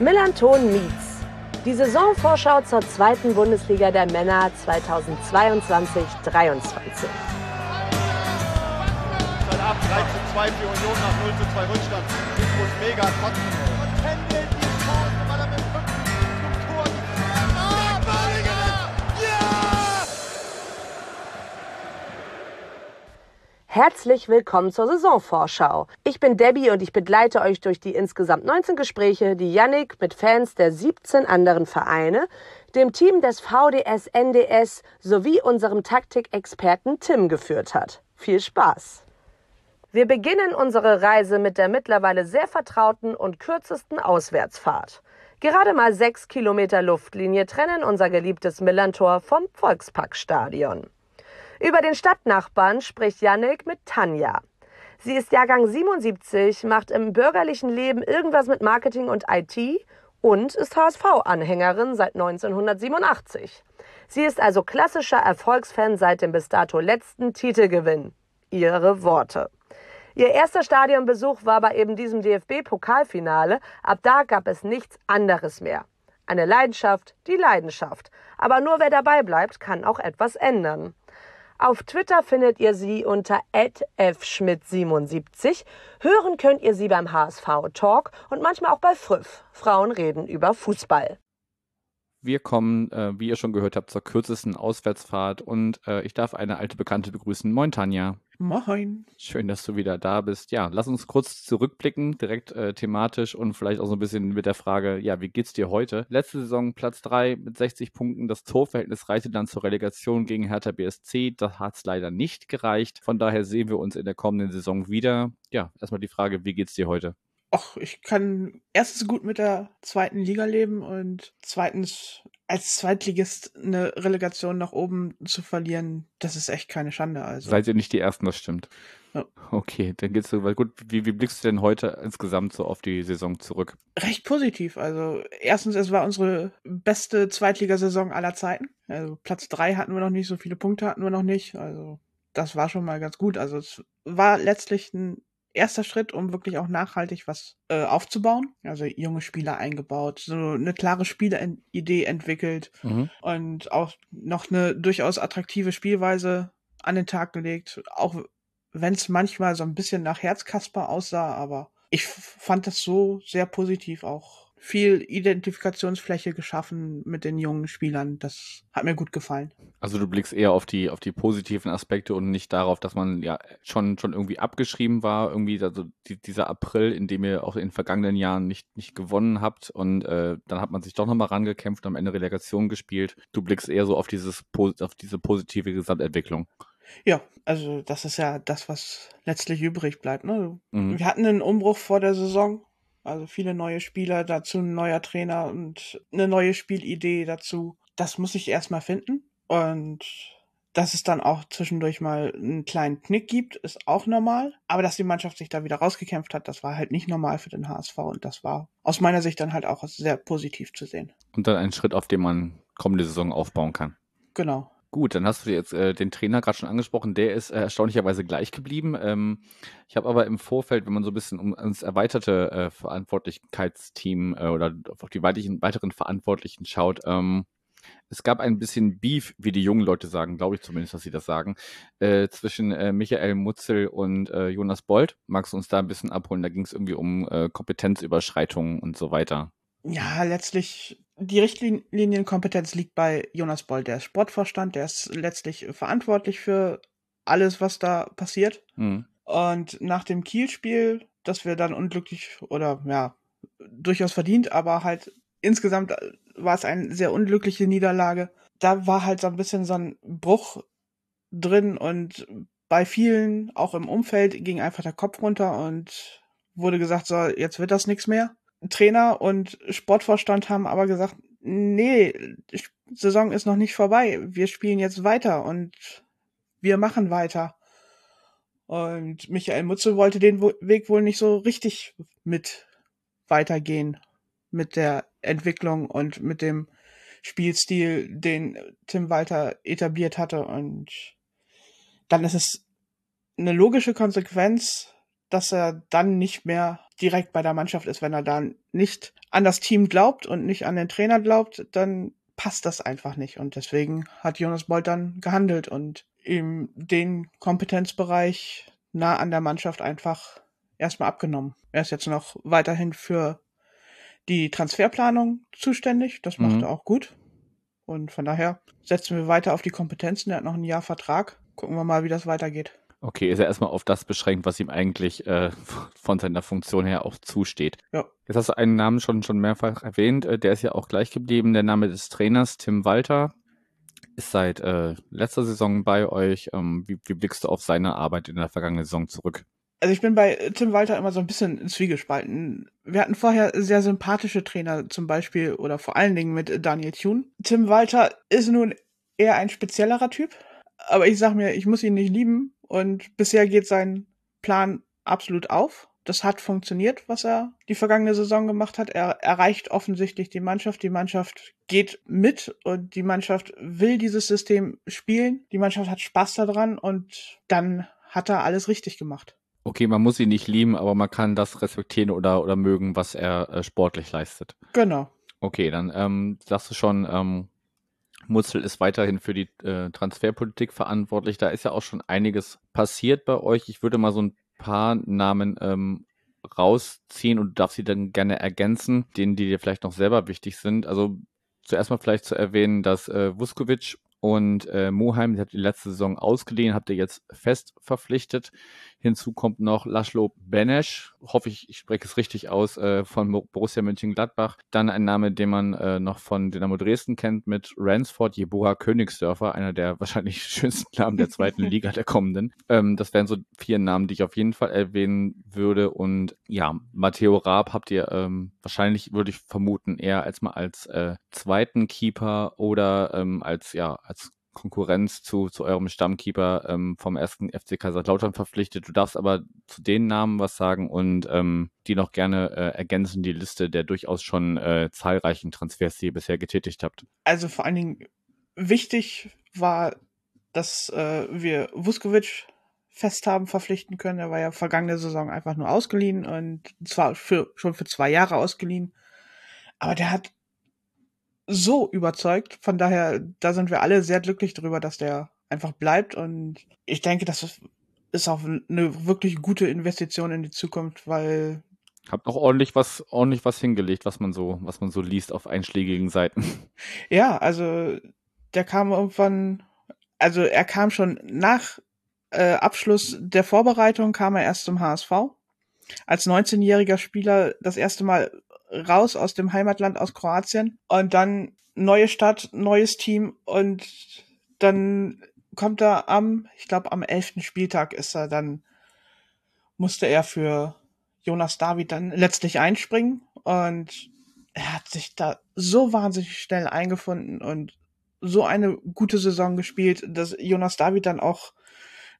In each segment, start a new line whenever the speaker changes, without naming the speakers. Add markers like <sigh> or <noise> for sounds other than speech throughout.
Millanton Meets. Die Saisonvorschau zur zweiten Bundesliga der Männer 2022-23.
ab 3 zu 2 für Union nach 0 zu 2 Rückstand. Mega trotzdem.
Herzlich willkommen zur Saisonvorschau. Ich bin Debbie und ich begleite euch durch die insgesamt 19 Gespräche, die Yannick mit Fans der 17 anderen Vereine, dem Team des VDS NDS sowie unserem Taktikexperten Tim geführt hat. Viel Spaß! Wir beginnen unsere Reise mit der mittlerweile sehr vertrauten und kürzesten Auswärtsfahrt. Gerade mal sechs Kilometer Luftlinie trennen unser geliebtes Millantor vom Volksparkstadion. Über den Stadtnachbarn spricht Yannick mit Tanja. Sie ist Jahrgang 77, macht im bürgerlichen Leben irgendwas mit Marketing und IT und ist HSV-Anhängerin seit 1987. Sie ist also klassischer Erfolgsfan seit dem bis dato letzten Titelgewinn. Ihre Worte. Ihr erster Stadionbesuch war bei eben diesem DFB-Pokalfinale. Ab da gab es nichts anderes mehr. Eine Leidenschaft, die Leidenschaft. Aber nur wer dabei bleibt, kann auch etwas ändern. Auf Twitter findet ihr sie unter fschmidt77. Hören könnt ihr sie beim HSV Talk und manchmal auch bei Früff. Frauen reden über Fußball.
Wir kommen, äh, wie ihr schon gehört habt, zur kürzesten Auswärtsfahrt und äh, ich darf eine alte Bekannte begrüßen. Moin, Tanja.
Moin.
Schön, dass du wieder da bist. Ja, lass uns kurz zurückblicken, direkt äh, thematisch und vielleicht auch so ein bisschen mit der Frage, ja, wie geht's dir heute? Letzte Saison Platz 3 mit 60 Punkten. Das Torverhältnis reichte dann zur Relegation gegen Hertha BSC. Das hat's leider nicht gereicht. Von daher sehen wir uns in der kommenden Saison wieder. Ja, erstmal die Frage, wie geht's dir heute?
Ach, ich kann erstens gut mit der zweiten Liga leben und zweitens als Zweitligist eine Relegation nach oben zu verlieren, das ist echt keine Schande. Also.
Seid ihr nicht die Ersten, das stimmt.
Ja.
Okay, dann geht's so, weil gut, wie, wie blickst du denn heute insgesamt so auf die Saison zurück?
Recht positiv. Also erstens, es war unsere beste Zweitligasaison aller Zeiten. Also Platz drei hatten wir noch nicht, so viele Punkte hatten wir noch nicht. Also das war schon mal ganz gut. Also es war letztlich ein erster Schritt, um wirklich auch nachhaltig was äh, aufzubauen. Also junge Spieler eingebaut, so eine klare Spielidee entwickelt mhm. und auch noch eine durchaus attraktive Spielweise an den Tag gelegt. Auch wenn es manchmal so ein bisschen nach Herzkasper aussah, aber ich fand das so sehr positiv auch viel Identifikationsfläche geschaffen mit den jungen Spielern. Das hat mir gut gefallen.
Also du blickst eher auf die auf die positiven Aspekte und nicht darauf, dass man ja schon schon irgendwie abgeschrieben war, irgendwie also die, dieser April, in dem ihr auch in den vergangenen Jahren nicht nicht gewonnen habt und äh, dann hat man sich doch nochmal rangekämpft, am Ende Relegation gespielt. Du blickst eher so auf dieses auf diese positive Gesamtentwicklung.
Ja, also das ist ja das, was letztlich übrig bleibt. Ne? Mhm. Wir hatten einen Umbruch vor der Saison, also viele neue Spieler, dazu ein neuer Trainer und eine neue Spielidee dazu. Das muss ich erstmal finden. Und dass es dann auch zwischendurch mal einen kleinen Knick gibt, ist auch normal. Aber dass die Mannschaft sich da wieder rausgekämpft hat, das war halt nicht normal für den HSV. Und das war aus meiner Sicht dann halt auch sehr positiv zu sehen.
Und dann ein Schritt, auf den man kommende Saison aufbauen kann.
Genau.
Gut, dann hast du jetzt äh, den Trainer gerade schon angesprochen. Der ist äh, erstaunlicherweise gleich geblieben. Ähm, ich habe aber im Vorfeld, wenn man so ein bisschen um ins erweiterte äh, Verantwortlichkeitsteam äh, oder auf die weiteren, weiteren Verantwortlichen schaut, ähm, es gab ein bisschen Beef, wie die jungen Leute sagen, glaube ich zumindest, dass sie das sagen, äh, zwischen äh, Michael Mutzel und äh, Jonas Bold. Magst du uns da ein bisschen abholen? Da ging es irgendwie um äh, Kompetenzüberschreitungen und so weiter.
Ja, letztlich die Richtlinienkompetenz liegt bei Jonas Boll, der ist Sportvorstand, der ist letztlich verantwortlich für alles, was da passiert. Mhm. Und nach dem Kiel-Spiel, das wir dann unglücklich oder ja, durchaus verdient, aber halt insgesamt war es eine sehr unglückliche Niederlage. Da war halt so ein bisschen so ein Bruch drin und bei vielen, auch im Umfeld, ging einfach der Kopf runter und wurde gesagt, so, jetzt wird das nichts mehr. Trainer und Sportvorstand haben aber gesagt, nee, Saison ist noch nicht vorbei. Wir spielen jetzt weiter und wir machen weiter. Und Michael Mutzel wollte den Weg wohl nicht so richtig mit weitergehen mit der Entwicklung und mit dem Spielstil, den Tim Walter etabliert hatte. Und dann ist es eine logische Konsequenz, dass er dann nicht mehr direkt bei der Mannschaft ist, wenn er dann nicht an das Team glaubt und nicht an den Trainer glaubt, dann passt das einfach nicht. Und deswegen hat Jonas Bolt dann gehandelt und ihm den Kompetenzbereich nah an der Mannschaft einfach erstmal abgenommen. Er ist jetzt noch weiterhin für die Transferplanung zuständig. Das macht mhm. er auch gut. Und von daher setzen wir weiter auf die Kompetenzen. Er hat noch ein Jahr Vertrag. Gucken wir mal, wie das weitergeht.
Okay, ist er erstmal auf das beschränkt, was ihm eigentlich äh, <laughs> von seiner Funktion her auch zusteht. Ja. Jetzt hast du einen Namen schon, schon mehrfach erwähnt. Äh, der ist ja auch gleich geblieben. Der Name des Trainers, Tim Walter, ist seit äh, letzter Saison bei euch. Ähm, wie, wie blickst du auf seine Arbeit in der vergangenen Saison zurück?
Also ich bin bei Tim Walter immer so ein bisschen zwiegespalten. Wir hatten vorher sehr sympathische Trainer, zum Beispiel oder vor allen Dingen mit Daniel Thune. Tim Walter ist nun eher ein speziellerer Typ, aber ich sag mir, ich muss ihn nicht lieben und bisher geht sein Plan absolut auf. Das hat funktioniert, was er die vergangene Saison gemacht hat. Er erreicht offensichtlich die Mannschaft. Die Mannschaft geht mit und die Mannschaft will dieses System spielen. Die Mannschaft hat Spaß daran und dann hat er alles richtig gemacht.
Okay, man muss ihn nicht lieben, aber man kann das respektieren oder, oder mögen, was er äh, sportlich leistet.
Genau.
Okay, dann ähm, sagst du schon, ähm, Mutzel ist weiterhin für die äh, Transferpolitik verantwortlich. Da ist ja auch schon einiges passiert bei euch. Ich würde mal so ein paar Namen ähm, rausziehen und du darfst sie dann gerne ergänzen, denen, die dir vielleicht noch selber wichtig sind. Also zuerst mal vielleicht zu erwähnen, dass äh, Vuskovic und äh, Moheim, die hat die letzte Saison ausgeliehen, habt ihr jetzt fest verpflichtet. Hinzu kommt noch Laszlo Benesch, hoffe ich, ich spreche es richtig aus, äh, von Borussia Mönchengladbach. Dann ein Name, den man äh, noch von Dynamo Dresden kennt, mit Ransford Jeboa Königsdörfer, einer der wahrscheinlich <laughs> schönsten Namen der zweiten Liga der kommenden. Ähm, das wären so vier Namen, die ich auf jeden Fall erwähnen würde. Und ja, Matteo Raab habt ihr ähm, wahrscheinlich, würde ich vermuten, eher als mal als äh, zweiten Keeper oder ähm, als ja als Konkurrenz zu, zu eurem Stammkeeper ähm, vom ersten FC Kaiserslautern verpflichtet. Du darfst aber zu den Namen was sagen und ähm, die noch gerne äh, ergänzen, die Liste der durchaus schon äh, zahlreichen Transfers, die ihr bisher getätigt habt.
Also vor allen Dingen wichtig war, dass äh, wir Vuskovic fest haben verpflichten können. Er war ja vergangene Saison einfach nur ausgeliehen und zwar für, schon für zwei Jahre ausgeliehen. Aber der hat so überzeugt. Von daher, da sind wir alle sehr glücklich darüber, dass der einfach bleibt. Und ich denke, das ist auch eine wirklich gute Investition in die Zukunft, weil
Habt auch ordentlich was, ordentlich was hingelegt, was man so, was man so liest auf einschlägigen Seiten. <laughs>
Ja, also der kam irgendwann, also er kam schon nach äh, Abschluss der Vorbereitung kam er erst zum HSV. Als 19-jähriger Spieler das erste Mal raus aus dem Heimatland aus Kroatien und dann neue Stadt, neues Team und dann kommt er am, ich glaube am elften Spieltag ist er dann, musste er für Jonas David dann letztlich einspringen und er hat sich da so wahnsinnig schnell eingefunden und so eine gute Saison gespielt, dass Jonas David dann auch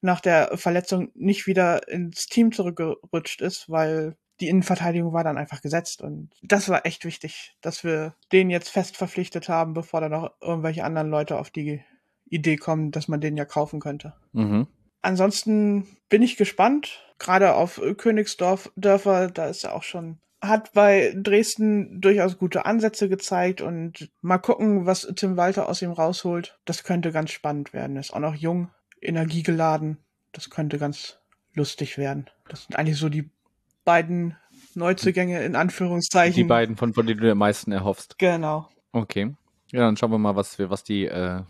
nach der Verletzung nicht wieder ins Team zurückgerutscht ist, weil die Innenverteidigung war dann einfach gesetzt und das war echt wichtig, dass wir den jetzt fest verpflichtet haben, bevor dann noch irgendwelche anderen Leute auf die Idee kommen, dass man den ja kaufen könnte. Mhm. Ansonsten bin ich gespannt, gerade auf Königsdorf Dörfer, da ist er auch schon hat bei Dresden durchaus gute Ansätze gezeigt und mal gucken, was Tim Walter aus ihm rausholt. Das könnte ganz spannend werden. Er ist auch noch jung, energiegeladen. Das könnte ganz lustig werden. Das sind eigentlich so die beiden Neuzugänge in Anführungszeichen.
Die beiden, von, von denen du am meisten erhoffst.
Genau.
Okay. Ja, dann schauen wir mal, was wir, was die äh,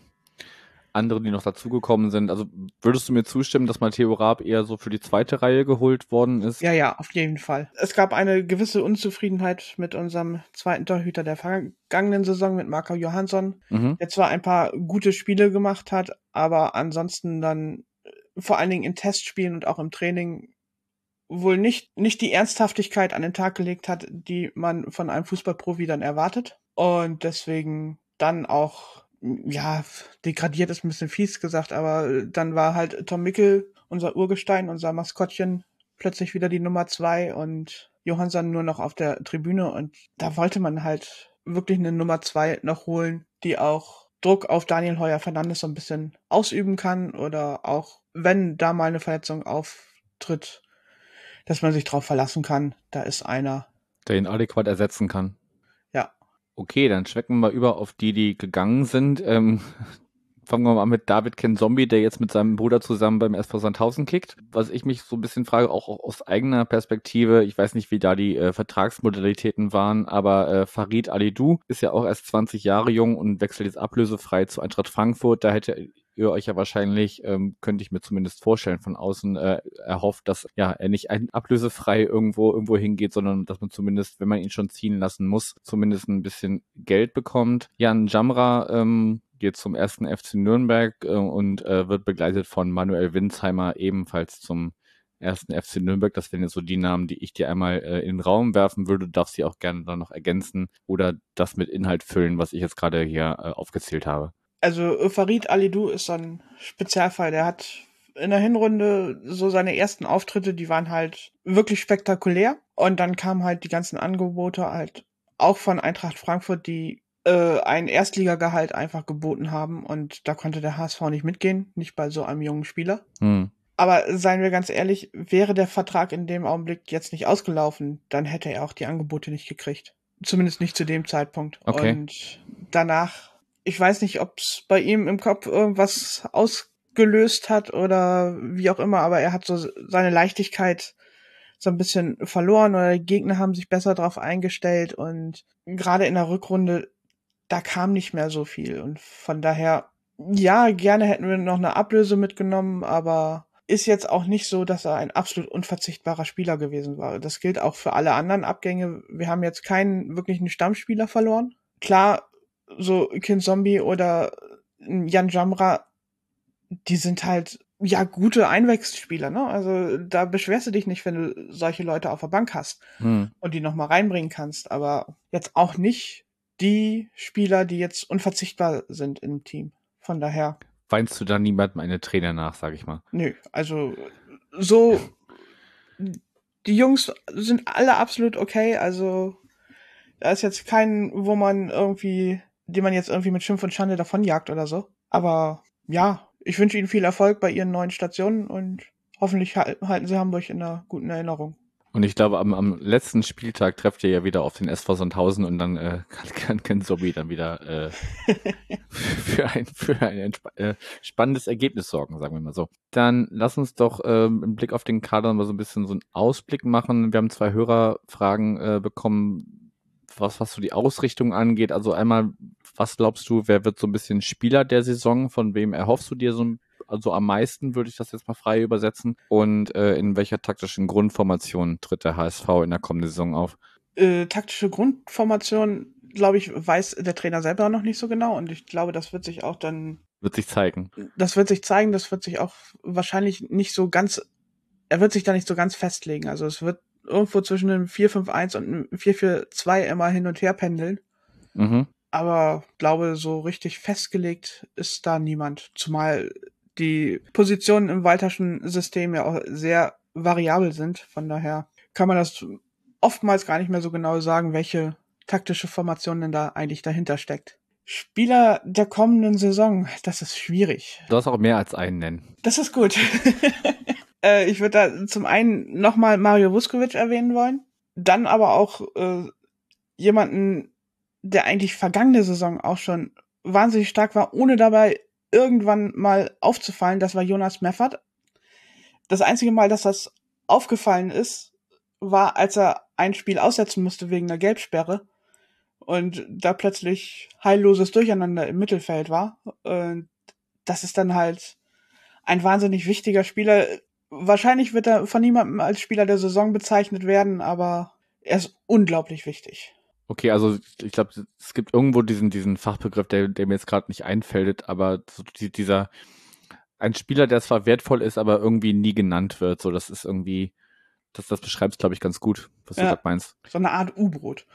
anderen, die noch dazugekommen sind. Also würdest du mir zustimmen, dass Matteo Raab eher so für die zweite Reihe geholt worden ist?
Ja, ja, auf jeden Fall. Es gab eine gewisse Unzufriedenheit mit unserem zweiten Torhüter der vergangenen Saison, mit Marco Johansson, mhm. der zwar ein paar gute Spiele gemacht hat, aber ansonsten dann äh, vor allen Dingen in Testspielen und auch im Training wohl nicht, nicht die Ernsthaftigkeit an den Tag gelegt hat, die man von einem Fußballprofi dann erwartet. Und deswegen dann auch, ja, degradiert ist ein bisschen fies gesagt, aber dann war halt Tom Mickel, unser Urgestein, unser Maskottchen, plötzlich wieder die Nummer zwei und Johansson nur noch auf der Tribüne und da wollte man halt wirklich eine Nummer zwei noch holen, die auch Druck auf Daniel Heuer Fernandes so ein bisschen ausüben kann oder auch wenn da mal eine Verletzung auftritt, dass man sich darauf verlassen kann, da ist einer.
Der ihn adäquat ersetzen kann.
Ja.
Okay, dann schwecken wir mal über auf die, die gegangen sind. Ähm, <laughs> fangen wir mal an mit David Ken Zombie, der jetzt mit seinem Bruder zusammen beim SV Sandhausen kickt. Was ich mich so ein bisschen frage, auch, aus eigener Perspektive, ich weiß nicht, wie da die äh, Vertragsmodalitäten waren, aber äh, Farid Alidou ist ja auch erst 20 Jahre jung und wechselt jetzt ablösefrei zu Eintracht Frankfurt. Da hätte ihr euch ja wahrscheinlich, ähm, könnte ich mir zumindest vorstellen, von außen äh, erhofft, dass ja er nicht ein ablösefrei irgendwo irgendwo hingeht, sondern dass man zumindest, wenn man ihn schon ziehen lassen muss, zumindest ein bisschen Geld bekommt. Jan Jamra ähm, geht zum ersten FC Nürnberg äh, und äh, wird begleitet von Manuel Winsheimer ebenfalls zum ersten FC Nürnberg. Das wären jetzt so die Namen, die ich dir einmal äh, in den Raum werfen würde. Du darfst sie auch gerne dann noch ergänzen oder das mit Inhalt füllen, was ich jetzt gerade hier äh, aufgezählt habe.
Also Farid Alidou ist so ein Spezialfall. Der hat in der Hinrunde so seine ersten Auftritte, die waren halt wirklich spektakulär. Und dann kamen halt die ganzen Angebote halt auch von Eintracht Frankfurt, die äh, ein Erstligagehalt einfach geboten haben und da konnte der HSV nicht mitgehen, nicht bei so einem jungen Spieler. Hm. Aber seien wir ganz ehrlich, wäre der Vertrag in dem Augenblick jetzt nicht ausgelaufen, dann hätte er auch die Angebote nicht gekriegt. Zumindest nicht zu dem Zeitpunkt.
Okay.
Und danach, ich weiß nicht, ob es bei ihm im Kopf irgendwas ausgelöst hat oder wie auch immer, aber er hat so seine Leichtigkeit so ein bisschen verloren oder die Gegner haben sich besser darauf eingestellt und gerade in der Rückrunde da kam nicht mehr so viel. Und von daher, ja, gerne hätten wir noch eine Ablöse mitgenommen, aber ist jetzt auch nicht so, dass er ein absolut unverzichtbarer Spieler gewesen war. Das gilt auch für alle anderen Abgänge. Wir haben jetzt keinen wirklichen Stammspieler verloren. Klar, so Kin Zombie oder Jan Jamra, die sind halt ja gute Einwechselspieler, ne? Also da beschwerst du dich nicht, wenn du solche Leute auf der Bank hast hm. und die nochmal reinbringen kannst, aber jetzt auch nicht die Spieler, die jetzt unverzichtbar sind im Team. Von daher.
Weinst du da niemandem eine Trainer nach, sag ich mal?
Nö, also so. Die Jungs sind alle absolut okay. Also da ist jetzt kein, wo man irgendwie, die man jetzt irgendwie mit Schimpf und Schande davonjagt oder so. Aber ja, ich wünsche Ihnen viel Erfolg bei Ihren neuen Stationen und hoffentlich halten Sie Hamburg in einer guten Erinnerung.
Und ich glaube, am, am letzten Spieltag trefft ihr ja wieder auf den SV Sandhausen und dann äh, <laughs> kann, kann Sobi dann wieder äh, <laughs> für ein, für ein äh, spannendes Ergebnis sorgen, sagen wir mal so. Dann lass uns doch ähm, im Blick auf den Kader mal so ein bisschen so einen Ausblick machen. Wir haben zwei Hörerfragen äh, bekommen, was, was so die Ausrichtung angeht. Also einmal, was glaubst du, wer wird so ein bisschen Spieler der Saison? Von wem erhoffst du dir so also am meisten würde ich das jetzt mal frei übersetzen. Und äh, in welcher taktischen Grundformation tritt der HSV in der kommenden Saison auf?
Äh, taktische Grundformation, glaube ich, weiß der Trainer selber noch nicht so genau. Und ich glaube, das wird sich auch dann.
Wird sich zeigen.
Das wird sich zeigen, das wird sich auch wahrscheinlich nicht so ganz. Er wird sich da nicht so ganz festlegen. Also es wird irgendwo zwischen einem 4-5-1 und einem 4-4-2 immer hin und her pendeln. Mhm. Aber glaube, so richtig festgelegt ist da niemand. Zumal die Positionen im Walterschen System ja auch sehr variabel sind. Von daher kann man das oftmals gar nicht mehr so genau sagen, welche taktische Formation denn da eigentlich dahinter steckt. Spieler der kommenden Saison, das ist schwierig.
Du darfst auch mehr als einen nennen.
Das ist gut. <laughs> äh, ich würde da zum einen nochmal Mario Vuskovic erwähnen wollen, dann aber auch äh, jemanden, der eigentlich vergangene Saison auch schon wahnsinnig stark war, ohne dabei irgendwann mal aufzufallen, das war Jonas Meffert. Das einzige Mal, dass das aufgefallen ist, war, als er ein Spiel aussetzen musste wegen einer Gelbsperre und da plötzlich heilloses Durcheinander im Mittelfeld war. Und das ist dann halt ein wahnsinnig wichtiger Spieler. Wahrscheinlich wird er von niemandem als Spieler der Saison bezeichnet werden, aber er ist unglaublich wichtig.
Okay, also ich glaube, es gibt irgendwo diesen, diesen Fachbegriff, der, der mir jetzt gerade nicht einfällt, aber so dieser ein Spieler, der zwar wertvoll ist, aber irgendwie nie genannt wird. So, das ist irgendwie, das, das beschreibt glaube ich, ganz gut, was ja, du gerade meinst.
So eine Art U-Boot.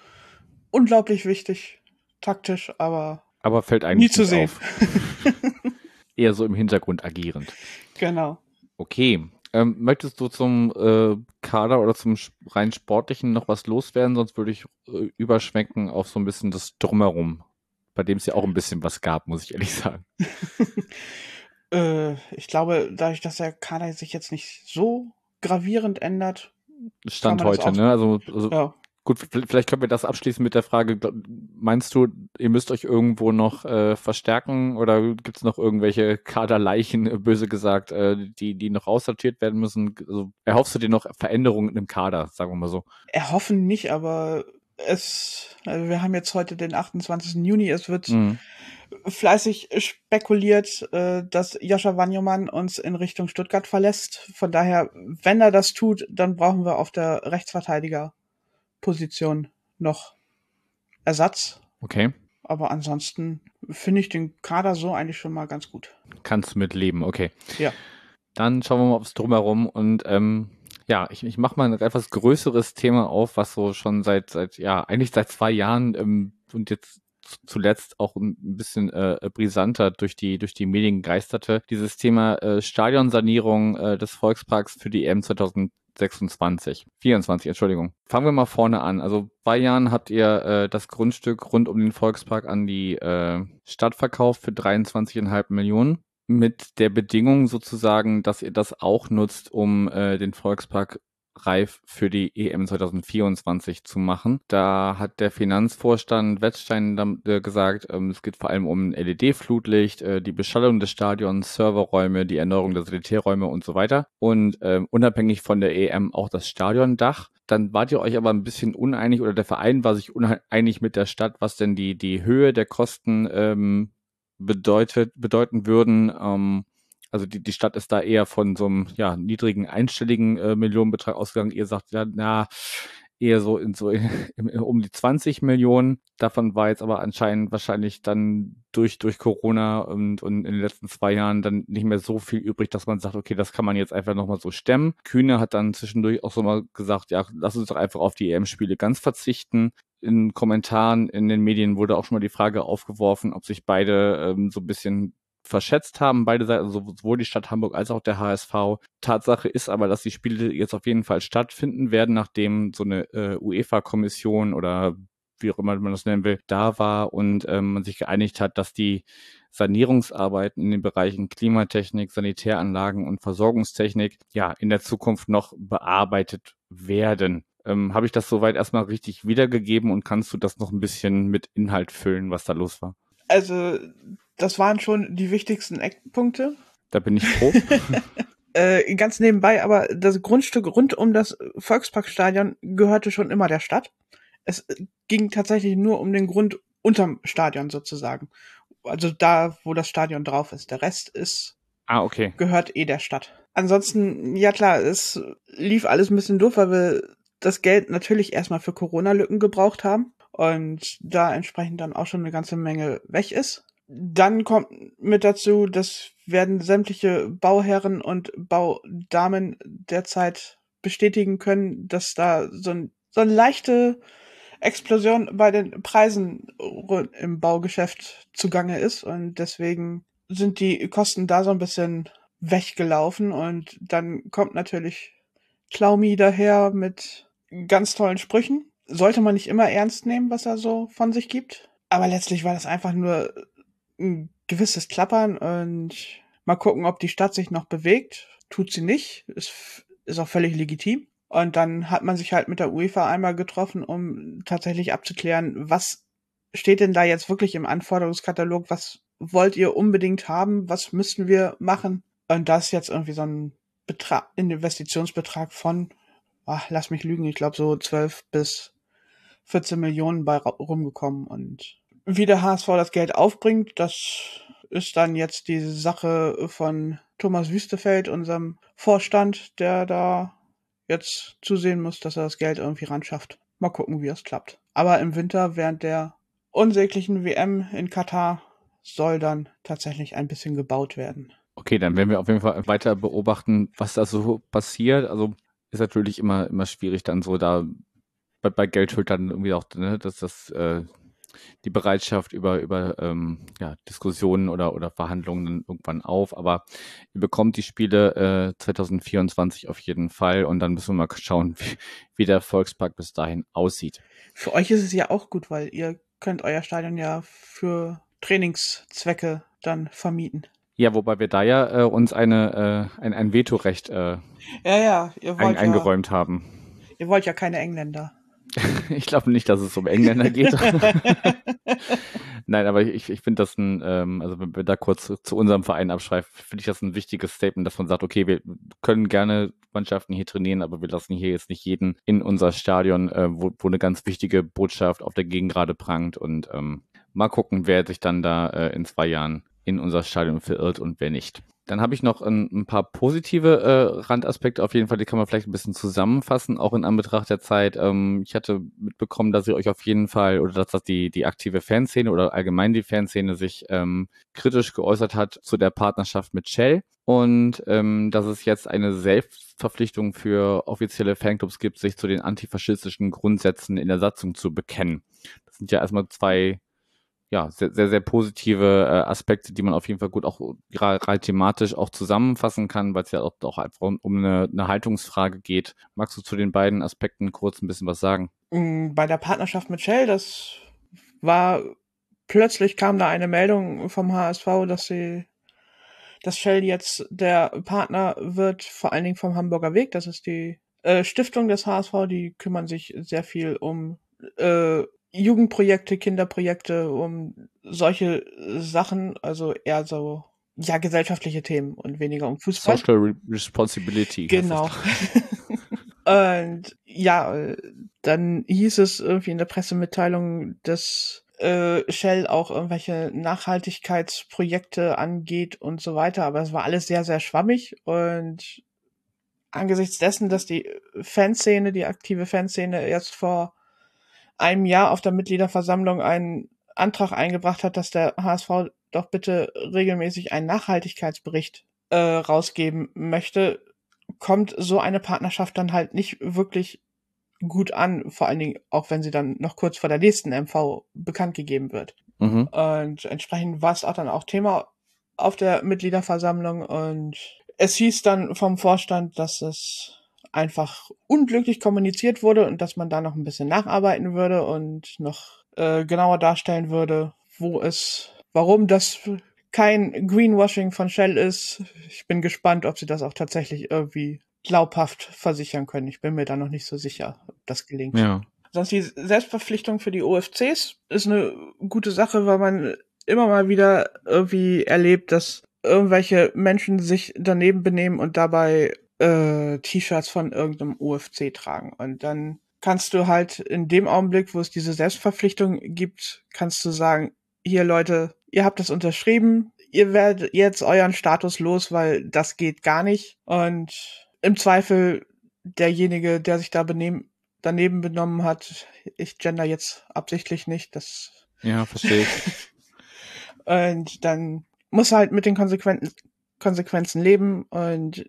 Unglaublich wichtig, taktisch, aber,
aber fällt eigentlich
nie zu sehen. <laughs>
Eher so im Hintergrund agierend.
Genau.
Okay, ähm, möchtest du zum äh, Kader oder zum rein sportlichen noch was loswerden? Sonst würde ich äh, überschwenken auf so ein bisschen das Drumherum, bei dem es ja auch ein bisschen was gab, muss ich ehrlich sagen. <laughs> <laughs>
äh, ich glaube, dadurch, dass der Kader sich jetzt nicht so gravierend ändert,
Stand heute, ne? Also, also ja. Gut, vielleicht können wir das abschließen mit der Frage, meinst du, ihr müsst euch irgendwo noch äh, verstärken oder gibt es noch irgendwelche Kaderleichen, <laughs> böse gesagt, äh, die, die noch aussortiert werden müssen? Also, erhoffst du dir noch Veränderungen im Kader, sagen wir mal so?
Erhoffen nicht, aber es, also wir haben jetzt heute den 28. Juni, es wird mhm. fleißig spekuliert, äh, dass Joscha Wanjomann uns in Richtung Stuttgart verlässt. Von daher, wenn er das tut, dann brauchen wir auf der Rechtsverteidiger Position noch Ersatz.
Okay.
Aber ansonsten finde ich den Kader so eigentlich schon mal ganz gut.
Kannst du mit leben, okay.
Ja.
Dann schauen wir mal aufs Drumherum und ähm, ja, ich, ich mache mal ein etwas größeres Thema auf, was so schon seit, seit ja, eigentlich seit zwei Jahren ähm, und jetzt zuletzt auch ein bisschen äh, brisanter durch die durch die Medien geisterte. Dieses Thema äh, Stadionsanierung äh, des Volksparks für die EM 2000 26, 24, Entschuldigung. Fangen wir mal vorne an. Also zwei Jahren habt ihr äh, das Grundstück rund um den Volkspark an die äh, Stadt verkauft für 23,5 Millionen. Mit der Bedingung sozusagen, dass ihr das auch nutzt, um äh, den Volkspark reif für die EM 2024 zu machen. Da hat der Finanzvorstand Wettstein äh, gesagt, ähm, es geht vor allem um LED-Flutlicht, äh, die Beschallung des Stadions, Serverräume, die Erneuerung der Sanitärräume und so weiter. Und ähm, unabhängig von der EM auch das Stadiondach. Dann wart ihr euch aber ein bisschen uneinig oder der Verein war sich uneinig mit der Stadt, was denn die, die Höhe der Kosten ähm, bedeutet, bedeuten würden. Ähm, also die, die Stadt ist da eher von so einem ja, niedrigen einstelligen äh, Millionenbetrag ausgegangen. Ihr sagt, ja, na, eher so in so <laughs> in, in, um die 20 Millionen. Davon war jetzt aber anscheinend wahrscheinlich dann durch, durch Corona und, und in den letzten zwei Jahren dann nicht mehr so viel übrig, dass man sagt, okay, das kann man jetzt einfach nochmal so stemmen. Kühne hat dann zwischendurch auch so mal gesagt, ja, lass uns doch einfach auf die EM-Spiele ganz verzichten. In Kommentaren in den Medien wurde auch schon mal die Frage aufgeworfen, ob sich beide ähm, so ein bisschen verschätzt haben, beide Seiten, sowohl die Stadt Hamburg als auch der HSV. Tatsache ist aber, dass die Spiele jetzt auf jeden Fall stattfinden werden, nachdem so eine äh, UEFA-Kommission oder wie auch immer man das nennen will, da war und ähm, man sich geeinigt hat, dass die Sanierungsarbeiten in den Bereichen Klimatechnik, Sanitäranlagen und Versorgungstechnik ja in der Zukunft noch bearbeitet werden. Ähm, Habe ich das soweit erstmal richtig wiedergegeben und kannst du das noch ein bisschen mit Inhalt füllen, was da los war?
Also das waren schon die wichtigsten Eckpunkte.
Da bin ich froh. <laughs> <laughs>
äh, ganz nebenbei, aber das Grundstück rund um das Volksparkstadion gehörte schon immer der Stadt. Es ging tatsächlich nur um den Grund unterm Stadion sozusagen. Also da, wo das Stadion drauf ist. Der Rest ist
ah, okay.
gehört eh der Stadt. Ansonsten, ja klar, es lief alles ein bisschen doof, weil wir das Geld natürlich erstmal für Corona-Lücken gebraucht haben und da entsprechend dann auch schon eine ganze Menge weg ist. Dann kommt mit dazu, dass werden sämtliche Bauherren und Baudamen derzeit bestätigen können, dass da so, ein, so eine leichte Explosion bei den Preisen im Baugeschäft zugange ist und deswegen sind die Kosten da so ein bisschen weggelaufen und dann kommt natürlich Klaumi daher mit ganz tollen Sprüchen. Sollte man nicht immer ernst nehmen, was er so von sich gibt. Aber letztlich war das einfach nur ein gewisses Klappern und mal gucken, ob die Stadt sich noch bewegt. Tut sie nicht, ist, ist auch völlig legitim. Und dann hat man sich halt mit der UEFA einmal getroffen, um tatsächlich abzuklären, was steht denn da jetzt wirklich im Anforderungskatalog, was wollt ihr unbedingt haben, was müssten wir machen? Und das ist jetzt irgendwie so ein Betrag, Investitionsbetrag von, ach, lass mich lügen, ich glaube so 12 bis 14 Millionen bei rumgekommen und wie der HSV das Geld aufbringt, das ist dann jetzt die Sache von Thomas Wüstefeld, unserem Vorstand, der da jetzt zusehen muss, dass er das Geld irgendwie ran schafft. Mal gucken, wie es klappt. Aber im Winter während der unsäglichen WM in Katar soll dann tatsächlich ein bisschen gebaut werden.
Okay, dann werden wir auf jeden Fall weiter beobachten, was da so passiert. Also ist natürlich immer, immer schwierig dann so da bei, bei Geldschultern irgendwie auch, ne, dass das äh, die Bereitschaft über, über ähm, ja, Diskussionen oder, oder Verhandlungen irgendwann auf. Aber ihr bekommt die Spiele äh, 2024 auf jeden Fall und dann müssen wir mal schauen, wie, wie der Volkspark bis dahin aussieht.
Für euch ist es ja auch gut, weil ihr könnt euer Stadion ja für Trainingszwecke dann vermieten.
Ja, wobei wir da ja äh, uns eine, äh, ein, ein Vetorecht äh,
ja, ja,
ein, eingeräumt ja, haben.
Ihr wollt ja keine Engländer. <laughs>
ich glaube nicht, dass es um Engländer geht. <laughs> Nein, aber ich, ich finde das ein, ähm, also wenn wir da kurz zu unserem Verein abschreiben, finde ich das ein wichtiges Statement, dass man sagt, okay, wir können gerne Mannschaften hier trainieren, aber wir lassen hier jetzt nicht jeden in unser Stadion, äh, wo, wo eine ganz wichtige Botschaft auf der Gegend gerade prangt und ähm, mal gucken, wer sich dann da äh, in zwei Jahren in unser Stadion verirrt und wer nicht. Dann habe ich noch ein, ein paar positive äh, Randaspekte auf jeden Fall, die kann man vielleicht ein bisschen zusammenfassen, auch in Anbetracht der Zeit. Ähm, ich hatte mitbekommen, dass ihr euch auf jeden Fall oder dass das die, die aktive Fanszene oder allgemein die Fanszene sich ähm, kritisch geäußert hat zu der Partnerschaft mit Shell und ähm, dass es jetzt eine Selbstverpflichtung für offizielle Fanclubs gibt, sich zu den antifaschistischen Grundsätzen in der Satzung zu bekennen. Das sind ja erstmal zwei ja, sehr, sehr, sehr positive äh, Aspekte, die man auf jeden Fall gut auch rein thematisch auch zusammenfassen kann, weil es ja auch, auch einfach um eine, eine Haltungsfrage geht. Magst du zu den beiden Aspekten kurz ein bisschen was sagen?
Mm, bei der Partnerschaft mit Shell, das war plötzlich kam da eine Meldung vom HSV, dass sie dass Shell jetzt der Partner wird, vor allen Dingen vom Hamburger Weg. Das ist die äh, Stiftung des HSV, die kümmern sich sehr viel um äh, Jugendprojekte, Kinderprojekte, um solche Sachen, also eher so ja gesellschaftliche Themen und weniger um Fußball.
Social Re Responsibility.
Genau. <laughs> <laughs> und ja, dann hieß es irgendwie in der Pressemitteilung, dass äh, Shell auch irgendwelche Nachhaltigkeitsprojekte angeht und so weiter, aber es war alles sehr, sehr schwammig und angesichts dessen, dass die Fanszene, die aktive Fanszene jetzt vor einem Jahr auf der Mitgliederversammlung einen Antrag eingebracht hat, dass der HSV doch bitte regelmäßig einen Nachhaltigkeitsbericht äh, rausgeben möchte, kommt so eine Partnerschaft dann halt nicht wirklich gut an, vor allen Dingen auch wenn sie dann noch kurz vor der nächsten MV bekannt gegeben wird. Mhm. Und entsprechend war es auch dann auch Thema auf der Mitgliederversammlung und es hieß dann vom Vorstand, dass es einfach unglücklich kommuniziert wurde und dass man da noch ein bisschen nacharbeiten würde und noch äh, genauer darstellen würde, wo es, warum das kein Greenwashing von Shell ist. Ich bin gespannt, ob sie das auch tatsächlich irgendwie glaubhaft versichern können. Ich bin mir da noch nicht so sicher, ob das gelingt. Ja. Sonst die Selbstverpflichtung für die OFCs ist eine gute Sache, weil man immer mal wieder irgendwie erlebt, dass irgendwelche Menschen sich daneben benehmen und dabei äh, T-Shirts von irgendeinem UFC tragen. Und dann kannst du halt in dem Augenblick, wo es diese Selbstverpflichtung gibt, kannst du sagen, hier Leute, ihr habt das unterschrieben, ihr werdet jetzt euren Status los, weil das geht gar nicht. Und im Zweifel derjenige, der sich da benehm, daneben benommen hat, ich gender jetzt absichtlich nicht, das.
Ja, verstehe ich. <laughs>
und dann muss halt mit den Konsequenzen, Konsequenzen leben und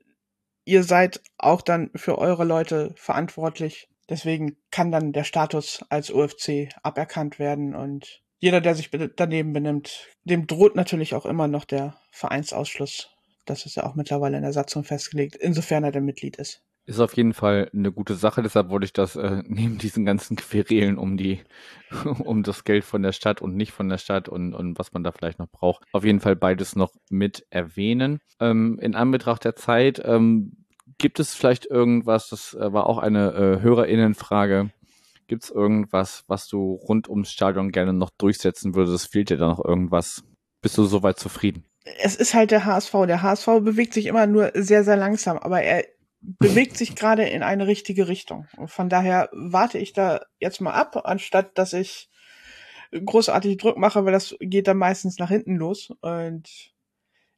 ihr seid auch dann für eure Leute verantwortlich. Deswegen kann dann der Status als UFC aberkannt werden und jeder, der sich daneben benimmt, dem droht natürlich auch immer noch der Vereinsausschluss. Das ist ja auch mittlerweile in der Satzung festgelegt, insofern er der Mitglied ist.
Ist auf jeden Fall eine gute Sache, deshalb wollte ich das äh, <laughs> neben diesen ganzen Querelen um die, <laughs> um das Geld von der Stadt und nicht von der Stadt und, und was man da vielleicht noch braucht, auf jeden Fall beides noch mit erwähnen. Ähm, in Anbetracht der Zeit, ähm, gibt es vielleicht irgendwas, das äh, war auch eine äh, HörerInnenfrage, gibt es irgendwas, was du rund ums Stadion gerne noch durchsetzen würdest? Fehlt dir da noch irgendwas? Bist du soweit zufrieden?
Es ist halt der HSV. Der HSV bewegt sich immer nur sehr, sehr langsam, aber er bewegt sich gerade in eine richtige Richtung. Und von daher warte ich da jetzt mal ab, anstatt dass ich großartig Druck mache, weil das geht dann meistens nach hinten los. Und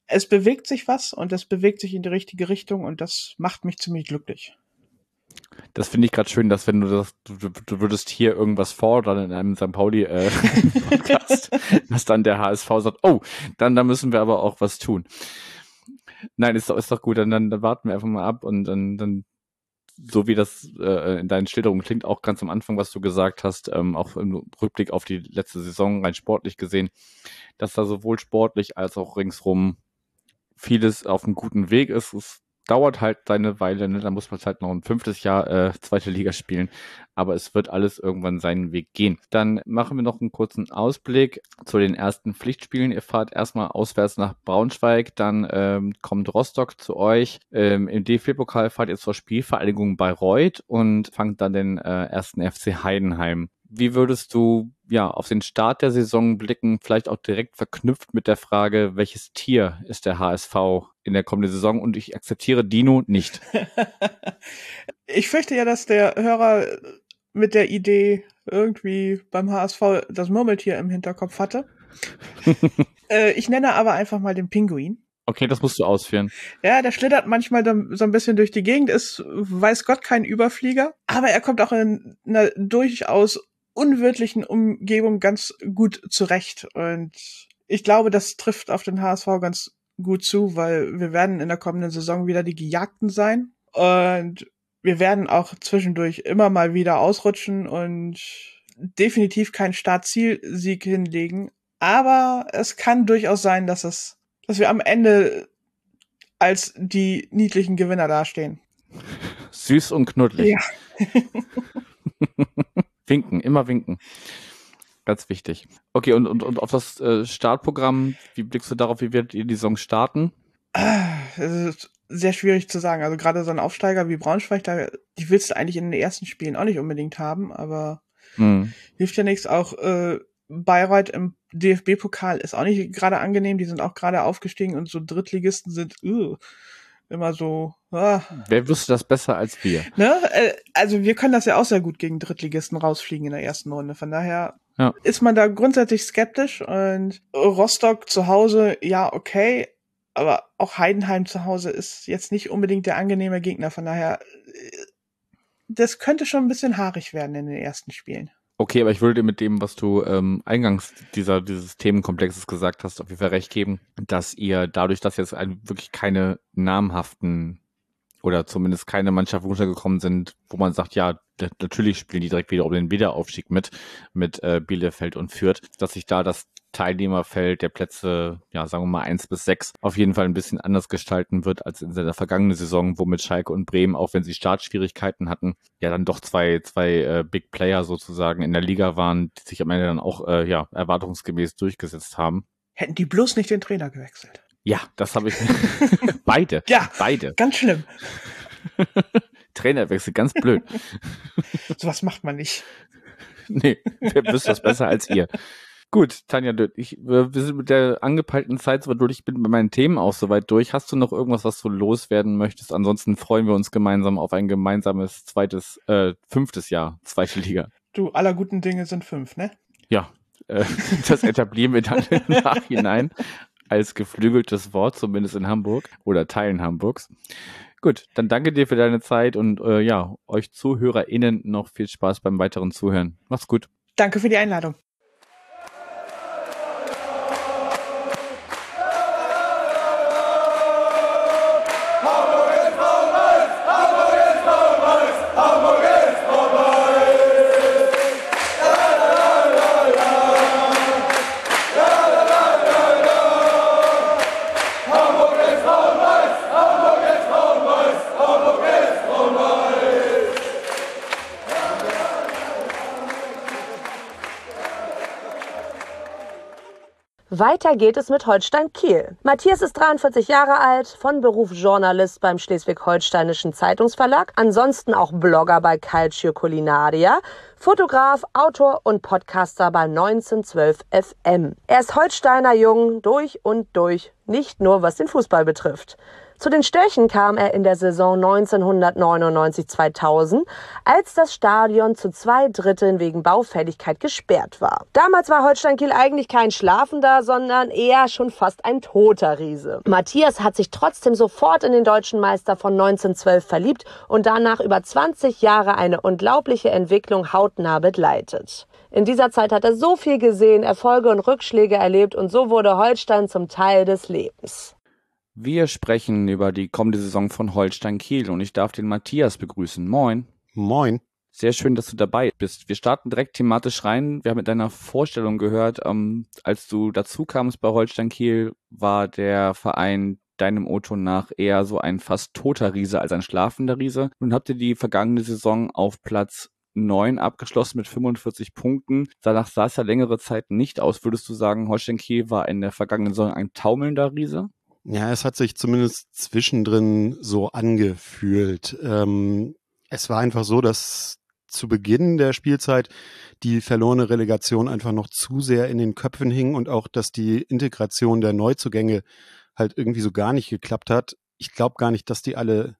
es bewegt sich was und es bewegt sich in die richtige Richtung und das macht mich ziemlich glücklich.
Das finde ich gerade schön, dass wenn du das, du, du, würdest hier irgendwas fordern in einem St. Pauli äh, <laughs> Podcast, <laughs> dass dann der HSV sagt, oh, dann da müssen wir aber auch was tun. Nein, ist doch, ist doch gut, dann, dann, dann warten wir einfach mal ab und dann, dann so wie das äh, in deinen Schilderungen klingt, auch ganz am Anfang, was du gesagt hast, ähm, auch im Rückblick auf die letzte Saison rein sportlich gesehen, dass da sowohl sportlich als auch ringsrum vieles auf einem guten Weg ist. Es dauert halt seine Weile, ne? da muss man halt noch ein fünftes Jahr äh, zweite Liga spielen. Aber es wird alles irgendwann seinen Weg gehen. Dann machen wir noch einen kurzen Ausblick zu den ersten Pflichtspielen. Ihr fahrt erstmal auswärts nach Braunschweig, dann ähm, kommt Rostock zu euch. Ähm, Im DFB-Pokal fahrt ihr zur Spielvereinigung Bayreuth und fangt dann den äh, ersten FC Heidenheim wie würdest du ja auf den Start der Saison blicken, vielleicht auch direkt verknüpft mit der Frage, welches Tier ist der HSV in der kommenden Saison? Und ich akzeptiere Dino nicht. <laughs>
ich fürchte ja, dass der Hörer mit der Idee irgendwie beim HSV das Murmeltier im Hinterkopf hatte. <laughs> äh, ich nenne aber einfach mal den Pinguin.
Okay, das musst du ausführen.
Ja, der schlittert manchmal so ein bisschen durch die Gegend, ist, weiß Gott, kein Überflieger, aber er kommt auch in einer durchaus unwirtlichen Umgebung ganz gut zurecht. Und ich glaube, das trifft auf den HSV ganz gut zu, weil wir werden in der kommenden Saison wieder die Gejagten sein. Und wir werden auch zwischendurch immer mal wieder ausrutschen und definitiv keinen Startzielsieg hinlegen. Aber es kann durchaus sein, dass es, dass wir am Ende als die niedlichen Gewinner dastehen.
Süß und knuddelig. Ja. <laughs> Winken, immer winken. Ganz wichtig. Okay, und, und, und auf das äh, Startprogramm, wie blickst du darauf, wie wird ihr die Saison starten?
Es ist sehr schwierig zu sagen. Also gerade so ein Aufsteiger wie Braunschweig, da, die willst du eigentlich in den ersten Spielen auch nicht unbedingt haben, aber hm. hilft ja nichts. Auch äh, Bayreuth im DFB-Pokal ist auch nicht gerade angenehm. Die sind auch gerade aufgestiegen und so Drittligisten sind uh, immer so. Ah.
Wer wüsste das besser als wir?
Ne? Also wir können das ja auch sehr gut gegen Drittligisten rausfliegen in der ersten Runde. Von daher ja. ist man da grundsätzlich skeptisch und Rostock zu Hause, ja, okay. Aber auch Heidenheim zu Hause ist jetzt nicht unbedingt der angenehme Gegner. Von daher, äh, das könnte schon ein bisschen haarig werden in den ersten Spielen.
Okay, aber ich würde dir mit dem, was du ähm, eingangs dieser, dieses Themenkomplexes gesagt hast, auf jeden Fall recht geben, dass ihr dadurch, dass jetzt wirklich keine namhaften oder zumindest keine Mannschaft runtergekommen sind, wo man sagt, ja, natürlich spielen die direkt wieder um den Wiederaufstieg mit, mit äh, Bielefeld und Fürth, dass sich da das Teilnehmerfeld der Plätze, ja, sagen wir mal eins bis sechs, auf jeden Fall ein bisschen anders gestalten wird als in der vergangenen Saison, wo mit Schalke und Bremen, auch wenn sie Startschwierigkeiten hatten, ja dann doch zwei, zwei äh, Big Player sozusagen in der Liga waren, die sich am Ende dann auch, äh, ja, erwartungsgemäß durchgesetzt haben.
Hätten die bloß nicht den Trainer gewechselt.
Ja, das habe ich. <laughs> beide.
Ja,
beide.
Ganz schlimm. <laughs>
Trainerwechsel, ganz blöd. <laughs>
Sowas macht man nicht.
Nee, wer wüsste das besser als ihr. Gut, Tanja, ich, wir sind mit der angepeilten Zeit soweit durch. Ich bin bei meinen Themen auch soweit durch. Hast du noch irgendwas, was du loswerden möchtest? Ansonsten freuen wir uns gemeinsam auf ein gemeinsames zweites, äh, fünftes Jahr, zweite Liga.
Du, aller guten Dinge sind fünf, ne?
Ja, äh, das etablieren wir dann im Nachhinein als geflügeltes Wort, zumindest in Hamburg oder Teilen Hamburgs. Gut, dann danke dir für deine Zeit und äh, ja, euch ZuhörerInnen noch viel Spaß beim weiteren Zuhören. Mach's gut.
Danke für die Einladung.
Weiter geht es mit Holstein Kiel. Matthias ist 43 Jahre alt, von Beruf Journalist beim Schleswig-Holsteinischen Zeitungsverlag, ansonsten auch Blogger bei Calcio Culinaria, Fotograf, Autor und Podcaster bei 1912 FM. Er ist Holsteiner Jung durch und durch, nicht nur was den Fußball betrifft. Zu den Störchen kam er in der Saison 1999-2000, als das Stadion zu zwei Dritteln wegen Baufälligkeit gesperrt war. Damals war Holstein Kiel eigentlich kein Schlafender, sondern eher schon fast ein toter Riese. Matthias hat sich trotzdem sofort in den deutschen Meister von 1912 verliebt und danach über 20 Jahre eine unglaubliche Entwicklung hautnah begleitet. In dieser Zeit hat er so viel gesehen, Erfolge und Rückschläge erlebt und so wurde Holstein zum Teil des Lebens.
Wir sprechen über die kommende Saison von Holstein Kiel und ich darf den Matthias begrüßen. Moin.
Moin.
Sehr schön, dass du dabei bist. Wir starten direkt thematisch rein. Wir haben mit deiner Vorstellung gehört, ähm, als du dazu kamst bei Holstein Kiel, war der Verein deinem O-Ton nach eher so ein fast toter Riese als ein schlafender Riese. Nun habt ihr die vergangene Saison auf Platz 9 abgeschlossen mit 45 Punkten. Danach sah es ja längere Zeit nicht aus. Würdest du sagen, Holstein Kiel war in der vergangenen Saison ein taumelnder Riese?
Ja, es hat sich zumindest zwischendrin so angefühlt. Ähm, es war einfach so, dass zu Beginn der Spielzeit die verlorene Relegation einfach noch zu sehr in den Köpfen hing und auch, dass die Integration der Neuzugänge halt irgendwie so gar nicht geklappt hat. Ich glaube gar nicht, dass die alle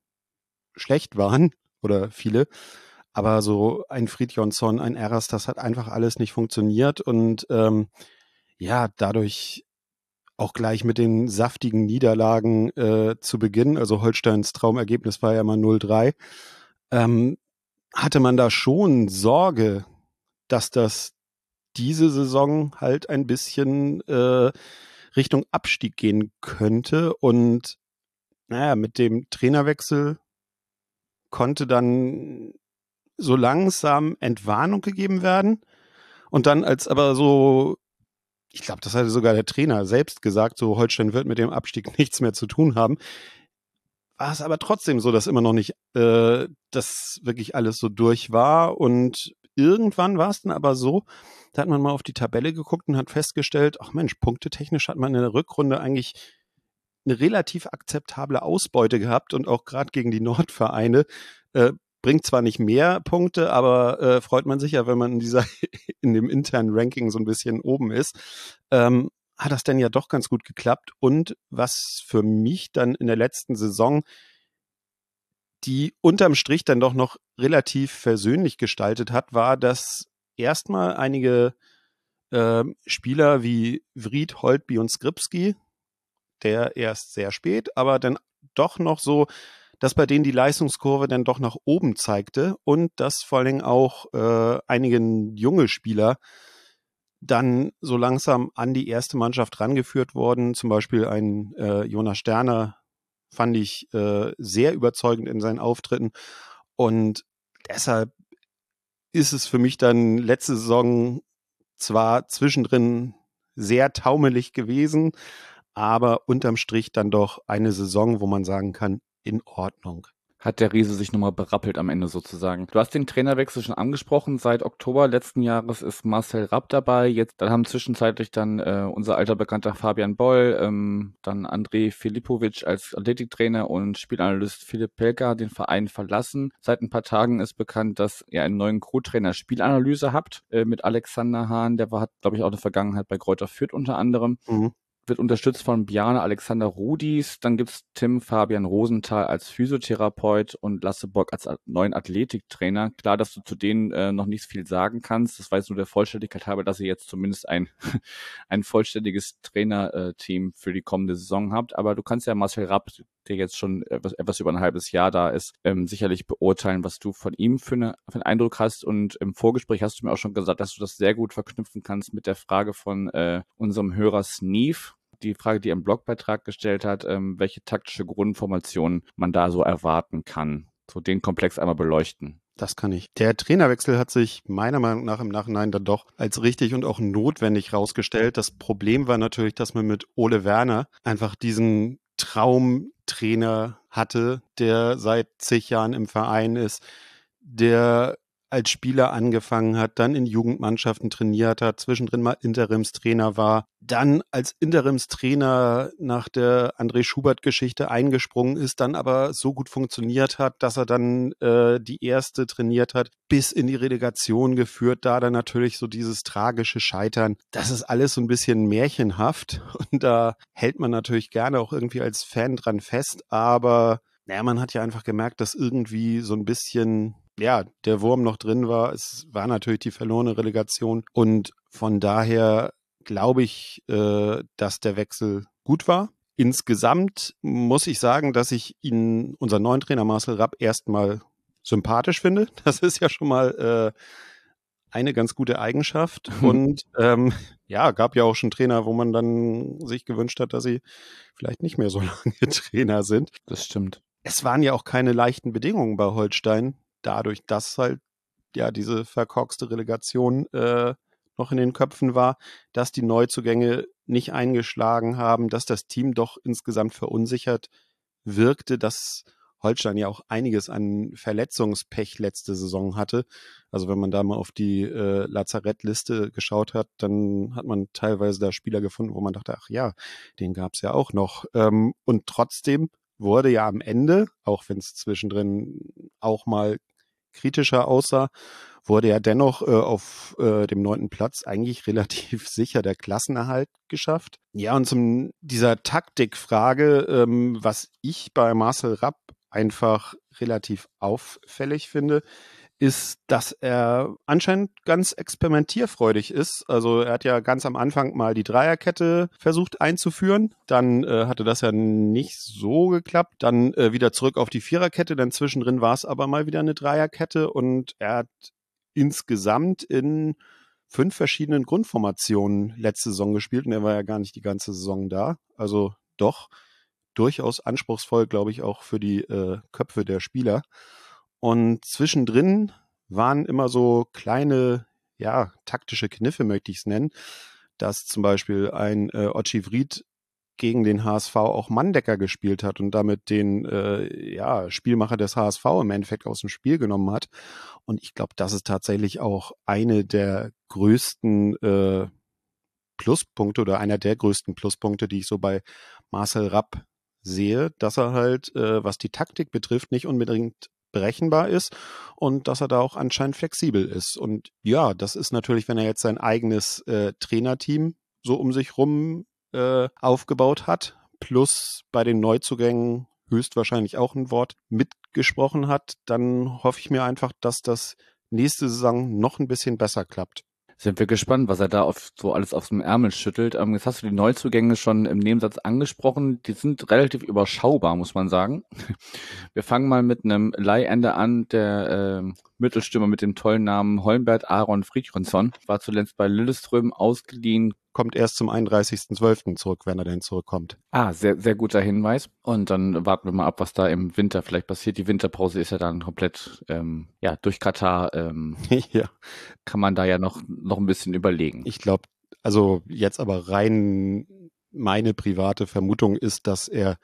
schlecht waren <laughs> oder viele, aber so ein Fridjonsson, ein Eras, das hat einfach alles nicht funktioniert und ähm, ja, dadurch auch gleich mit den saftigen Niederlagen äh, zu Beginn, also Holsteins Traumergebnis war ja mal 0-3, ähm, hatte man da schon Sorge, dass das diese Saison halt ein bisschen äh, Richtung Abstieg gehen könnte. Und naja, mit dem Trainerwechsel konnte dann so langsam Entwarnung gegeben werden. Und dann als aber so, ich glaube, das hatte sogar der Trainer selbst gesagt, so Holstein wird mit dem Abstieg <laughs> nichts mehr zu tun haben. War es aber trotzdem so, dass immer noch nicht äh, das wirklich alles so durch war. Und irgendwann war es dann aber so, da hat man mal auf die Tabelle geguckt und hat festgestellt, ach Mensch, punktetechnisch hat man in der Rückrunde eigentlich eine relativ akzeptable Ausbeute gehabt und auch gerade gegen die Nordvereine äh, bringt zwar nicht mehr Punkte, aber äh, freut man sich ja, wenn man in dieser <laughs> in dem internen Ranking so ein bisschen oben ist. Ähm, hat das denn ja doch ganz gut geklappt und was für mich dann in der letzten Saison die unterm Strich dann doch noch relativ versöhnlich gestaltet hat, war, dass erstmal einige äh, Spieler wie Vried, Holtby und Skripski, der erst sehr spät, aber dann doch noch so, dass bei denen die Leistungskurve dann doch nach oben zeigte und dass vor allen Dingen auch äh, einige junge Spieler dann so langsam an die erste Mannschaft rangeführt worden. Zum Beispiel ein äh, Jonas Sterner fand ich äh, sehr überzeugend in seinen Auftritten. Und deshalb ist es für mich dann letzte Saison zwar zwischendrin sehr taumelig gewesen, aber unterm Strich dann doch eine Saison, wo man sagen kann, in Ordnung
hat der Riese sich nochmal berappelt am Ende sozusagen. Du hast den Trainerwechsel schon angesprochen. Seit Oktober letzten Jahres ist Marcel Rapp dabei. Jetzt dann haben zwischenzeitlich dann äh, unser alter Bekannter Fabian Boll, ähm, dann André Filipovic als Athletiktrainer und Spielanalyst Philipp Pelka den Verein verlassen. Seit ein paar Tagen ist bekannt, dass ihr einen neuen Co-Trainer Spielanalyse habt äh, mit Alexander Hahn. Der war, hat, glaube ich, auch eine Vergangenheit bei Kräuter Fürth unter anderem. Mhm wird unterstützt von Bjarne Alexander Rudis. Dann gibt's Tim Fabian Rosenthal als Physiotherapeut und Lasse Bock als neuen Athletiktrainer. Klar, dass du zu denen äh, noch nicht viel sagen kannst. Das weiß nur der Vollständigkeit halber, dass ihr jetzt zumindest ein, <laughs> ein vollständiges Trainerteam für die kommende Saison habt. Aber du kannst ja Marcel Rapp, der jetzt schon etwas, etwas über ein halbes Jahr da ist, ähm, sicherlich beurteilen, was du von ihm für, eine, für einen Eindruck hast. Und im Vorgespräch hast du mir auch schon gesagt, dass du das sehr gut verknüpfen kannst mit der Frage von äh, unserem Hörer Sneeve die Frage, die er im Blogbeitrag gestellt hat, ähm, welche taktische Grundformation man da so erwarten kann. So den Komplex einmal beleuchten.
Das kann ich. Der Trainerwechsel hat sich meiner Meinung nach im Nachhinein dann doch als richtig und auch notwendig rausgestellt. Das Problem war natürlich, dass man mit Ole Werner einfach diesen Traumtrainer hatte, der seit zig Jahren im Verein ist, der als Spieler angefangen hat, dann in Jugendmannschaften trainiert hat, zwischendrin mal Interimstrainer war, dann als Interimstrainer nach der André Schubert-Geschichte eingesprungen ist, dann aber so gut funktioniert hat, dass er dann äh, die erste trainiert hat, bis in die Relegation geführt, da dann natürlich so dieses tragische Scheitern. Das ist alles so ein bisschen märchenhaft <laughs> und da hält man natürlich gerne auch irgendwie als Fan dran fest, aber naja, man hat ja einfach gemerkt, dass irgendwie so ein bisschen ja, der Wurm noch drin war. Es war natürlich die verlorene Relegation. Und von daher glaube ich, äh, dass der Wechsel gut war. Insgesamt muss ich sagen, dass ich ihn, unseren neuen Trainer Marcel Rapp, erstmal sympathisch finde. <laughs> Das ist ja schon mal äh, eine ganz gute Eigenschaft. <laughs> Und ähm, ja, gab ja auch schon Trainer, wo man dann sich gewünscht hat, dass sie vielleicht nicht mehr so <laughs> lange Trainer sind.
Das stimmt.
Es waren ja auch keine leichten Bedingungen bei Holstein dadurch, dass halt ja diese verkorkste Relegation äh, noch in den Köpfen war, dass die Neuzugänge nicht eingeschlagen haben, dass das Team doch insgesamt verunsichert wirkte, dass Holstein ja auch einiges an Verletzungspech letzte Saison hatte. Also wenn man da mal auf die äh, Lazarettliste geschaut hat, dann hat man teilweise da Spieler gefunden, wo man dachte, ach ja, den gab's ja auch noch. Ähm, und trotzdem wurde ja am Ende, auch wenn es zwischendrin auch mal kritischer aussah, wurde ja dennoch äh, auf äh, dem neunten Platz eigentlich <laughs> relativ sicher der Klassenerhalt geschafft. Ja, und zum dieser Taktikfrage, ähm, was ich bei Marcel Rapp einfach relativ auffällig finde, ist, dass er anscheinend ganz experimentierfreudig ist. Also er hat ja ganz am Anfang mal die Dreierkette versucht einzuführen. Dann äh, hatte das ja nicht so geklappt. Dann äh, wieder zurück auf die Viererkette. Dann zwischendrin war es aber mal wieder eine Dreierkette und er hat insgesamt in fünf verschiedenen Grundformationen letzte Saison gespielt und er war ja gar nicht die ganze Saison da. Also doch durchaus anspruchsvoll, glaube ich, auch für die äh, Köpfe der Spieler. Und zwischendrin waren immer so kleine, ja, taktische Kniffe, möchte ich es nennen, dass zum Beispiel ein äh, Ochi Vried gegen den HSV auch Manndecker gespielt hat und damit den äh, ja, Spielmacher des HSV im Endeffekt aus dem Spiel genommen hat. Und ich glaube, das ist tatsächlich auch eine der größten äh, Pluspunkte oder einer der größten Pluspunkte, die ich so bei Marcel Rapp sehe, dass er halt, äh, was die Taktik betrifft, nicht unbedingt berechenbar ist und dass er da auch anscheinend flexibel ist. Und ja, das ist natürlich, wenn er jetzt sein eigenes äh, Trainerteam so um sich rum äh, aufgebaut hat, plus bei den Neuzugängen höchstwahrscheinlich auch ein Wort mitgesprochen hat, dann hoffe ich mir einfach, dass das nächste Saison noch ein bisschen besser klappt.
Sind wir gespannt, was er da auf, so alles aus dem Ärmel schüttelt. Ähm, jetzt hast du die Neuzugänge schon im Nebensatz angesprochen. Die sind relativ überschaubar, muss man sagen. <laughs> Wir fangen mal mit einem Leihende an, der äh, Mittelstürmer mit dem tollen Namen Holmbert Aaron Friedrichsson war zuletzt bei Lilleström ausgeliehen.
Kommt erst zum 31.12. zurück, wenn er denn zurückkommt.
Ah, sehr, sehr guter Hinweis. Und dann warten wir mal ab, was da im Winter vielleicht passiert. Die Winterpause ist ja dann komplett, ähm, ja, durch Katar ähm, <laughs> ja. kann man da ja noch, noch ein bisschen überlegen.
Ich glaube, also jetzt aber rein meine private Vermutung ist, dass er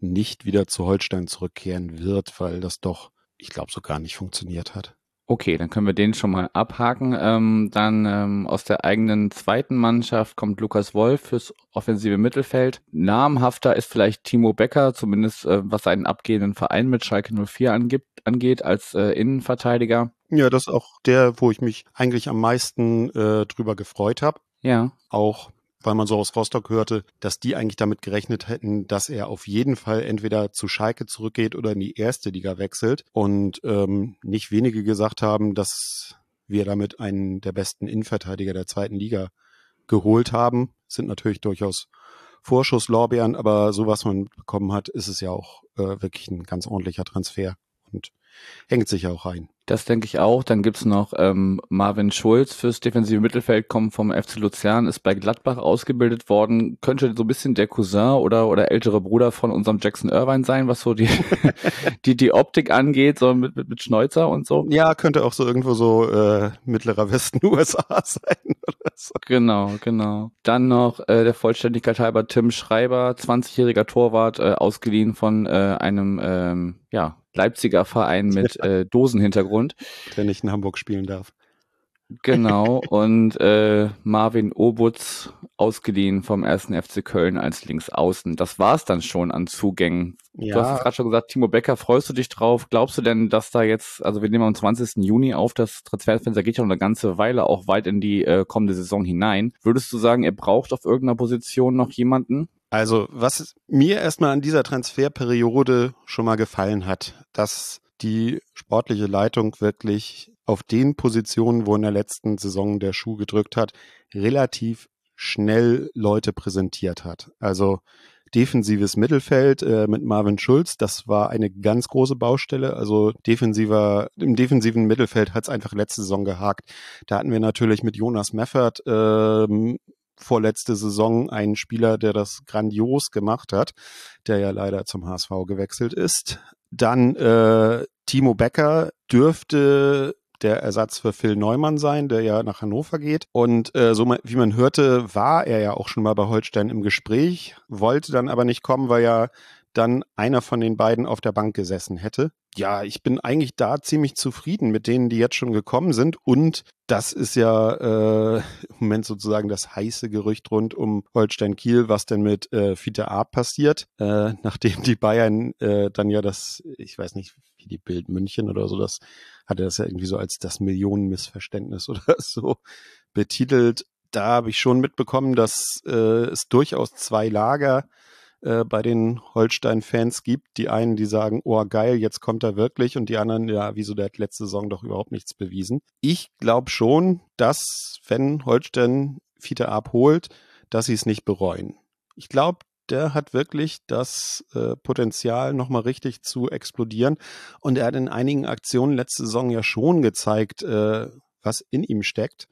nicht wieder zu Holstein zurückkehren wird, weil das doch, ich glaube, so gar nicht funktioniert hat.
Okay, dann können wir den schon mal abhaken. Ähm, dann ähm, aus der eigenen zweiten Mannschaft kommt Lukas Wolf fürs offensive Mittelfeld. Namhafter ist vielleicht Timo Becker, zumindest äh, was seinen abgehenden Verein mit Schalke 04 angibt, angeht, als äh, Innenverteidiger.
Ja, das ist auch der, wo ich mich eigentlich am meisten äh, drüber gefreut habe.
Ja.
Auch weil man so aus Rostock hörte, dass die eigentlich damit gerechnet hätten, dass er auf jeden Fall entweder zu Schalke zurückgeht oder in die erste Liga wechselt. Und ähm, nicht wenige gesagt haben, dass wir damit einen der besten Innenverteidiger der zweiten Liga geholt haben. Sind natürlich durchaus Vorschusslorbeeren, aber so was man bekommen hat, ist es ja auch äh, wirklich ein ganz ordentlicher Transfer und hängt sich ja auch rein.
Das denke ich auch. Dann gibt's noch ähm, Marvin Schulz fürs defensive Mittelfeld, kommt vom FC Luzern, ist bei Gladbach ausgebildet worden. Könnte so ein bisschen der Cousin oder, oder ältere Bruder von unserem Jackson Irvine sein, was so die, <laughs> die, die Optik angeht, so mit, mit, mit Schnäuzer und so.
Ja, könnte auch so irgendwo so äh, mittlerer Westen <laughs> USA sein oder so.
Genau, genau. Dann noch äh, der Vollständigkeit halber Tim Schreiber, 20-jähriger Torwart, äh, ausgeliehen von äh, einem ähm, ja, Leipziger Verein <laughs> mit äh, Dosenhintergrund.
Der nicht in Hamburg spielen darf.
Genau, <laughs> und äh, Marvin Obutz ausgeliehen vom ersten FC Köln als Linksaußen. Das war's dann schon an Zugängen. Ja. Du hast es gerade schon gesagt, Timo Becker, freust du dich drauf? Glaubst du denn, dass da jetzt, also wir nehmen am 20. Juni auf, das Transferfenster geht ja noch eine ganze Weile auch weit in die äh, kommende Saison hinein. Würdest du sagen, er braucht auf irgendeiner Position noch jemanden?
Also, was mir erstmal an dieser Transferperiode schon mal gefallen hat, dass die sportliche Leitung wirklich auf den Positionen, wo in der letzten Saison der Schuh gedrückt hat, relativ schnell Leute präsentiert hat. Also defensives Mittelfeld äh, mit Marvin Schulz, das war eine ganz große Baustelle. Also defensiver, im defensiven Mittelfeld hat es einfach letzte Saison gehakt. Da hatten wir natürlich mit Jonas Meffert ähm, vorletzte Saison einen Spieler, der das grandios gemacht hat, der ja leider zum HSV gewechselt ist. Dann äh, Timo Becker dürfte der Ersatz für Phil Neumann sein, der ja nach Hannover geht. Und äh, so wie man hörte, war er ja auch schon mal bei Holstein im Gespräch, wollte dann aber nicht kommen, weil ja dann einer von den beiden auf der Bank gesessen hätte. Ja, ich bin eigentlich da ziemlich zufrieden mit denen, die jetzt schon gekommen sind. Und das ist ja äh, <laughs> im Moment sozusagen das heiße Gerücht rund um Holstein Kiel, was denn mit äh, Fiete Arp passiert, äh, <laughs> nachdem die Bayern äh, dann ja das, ich weiß nicht, wie die Bild München oder so, das hatte das ja irgendwie so als das Millionenmissverständnis <laughs> oder so betitelt. Da habe ich schon mitbekommen, dass äh, es durchaus zwei Lager äh, bei den Holstein-Fans gibt. Die einen, die sagen, oh geil, jetzt kommt er wirklich und die anderen, ja, wieso, der hat letzte Saison doch überhaupt nichts bewiesen. Ich glaube schon, dass, wenn Holstein Fiete abholt, dass sie es nicht bereuen. Ich glaube, der hat wirklich das äh, Potenzial, nochmal richtig zu explodieren. Und er hat in einigen Aktionen letzte Saison ja schon gezeigt, äh, was in ihm steckt.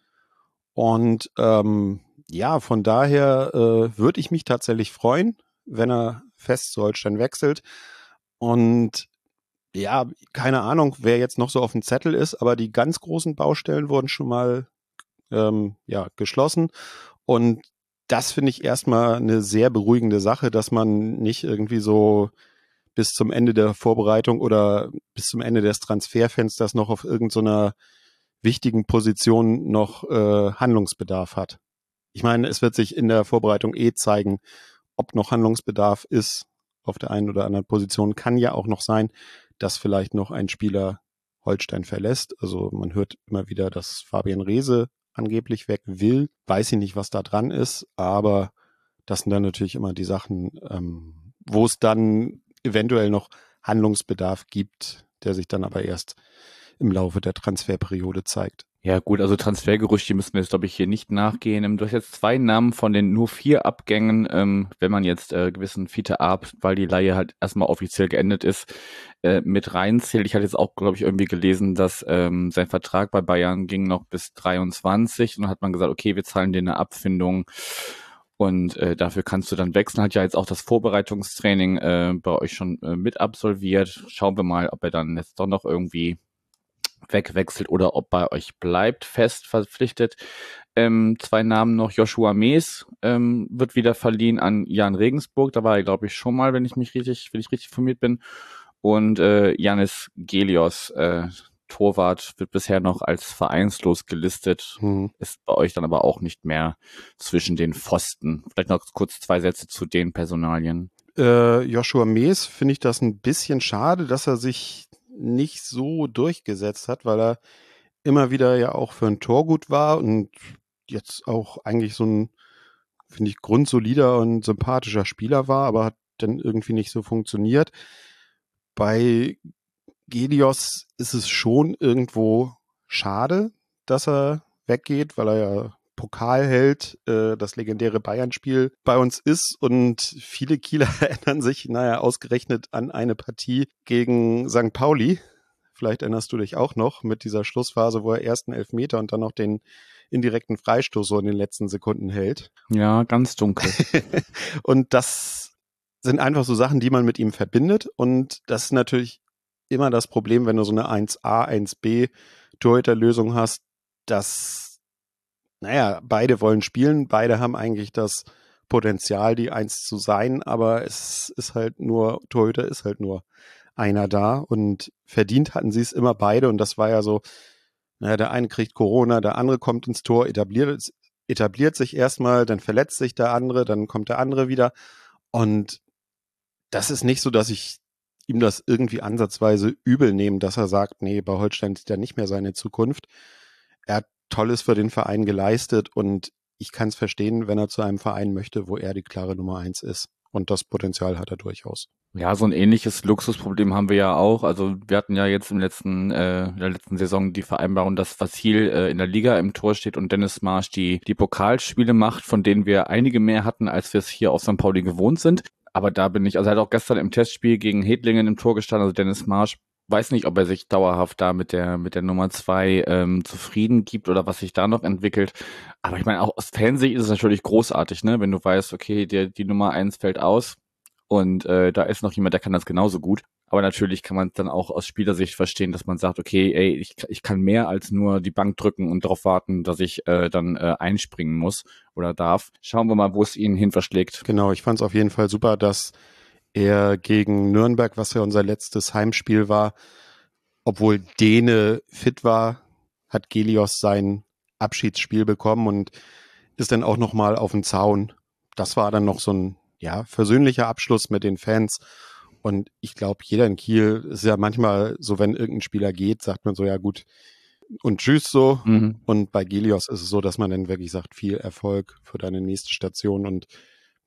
Und ähm, ja, von daher äh, würde ich mich tatsächlich freuen, wenn er fest zu Holstein wechselt. Und ja, keine Ahnung, wer jetzt noch so auf dem Zettel ist, aber die ganz großen Baustellen wurden schon mal ähm, ja, geschlossen. Und das finde ich erstmal eine sehr beruhigende Sache, dass man nicht irgendwie so bis zum Ende der Vorbereitung oder bis zum Ende des Transferfensters noch auf irgendeiner so wichtigen Position noch äh, Handlungsbedarf hat. Ich meine, es wird sich in der Vorbereitung eh zeigen, ob noch Handlungsbedarf ist auf der einen oder anderen Position, kann ja auch noch sein, dass vielleicht noch ein Spieler Holstein verlässt. Also man hört immer wieder, dass Fabian Reese angeblich weg will. Weiß ich nicht, was da dran ist, aber das sind dann natürlich immer die Sachen, ähm, wo es dann eventuell noch Handlungsbedarf gibt, der sich dann aber erst im Laufe der Transferperiode zeigt.
Ja gut, also Transfergerüchte müssen wir jetzt, glaube ich, hier nicht nachgehen. Ähm, du hast jetzt zwei Namen von den nur vier Abgängen, ähm, wenn man jetzt äh, gewissen Fiete Ab, weil die Laie halt erstmal offiziell geendet ist, äh, mit reinzählt. Ich hatte jetzt auch, glaube ich, irgendwie gelesen, dass ähm, sein Vertrag bei Bayern ging noch bis 23 und dann hat man gesagt, okay, wir zahlen dir eine Abfindung und äh, dafür kannst du dann wechseln. Hat ja jetzt auch das Vorbereitungstraining äh, bei euch schon äh, mit absolviert. Schauen wir mal, ob er dann jetzt doch noch irgendwie wegwechselt oder ob bei euch bleibt, fest verpflichtet. Ähm, zwei Namen noch. Joshua Mees ähm, wird wieder verliehen an Jan Regensburg. Da war er, glaube ich, schon mal, wenn ich mich richtig, wenn ich richtig informiert bin. Und äh, Janis Gelios, äh, Torwart, wird bisher noch als vereinslos gelistet, mhm. ist bei euch dann aber auch nicht mehr zwischen den Pfosten. Vielleicht noch kurz zwei Sätze zu den Personalien.
Äh, Joshua Mees finde ich das ein bisschen schade, dass er sich nicht so durchgesetzt hat, weil er immer wieder ja auch für ein Tor gut war und jetzt auch eigentlich so ein, finde ich, grundsolider und sympathischer Spieler war, aber hat dann irgendwie nicht so funktioniert. Bei Gelios ist es schon irgendwo schade, dass er weggeht, weil er ja Pokalheld, äh, das legendäre Bayern-Spiel bei uns ist. Und viele Kieler <laughs> erinnern sich, naja, ausgerechnet an eine Partie gegen St. Pauli. Vielleicht erinnerst du dich auch noch mit dieser Schlussphase, wo er ersten Elfmeter und dann noch den indirekten Freistoß so in den letzten Sekunden hält.
Ja, ganz dunkel. <laughs>
und das sind einfach so Sachen, die man mit ihm verbindet. Und das ist natürlich immer das Problem, wenn du so eine 1a, 1b Torhüterlösung hast, dass naja, beide wollen spielen, beide haben eigentlich das Potenzial, die Eins zu sein, aber es ist halt nur, Torhüter ist halt nur einer da. Und verdient hatten sie es immer beide. Und das war ja so, naja, der eine kriegt Corona, der andere kommt ins Tor, etabliert, etabliert sich erstmal, dann verletzt sich der andere, dann kommt der andere wieder. Und das ist nicht so, dass ich ihm das irgendwie ansatzweise übel nehme, dass er sagt, nee, bei Holstein ist ja nicht mehr seine Zukunft. Er hat Tolles für den Verein geleistet und ich kann es verstehen, wenn er zu einem Verein möchte, wo er die klare Nummer eins ist. Und das Potenzial hat er durchaus.
Ja, so ein ähnliches Luxusproblem haben wir ja auch. Also wir hatten ja jetzt im letzten, äh, in der letzten Saison die Vereinbarung, dass Vasil äh, in der Liga im Tor steht und Dennis Marsch die, die Pokalspiele macht, von denen wir einige mehr hatten, als wir es hier auf St. Pauli gewohnt sind. Aber da bin ich, also er hat auch gestern im Testspiel gegen Hedlingen im Tor gestanden, also Dennis Marsch weiß nicht, ob er sich dauerhaft da mit der mit der Nummer zwei ähm, zufrieden gibt oder was sich da noch entwickelt. Aber ich meine, auch aus Fansicht ist es natürlich großartig, ne? Wenn du weißt, okay, der, die Nummer eins fällt aus und äh, da ist noch jemand, der kann das genauso gut. Aber natürlich kann man dann auch aus Spielersicht verstehen, dass man sagt, okay, ey, ich, ich kann mehr als nur die Bank drücken und darauf warten, dass ich äh, dann äh, einspringen muss oder darf. Schauen wir mal, wo es ihn hin verschlägt.
Genau, ich fand es auf jeden Fall super, dass er gegen Nürnberg, was ja unser letztes Heimspiel war, obwohl Dene fit war, hat Gelios sein Abschiedsspiel bekommen und ist dann auch nochmal auf den Zaun. Das war dann noch so ein ja, versöhnlicher Abschluss mit den Fans. Und ich glaube, jeder in Kiel ist ja manchmal so, wenn irgendein Spieler geht, sagt man so, ja gut, und tschüss so. Mhm. Und bei Gelios ist es so, dass man dann wirklich sagt, viel Erfolg für deine nächste Station und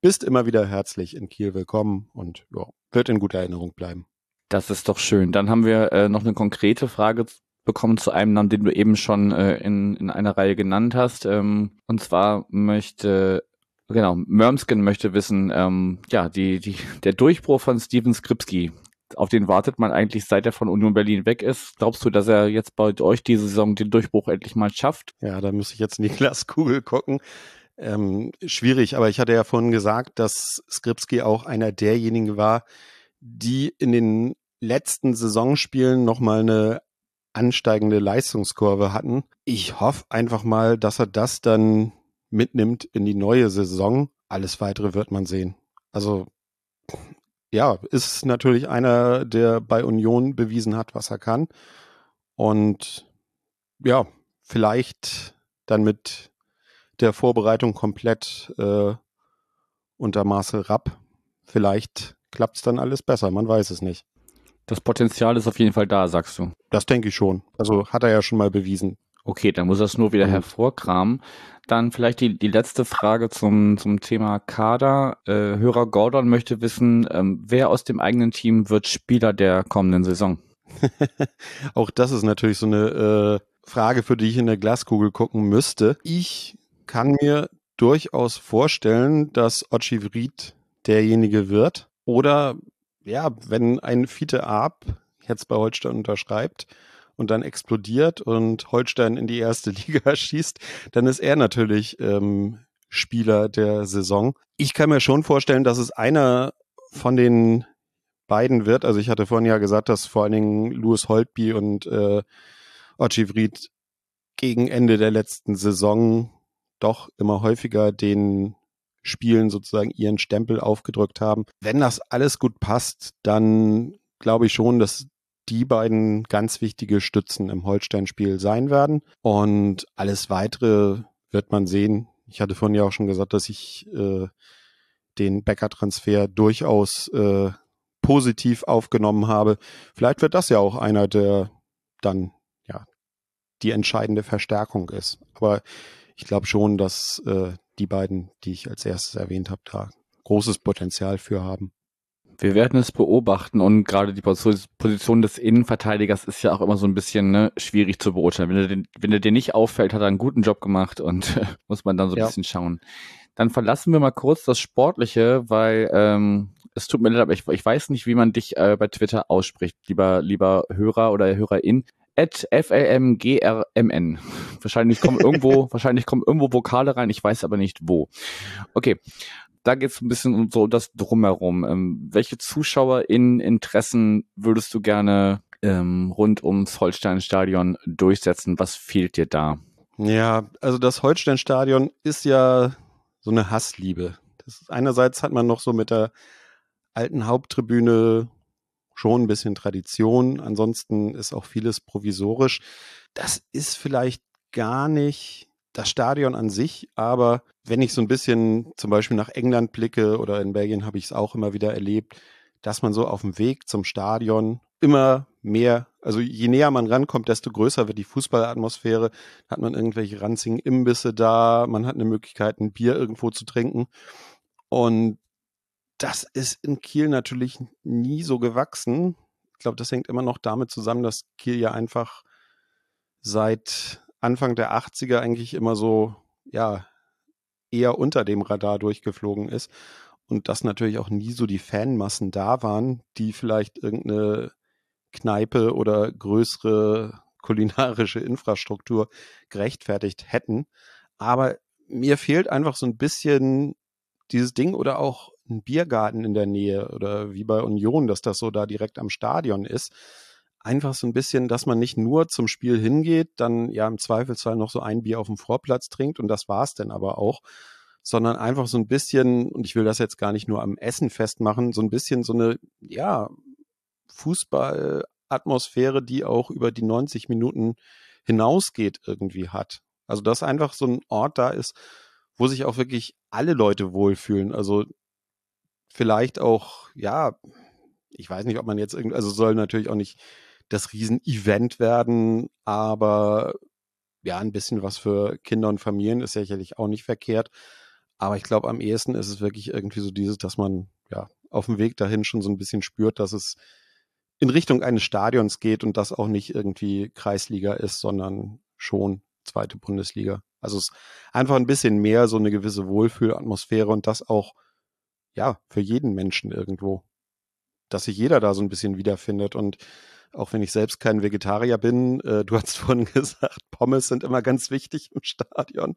bist immer wieder herzlich in Kiel willkommen und ja, wird in guter Erinnerung bleiben.
Das ist doch schön. Dann haben wir äh, noch eine konkrete Frage bekommen zu einem Namen, den du eben schon äh, in, in einer Reihe genannt hast. Ähm, und zwar möchte, genau, Mörmskin möchte wissen, ähm, ja, die, die, der Durchbruch von Steven Skripski, auf den wartet man eigentlich, seit er von Union Berlin weg ist. Glaubst du, dass er jetzt bei euch diese Saison den Durchbruch endlich mal schafft?
Ja, da muss ich jetzt in die Glaskugel gucken. Ähm, schwierig, aber ich hatte ja vorhin gesagt, dass Skripski auch einer derjenigen war, die in den letzten Saisonspielen nochmal eine ansteigende Leistungskurve hatten. Ich hoffe einfach mal, dass er das dann mitnimmt in die neue Saison. Alles weitere wird man sehen. Also ja, ist natürlich einer, der bei Union bewiesen hat, was er kann. Und ja, vielleicht dann mit der Vorbereitung komplett äh, unter Marcel Rapp. Vielleicht klappt es dann alles besser, man weiß es nicht.
Das Potenzial ist auf jeden Fall da, sagst du.
Das denke ich schon. Also hat er ja schon mal bewiesen.
Okay, dann muss er es nur wieder mhm. hervorkramen. Dann vielleicht die, die letzte Frage zum, zum Thema Kader. Äh, Hörer Gordon möchte wissen, ähm, wer aus dem eigenen Team wird Spieler der kommenden Saison? <laughs>
Auch das ist natürlich so eine äh, Frage, für die ich in der Glaskugel gucken müsste. Ich kann mir durchaus vorstellen, dass Ochivrit derjenige wird. Oder ja, wenn ein Fiete Arp jetzt bei Holstein unterschreibt und dann explodiert und Holstein in die erste <laughs> Liga schießt, dann ist er natürlich ähm, Spieler der Saison. Ich kann mir schon vorstellen, dass es einer von den beiden wird. Also ich hatte vorhin ja gesagt, dass vor allen Dingen Louis Holtby und äh, Ochivrit gegen Ende der letzten Saison doch immer häufiger den Spielen sozusagen ihren Stempel aufgedrückt haben. Wenn das alles gut passt, dann glaube ich schon, dass die beiden ganz wichtige Stützen im Holstein-Spiel sein werden. Und alles weitere wird man sehen. Ich hatte vorhin ja auch schon gesagt, dass ich äh, den Becker-Transfer durchaus äh, positiv aufgenommen habe. Vielleicht wird das ja auch einer, der dann ja die entscheidende Verstärkung ist. Aber ich glaube schon, dass äh, die beiden, die ich als erstes erwähnt habe, da großes Potenzial für haben.
Wir werden es beobachten und gerade die Position des Innenverteidigers ist ja auch immer so ein bisschen ne, schwierig zu beurteilen. Wenn er, den, wenn er dir nicht auffällt, hat er einen guten Job gemacht und <laughs> muss man dann so ein ja. bisschen schauen. Dann verlassen wir mal kurz das Sportliche, weil ähm, es tut mir leid, aber ich, ich weiß nicht, wie man dich äh, bei Twitter ausspricht, lieber, lieber Hörer oder Hörerin at FLMGRMN. Wahrscheinlich kommen irgendwo, <laughs> wahrscheinlich kommen irgendwo Vokale rein, ich weiß aber nicht wo. Okay. Da geht es ein bisschen um so das Drumherum. Ähm, welche in Interessen würdest du gerne ähm, rund ums Holstein-Stadion durchsetzen? Was fehlt dir da?
Ja, also das Holstein-Stadion ist ja so eine Hassliebe. Ist, einerseits hat man noch so mit der alten Haupttribüne schon ein bisschen Tradition. Ansonsten ist auch vieles provisorisch. Das ist vielleicht gar nicht das Stadion an sich, aber wenn ich so ein bisschen zum Beispiel nach England blicke oder in Belgien habe ich es auch immer wieder erlebt, dass man so auf dem Weg zum Stadion immer mehr, also je näher man rankommt, desto größer wird die Fußballatmosphäre. Hat man irgendwelche ranzigen Imbisse da, man hat eine Möglichkeit, ein Bier irgendwo zu trinken. Und das ist in Kiel natürlich nie so gewachsen. Ich glaube, das hängt immer noch damit zusammen, dass Kiel ja einfach seit Anfang der 80er eigentlich immer so, ja, eher unter dem Radar durchgeflogen ist. Und dass natürlich auch nie so die Fanmassen da waren, die vielleicht irgendeine Kneipe oder größere <laughs> kulinarische Infrastruktur gerechtfertigt hätten. Aber mir fehlt einfach so ein bisschen dieses Ding oder auch ein Biergarten in der Nähe oder wie bei Union, dass das so da direkt am Stadion ist. Einfach so ein bisschen, dass man nicht nur zum Spiel hingeht, dann ja im Zweifelsfall noch so ein Bier auf dem Vorplatz trinkt und das war's denn aber auch, sondern einfach so ein bisschen, und ich will das jetzt gar nicht nur am Essen festmachen, so ein bisschen so eine, ja, Fußballatmosphäre, die auch über die 90 Minuten hinausgeht, irgendwie hat. Also, dass einfach so ein Ort da ist, wo sich auch wirklich alle Leute wohlfühlen. Also vielleicht auch, ja, ich weiß nicht, ob man jetzt irgendwie, also soll natürlich auch nicht das Riesen-Event werden, aber ja, ein bisschen was für Kinder und Familien ist sicherlich auch nicht verkehrt. Aber ich glaube, am ehesten ist es wirklich irgendwie so dieses, dass man ja auf dem Weg dahin schon so ein bisschen spürt, dass es in Richtung eines Stadions geht und das auch nicht irgendwie Kreisliga ist, sondern schon zweite Bundesliga. Also es ist einfach ein bisschen mehr so eine gewisse Wohlfühlatmosphäre und das auch, ja, für jeden Menschen irgendwo. Dass sich jeder da so ein bisschen wiederfindet und auch wenn ich selbst kein Vegetarier bin, äh, du hast <laughs> vorhin gesagt, Pommes sind immer ganz wichtig im Stadion.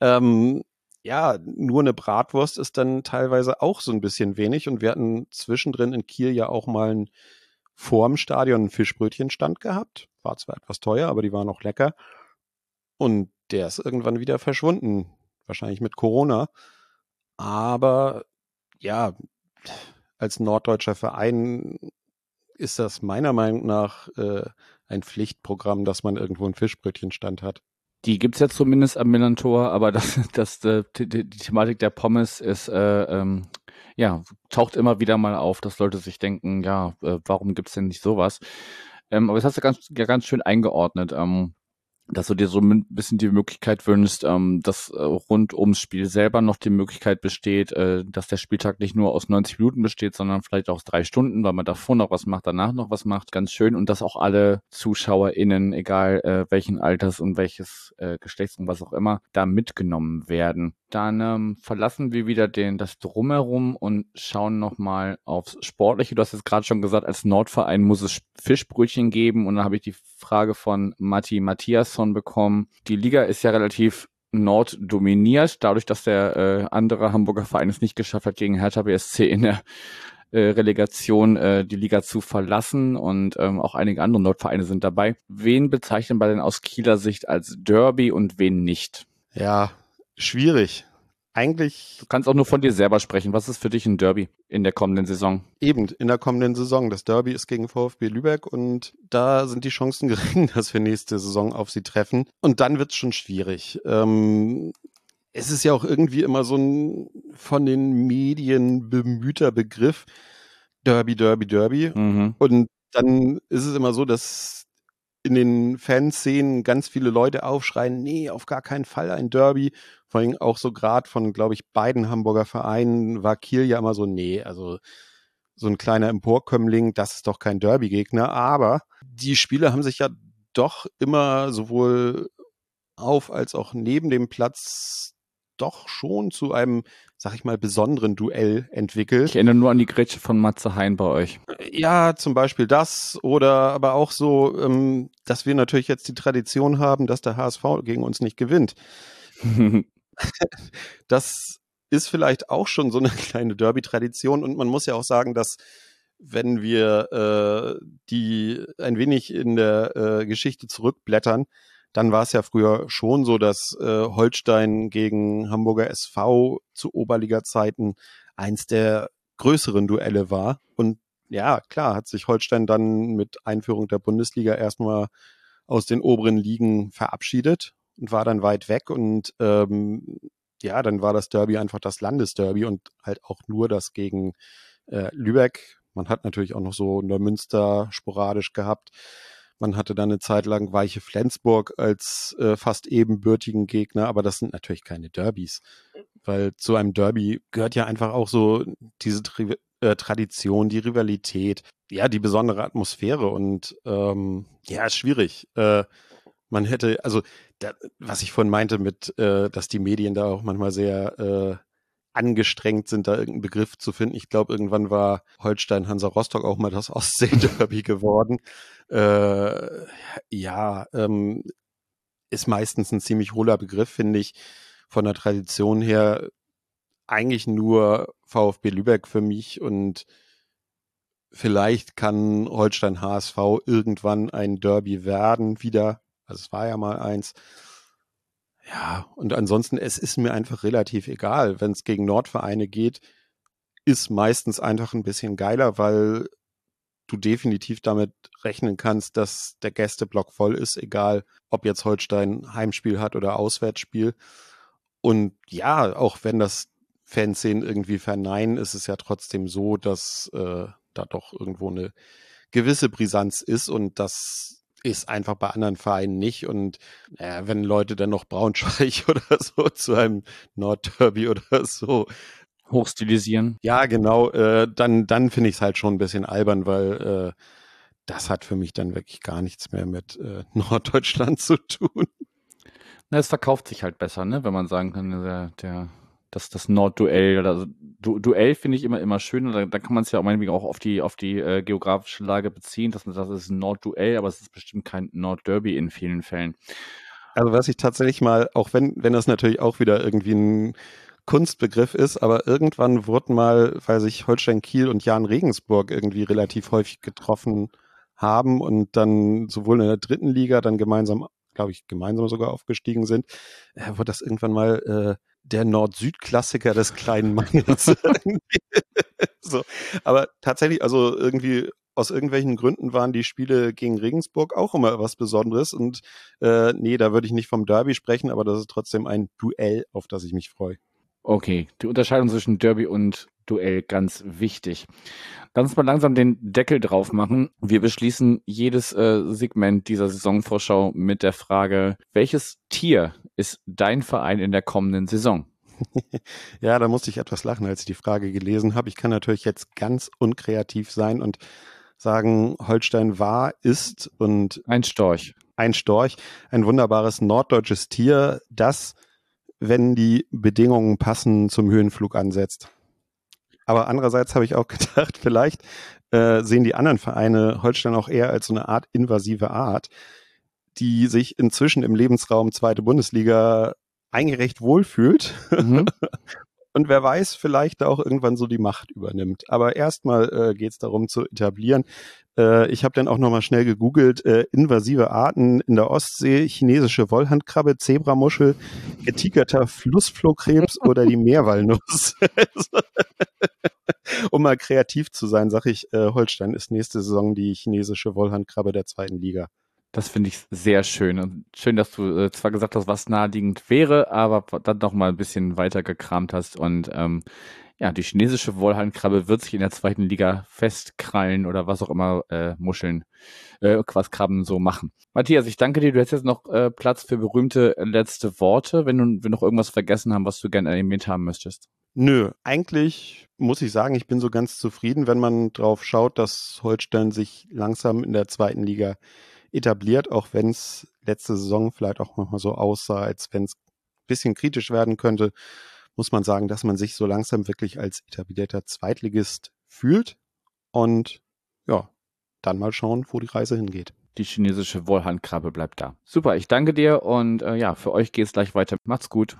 Ähm, ja, nur eine Bratwurst ist dann teilweise auch so ein bisschen wenig und wir hatten zwischendrin in Kiel ja auch mal ein vorm Stadion einen Fischbrötchenstand gehabt. War zwar etwas teuer, aber die waren auch lecker. Und der ist irgendwann wieder verschwunden. Wahrscheinlich mit Corona. Aber ja, als norddeutscher Verein ist das meiner Meinung nach äh, ein Pflichtprogramm, dass man irgendwo einen Fischbrötchenstand hat.
Die gibt's ja zumindest am Millantor, aber das, das, äh, die, die, die Thematik der Pommes ist, äh, ähm, ja, taucht immer wieder mal auf, dass Leute sich denken, ja, äh, warum gibt's denn nicht sowas? Ähm, aber das hast du ganz, ja, ganz schön eingeordnet. Ähm, dass du dir so ein bisschen die Möglichkeit wünschst, ähm, dass äh, rund ums Spiel selber noch die Möglichkeit besteht, äh, dass der Spieltag nicht nur aus 90 Minuten besteht, sondern vielleicht auch aus drei Stunden, weil man davor noch was macht, danach noch was macht. Ganz schön. Und dass auch alle ZuschauerInnen, egal äh, welchen Alters und welches äh, Geschlechts und was auch immer, da mitgenommen werden. Dann ähm, verlassen wir wieder den, das Drumherum und schauen nochmal aufs Sportliche. Du hast jetzt gerade schon gesagt, als Nordverein muss es Fischbrötchen geben. Und dann habe ich die Frage von Matti Matthiasson bekommen. Die Liga ist ja relativ Nord dominiert, dadurch, dass der äh, andere Hamburger Verein es nicht geschafft hat, gegen Hertha BSC in der äh, Relegation äh, die Liga zu verlassen und ähm, auch einige andere Nordvereine sind dabei. Wen bezeichnen wir denn aus Kieler Sicht als Derby und wen nicht?
Ja, schwierig. Eigentlich.
Du kannst auch nur von dir selber sprechen. Was ist für dich ein Derby in der kommenden Saison?
Eben, in der kommenden Saison. Das Derby ist gegen VfB Lübeck und da sind die Chancen <laughs> gering, dass wir nächste Saison auf sie treffen. Und dann wird es schon schwierig. Ähm, es ist ja auch irgendwie immer so ein von den Medien bemühter Begriff. Derby, Derby, Derby. Mhm. Und dann ist es immer so, dass in den Fanszenen ganz viele Leute aufschreien, nee, auf gar keinen Fall ein Derby. Vor allem auch so gerade von, glaube ich, beiden Hamburger Vereinen war Kiel ja immer so, nee, also so ein kleiner Emporkömmling, das ist doch kein Derby-Gegner. Aber die Spiele haben sich ja doch immer sowohl auf als auch neben dem Platz doch schon zu einem, sag ich mal, besonderen Duell entwickelt.
Ich erinnere nur an die Grätsche von Matze Hein bei euch.
Ja, zum Beispiel das oder aber auch so, ähm, dass wir natürlich jetzt die Tradition haben, dass der HSV gegen uns nicht gewinnt. <laughs> das ist vielleicht auch schon so eine <laughs> kleine Derby-Tradition und man muss ja auch sagen, dass wenn wir äh, die ein wenig in der äh, Geschichte zurückblättern, dann war es ja früher schon so, dass äh, Holstein gegen Hamburger SV zu Oberliga-Zeiten eins der größeren Duelle war. Und ja, klar, hat sich Holstein dann mit Einführung der Bundesliga erstmal aus den oberen Ligen verabschiedet und war dann weit weg. Und ähm, ja, dann war das Derby einfach das Landesderby und halt auch nur das gegen äh, Lübeck. Man hat natürlich auch noch so Neumünster sporadisch gehabt. Man hatte dann eine Zeit lang Weiche Flensburg als äh, fast ebenbürtigen Gegner, aber das sind natürlich keine Derbys, weil zu einem Derby gehört ja einfach auch so diese Tri äh, Tradition, die Rivalität, ja, die besondere Atmosphäre und ähm, ja, ist schwierig. Äh, man hätte, also da, was ich vorhin meinte mit, äh, dass die Medien da auch manchmal sehr äh, angestrengt sind, da irgendeinen Begriff zu finden. Ich glaube, irgendwann war Holstein Hansa Rostock auch mal das <laughs> Ostsee-Derby geworden. Äh, ja, ähm, ist meistens ein ziemlich hohler Begriff, finde ich, von der Tradition her. eigentlich nur VfB Lübeck für mich und vielleicht kann Holstein HSV irgendwann ein Derby werden wieder. Also es war ja mal eins. Ja, und ansonsten, es ist mir einfach relativ egal. Wenn es gegen Nordvereine geht, ist meistens einfach ein bisschen geiler, weil du definitiv damit rechnen kannst, dass der Gästeblock voll ist, egal ob jetzt Holstein Heimspiel hat oder Auswärtsspiel. Und ja, auch wenn das Fanszenen irgendwie verneinen, ist es ja trotzdem so, dass äh, da doch irgendwo eine gewisse Brisanz ist und das ist einfach bei anderen Vereinen nicht. Und äh, wenn Leute dann noch Braunschweig <laughs> oder so zu einem Nordderby oder so
hochstilisieren.
Ja, genau. Äh, dann dann finde ich es halt schon ein bisschen albern, weil äh, das hat für mich dann wirklich gar nichts mehr mit äh, <laughs> Norddeutschland zu tun.
Na, es verkauft sich halt besser, ne? wenn man sagen kann, der, der das, das Nordduell oder also, du, Duell finde ich immer immer schön. Da, da kann man es ja auch meinetwegen auch auf die auf die äh, geografische Lage beziehen, dass man sagt, es ist ein Nordduell, aber es ist bestimmt kein Nordderby in vielen Fällen.
Also was ich tatsächlich mal, auch wenn wenn das natürlich auch wieder irgendwie ein Kunstbegriff ist, aber irgendwann wurden mal, weil sich Holstein Kiel und Jan Regensburg irgendwie relativ häufig getroffen haben und dann sowohl in der dritten Liga dann gemeinsam, glaube ich, gemeinsam sogar aufgestiegen sind, äh, wurde das irgendwann mal äh, der Nord-Süd-Klassiker des kleinen Mannes. <laughs> <laughs> so. Aber tatsächlich, also irgendwie aus irgendwelchen Gründen waren die Spiele gegen Regensburg auch immer was Besonderes. Und äh, nee, da würde ich nicht vom Derby sprechen, aber das ist trotzdem ein Duell, auf das ich mich freue.
Okay, die Unterscheidung zwischen Derby und Duell ganz wichtig. Lass uns mal langsam den Deckel drauf machen. Wir beschließen jedes äh, Segment dieser Saisonvorschau mit der Frage, welches Tier ist dein Verein in der kommenden Saison? <laughs>
ja, da musste ich etwas lachen, als ich die Frage gelesen habe. Ich kann natürlich jetzt ganz unkreativ sein und sagen, Holstein war, ist und
ein Storch.
Ein Storch, ein wunderbares norddeutsches Tier, das, wenn die Bedingungen passen, zum Höhenflug ansetzt. Aber andererseits habe ich auch <laughs> gedacht, vielleicht äh, sehen die anderen Vereine Holstein auch eher als so eine Art invasive Art, die sich inzwischen im Lebensraum zweite Bundesliga eigentlich recht wohlfühlt. Mhm. <laughs> Und wer weiß, vielleicht da auch irgendwann so die Macht übernimmt. Aber erstmal äh, geht es darum zu etablieren. Äh, ich habe dann auch nochmal schnell gegoogelt, äh, invasive Arten in der Ostsee, chinesische Wollhandkrabbe, Zebramuschel, getigerter Flussflohkrebs <laughs> oder die Meerwalnuss. <laughs> um mal kreativ zu sein, sage ich, äh, Holstein ist nächste Saison die chinesische Wollhandkrabbe der zweiten Liga.
Das finde ich sehr schön. Und schön, dass du äh, zwar gesagt hast, was naheliegend wäre, aber dann noch mal ein bisschen weiter gekramt hast. Und ähm, ja, die chinesische Wollhandkrabbe wird sich in der zweiten Liga festkrallen oder was auch immer äh, Muscheln, äh, was Krabben so machen. Matthias, ich danke dir. Du hast jetzt noch äh, Platz für berühmte letzte Worte, wenn du wir noch irgendwas vergessen haben, was du gerne erwähnt haben möchtest.
Nö, eigentlich muss ich sagen, ich bin so ganz zufrieden, wenn man drauf schaut, dass Holstein sich langsam in der zweiten Liga etabliert, auch wenn es letzte Saison vielleicht auch nochmal so aussah, als wenn es ein bisschen kritisch werden könnte, muss man sagen, dass man sich so langsam wirklich als etablierter Zweitligist fühlt. Und ja, dann mal schauen, wo die Reise hingeht.
Die chinesische Wollhandkrabbe bleibt da. Super, ich danke dir und äh, ja, für euch geht es gleich weiter. Macht's gut.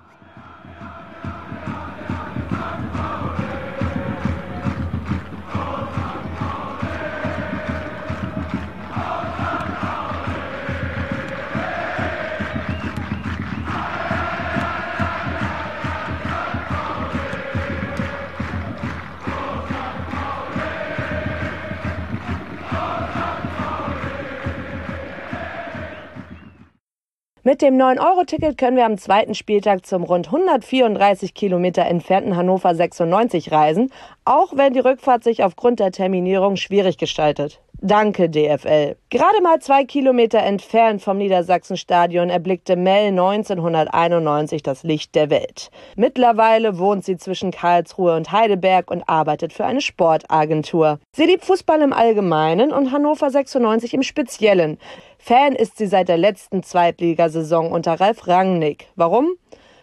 Mit dem 9-Euro-Ticket können wir am zweiten Spieltag zum rund 134 Kilometer entfernten Hannover 96 reisen, auch wenn die Rückfahrt sich aufgrund der Terminierung schwierig gestaltet. Danke, DFL. Gerade mal zwei Kilometer entfernt vom Niedersachsenstadion erblickte Mel 1991 das Licht der Welt. Mittlerweile wohnt sie zwischen Karlsruhe und Heidelberg und arbeitet für eine Sportagentur. Sie liebt Fußball im Allgemeinen und Hannover 96 im Speziellen. Fan ist sie seit der letzten Zweitligasaison unter Ralf Rangnick. Warum?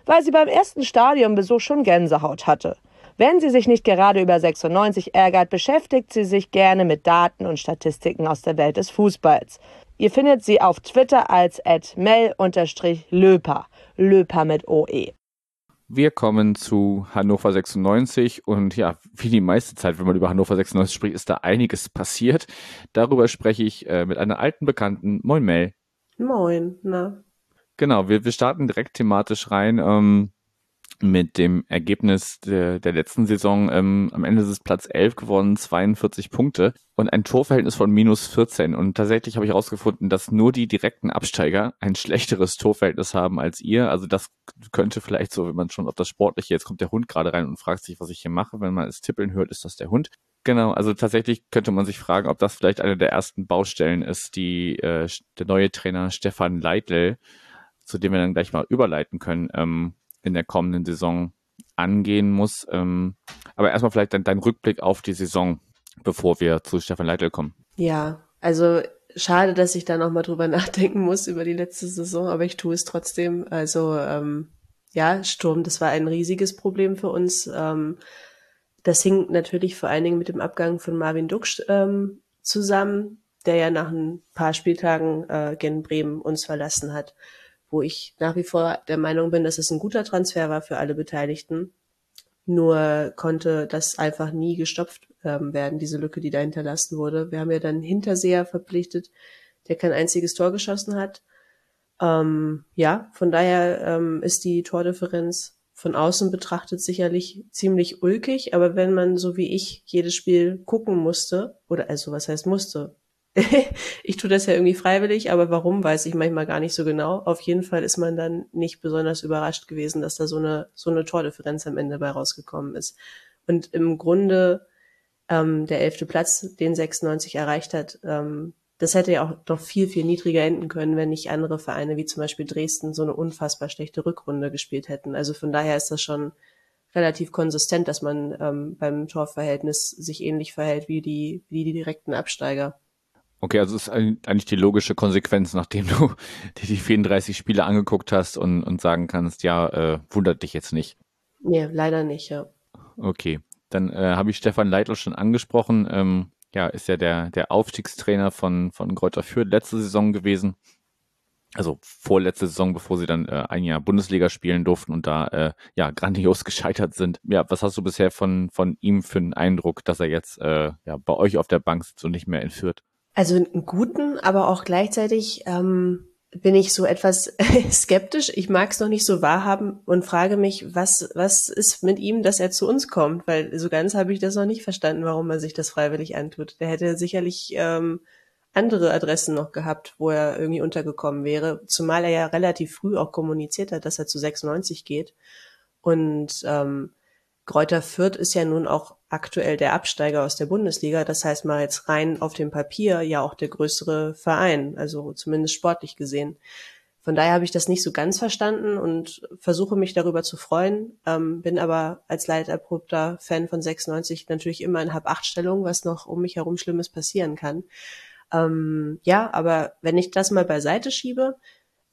Weil sie beim ersten Stadionbesuch schon Gänsehaut hatte. Wenn sie sich nicht gerade über 96 ärgert, beschäftigt sie sich gerne mit Daten und Statistiken aus der Welt des Fußballs. Ihr findet sie auf Twitter als mel-löper, Löper mit OE.
Wir kommen zu Hannover 96 und ja, wie die meiste Zeit, wenn man über Hannover 96 spricht, ist da einiges passiert. Darüber spreche ich äh, mit einer alten Bekannten. Moin Mel.
Moin, na.
Genau, wir, wir starten direkt thematisch rein. Ähm, mit dem Ergebnis der, der letzten Saison. Ähm, am Ende ist es Platz 11 geworden, 42 Punkte und ein Torverhältnis von minus 14. Und tatsächlich habe ich herausgefunden, dass nur die direkten Absteiger ein schlechteres Torverhältnis haben als ihr. Also das könnte vielleicht so, wenn man schon auf das Sportliche, jetzt kommt der Hund gerade rein und fragt sich, was ich hier mache. Wenn man es tippeln hört, ist das der Hund. Genau, also tatsächlich könnte man sich fragen, ob das vielleicht eine der ersten Baustellen ist, die äh, der neue Trainer Stefan Leitl, zu dem wir dann gleich mal überleiten können, ähm, in der kommenden Saison angehen muss. Ähm, aber erstmal vielleicht dein, dein Rückblick auf die Saison, bevor wir zu Stefan Leitl kommen.
Ja, also schade, dass ich da nochmal drüber <laughs> nachdenken muss über die letzte Saison, aber ich tue es trotzdem. Also ähm, ja, Sturm, das war ein riesiges Problem für uns. Ähm, das hing natürlich vor allen Dingen mit dem Abgang von Marvin Duksch ähm, zusammen, der ja nach ein paar Spieltagen äh, gen Bremen uns verlassen hat wo ich nach wie vor der Meinung bin, dass es ein guter Transfer war für alle Beteiligten. Nur konnte das einfach nie gestopft ähm, werden, diese Lücke, die da hinterlassen wurde. Wir haben ja dann Hinterseher verpflichtet, der kein einziges Tor geschossen hat. Ähm, ja, von daher ähm, ist die Tordifferenz von außen betrachtet sicherlich ziemlich ulkig, aber wenn man so wie ich jedes Spiel gucken musste, oder also was heißt musste, <laughs> ich tue das ja irgendwie freiwillig, aber warum, weiß ich manchmal gar nicht so genau. Auf jeden Fall ist man dann nicht besonders überrascht gewesen, dass da so eine, so eine Tordifferenz am Ende bei rausgekommen ist. Und im Grunde ähm, der elfte Platz, den 96 erreicht hat, ähm, das hätte ja auch doch viel, viel niedriger enden können, wenn nicht andere Vereine wie zum Beispiel Dresden so eine unfassbar schlechte Rückrunde gespielt hätten. Also von daher ist das schon relativ konsistent, dass man ähm, beim Torverhältnis sich ähnlich verhält wie die, wie die direkten Absteiger.
Okay, also ist eigentlich die logische Konsequenz, nachdem du <laughs> dir die 34 Spiele angeguckt hast und, und sagen kannst, ja, äh, wundert dich jetzt nicht.
Nee, leider nicht, ja.
Okay, dann äh, habe ich Stefan Leitl schon angesprochen. Ähm, ja, ist ja der, der Aufstiegstrainer von, von Kräuter Fürth letzte Saison gewesen. Also vorletzte Saison, bevor sie dann äh, ein Jahr Bundesliga spielen durften und da äh, ja grandios <laughs> gescheitert sind. Ja, was hast du bisher von, von ihm für einen Eindruck, dass er jetzt äh, ja, bei euch auf der Bank sitzt und nicht mehr entführt?
Also einen guten, aber auch gleichzeitig ähm, bin ich so etwas <laughs> skeptisch. Ich mag es noch nicht so wahrhaben und frage mich, was, was ist mit ihm, dass er zu uns kommt? Weil so ganz habe ich das noch nicht verstanden, warum er sich das freiwillig antut. Der hätte sicherlich ähm, andere Adressen noch gehabt, wo er irgendwie untergekommen wäre. Zumal er ja relativ früh auch kommuniziert hat, dass er zu 96 geht. Und ähm, Kräuter Fürth ist ja nun auch aktuell der Absteiger aus der Bundesliga. Das heißt mal jetzt rein auf dem Papier ja auch der größere Verein, also zumindest sportlich gesehen. Von daher habe ich das nicht so ganz verstanden und versuche mich darüber zu freuen, ähm, bin aber als leiderprobter Fan von 96 natürlich immer in Hab-Acht-Stellung, was noch um mich herum Schlimmes passieren kann. Ähm, ja, aber wenn ich das mal beiseite schiebe,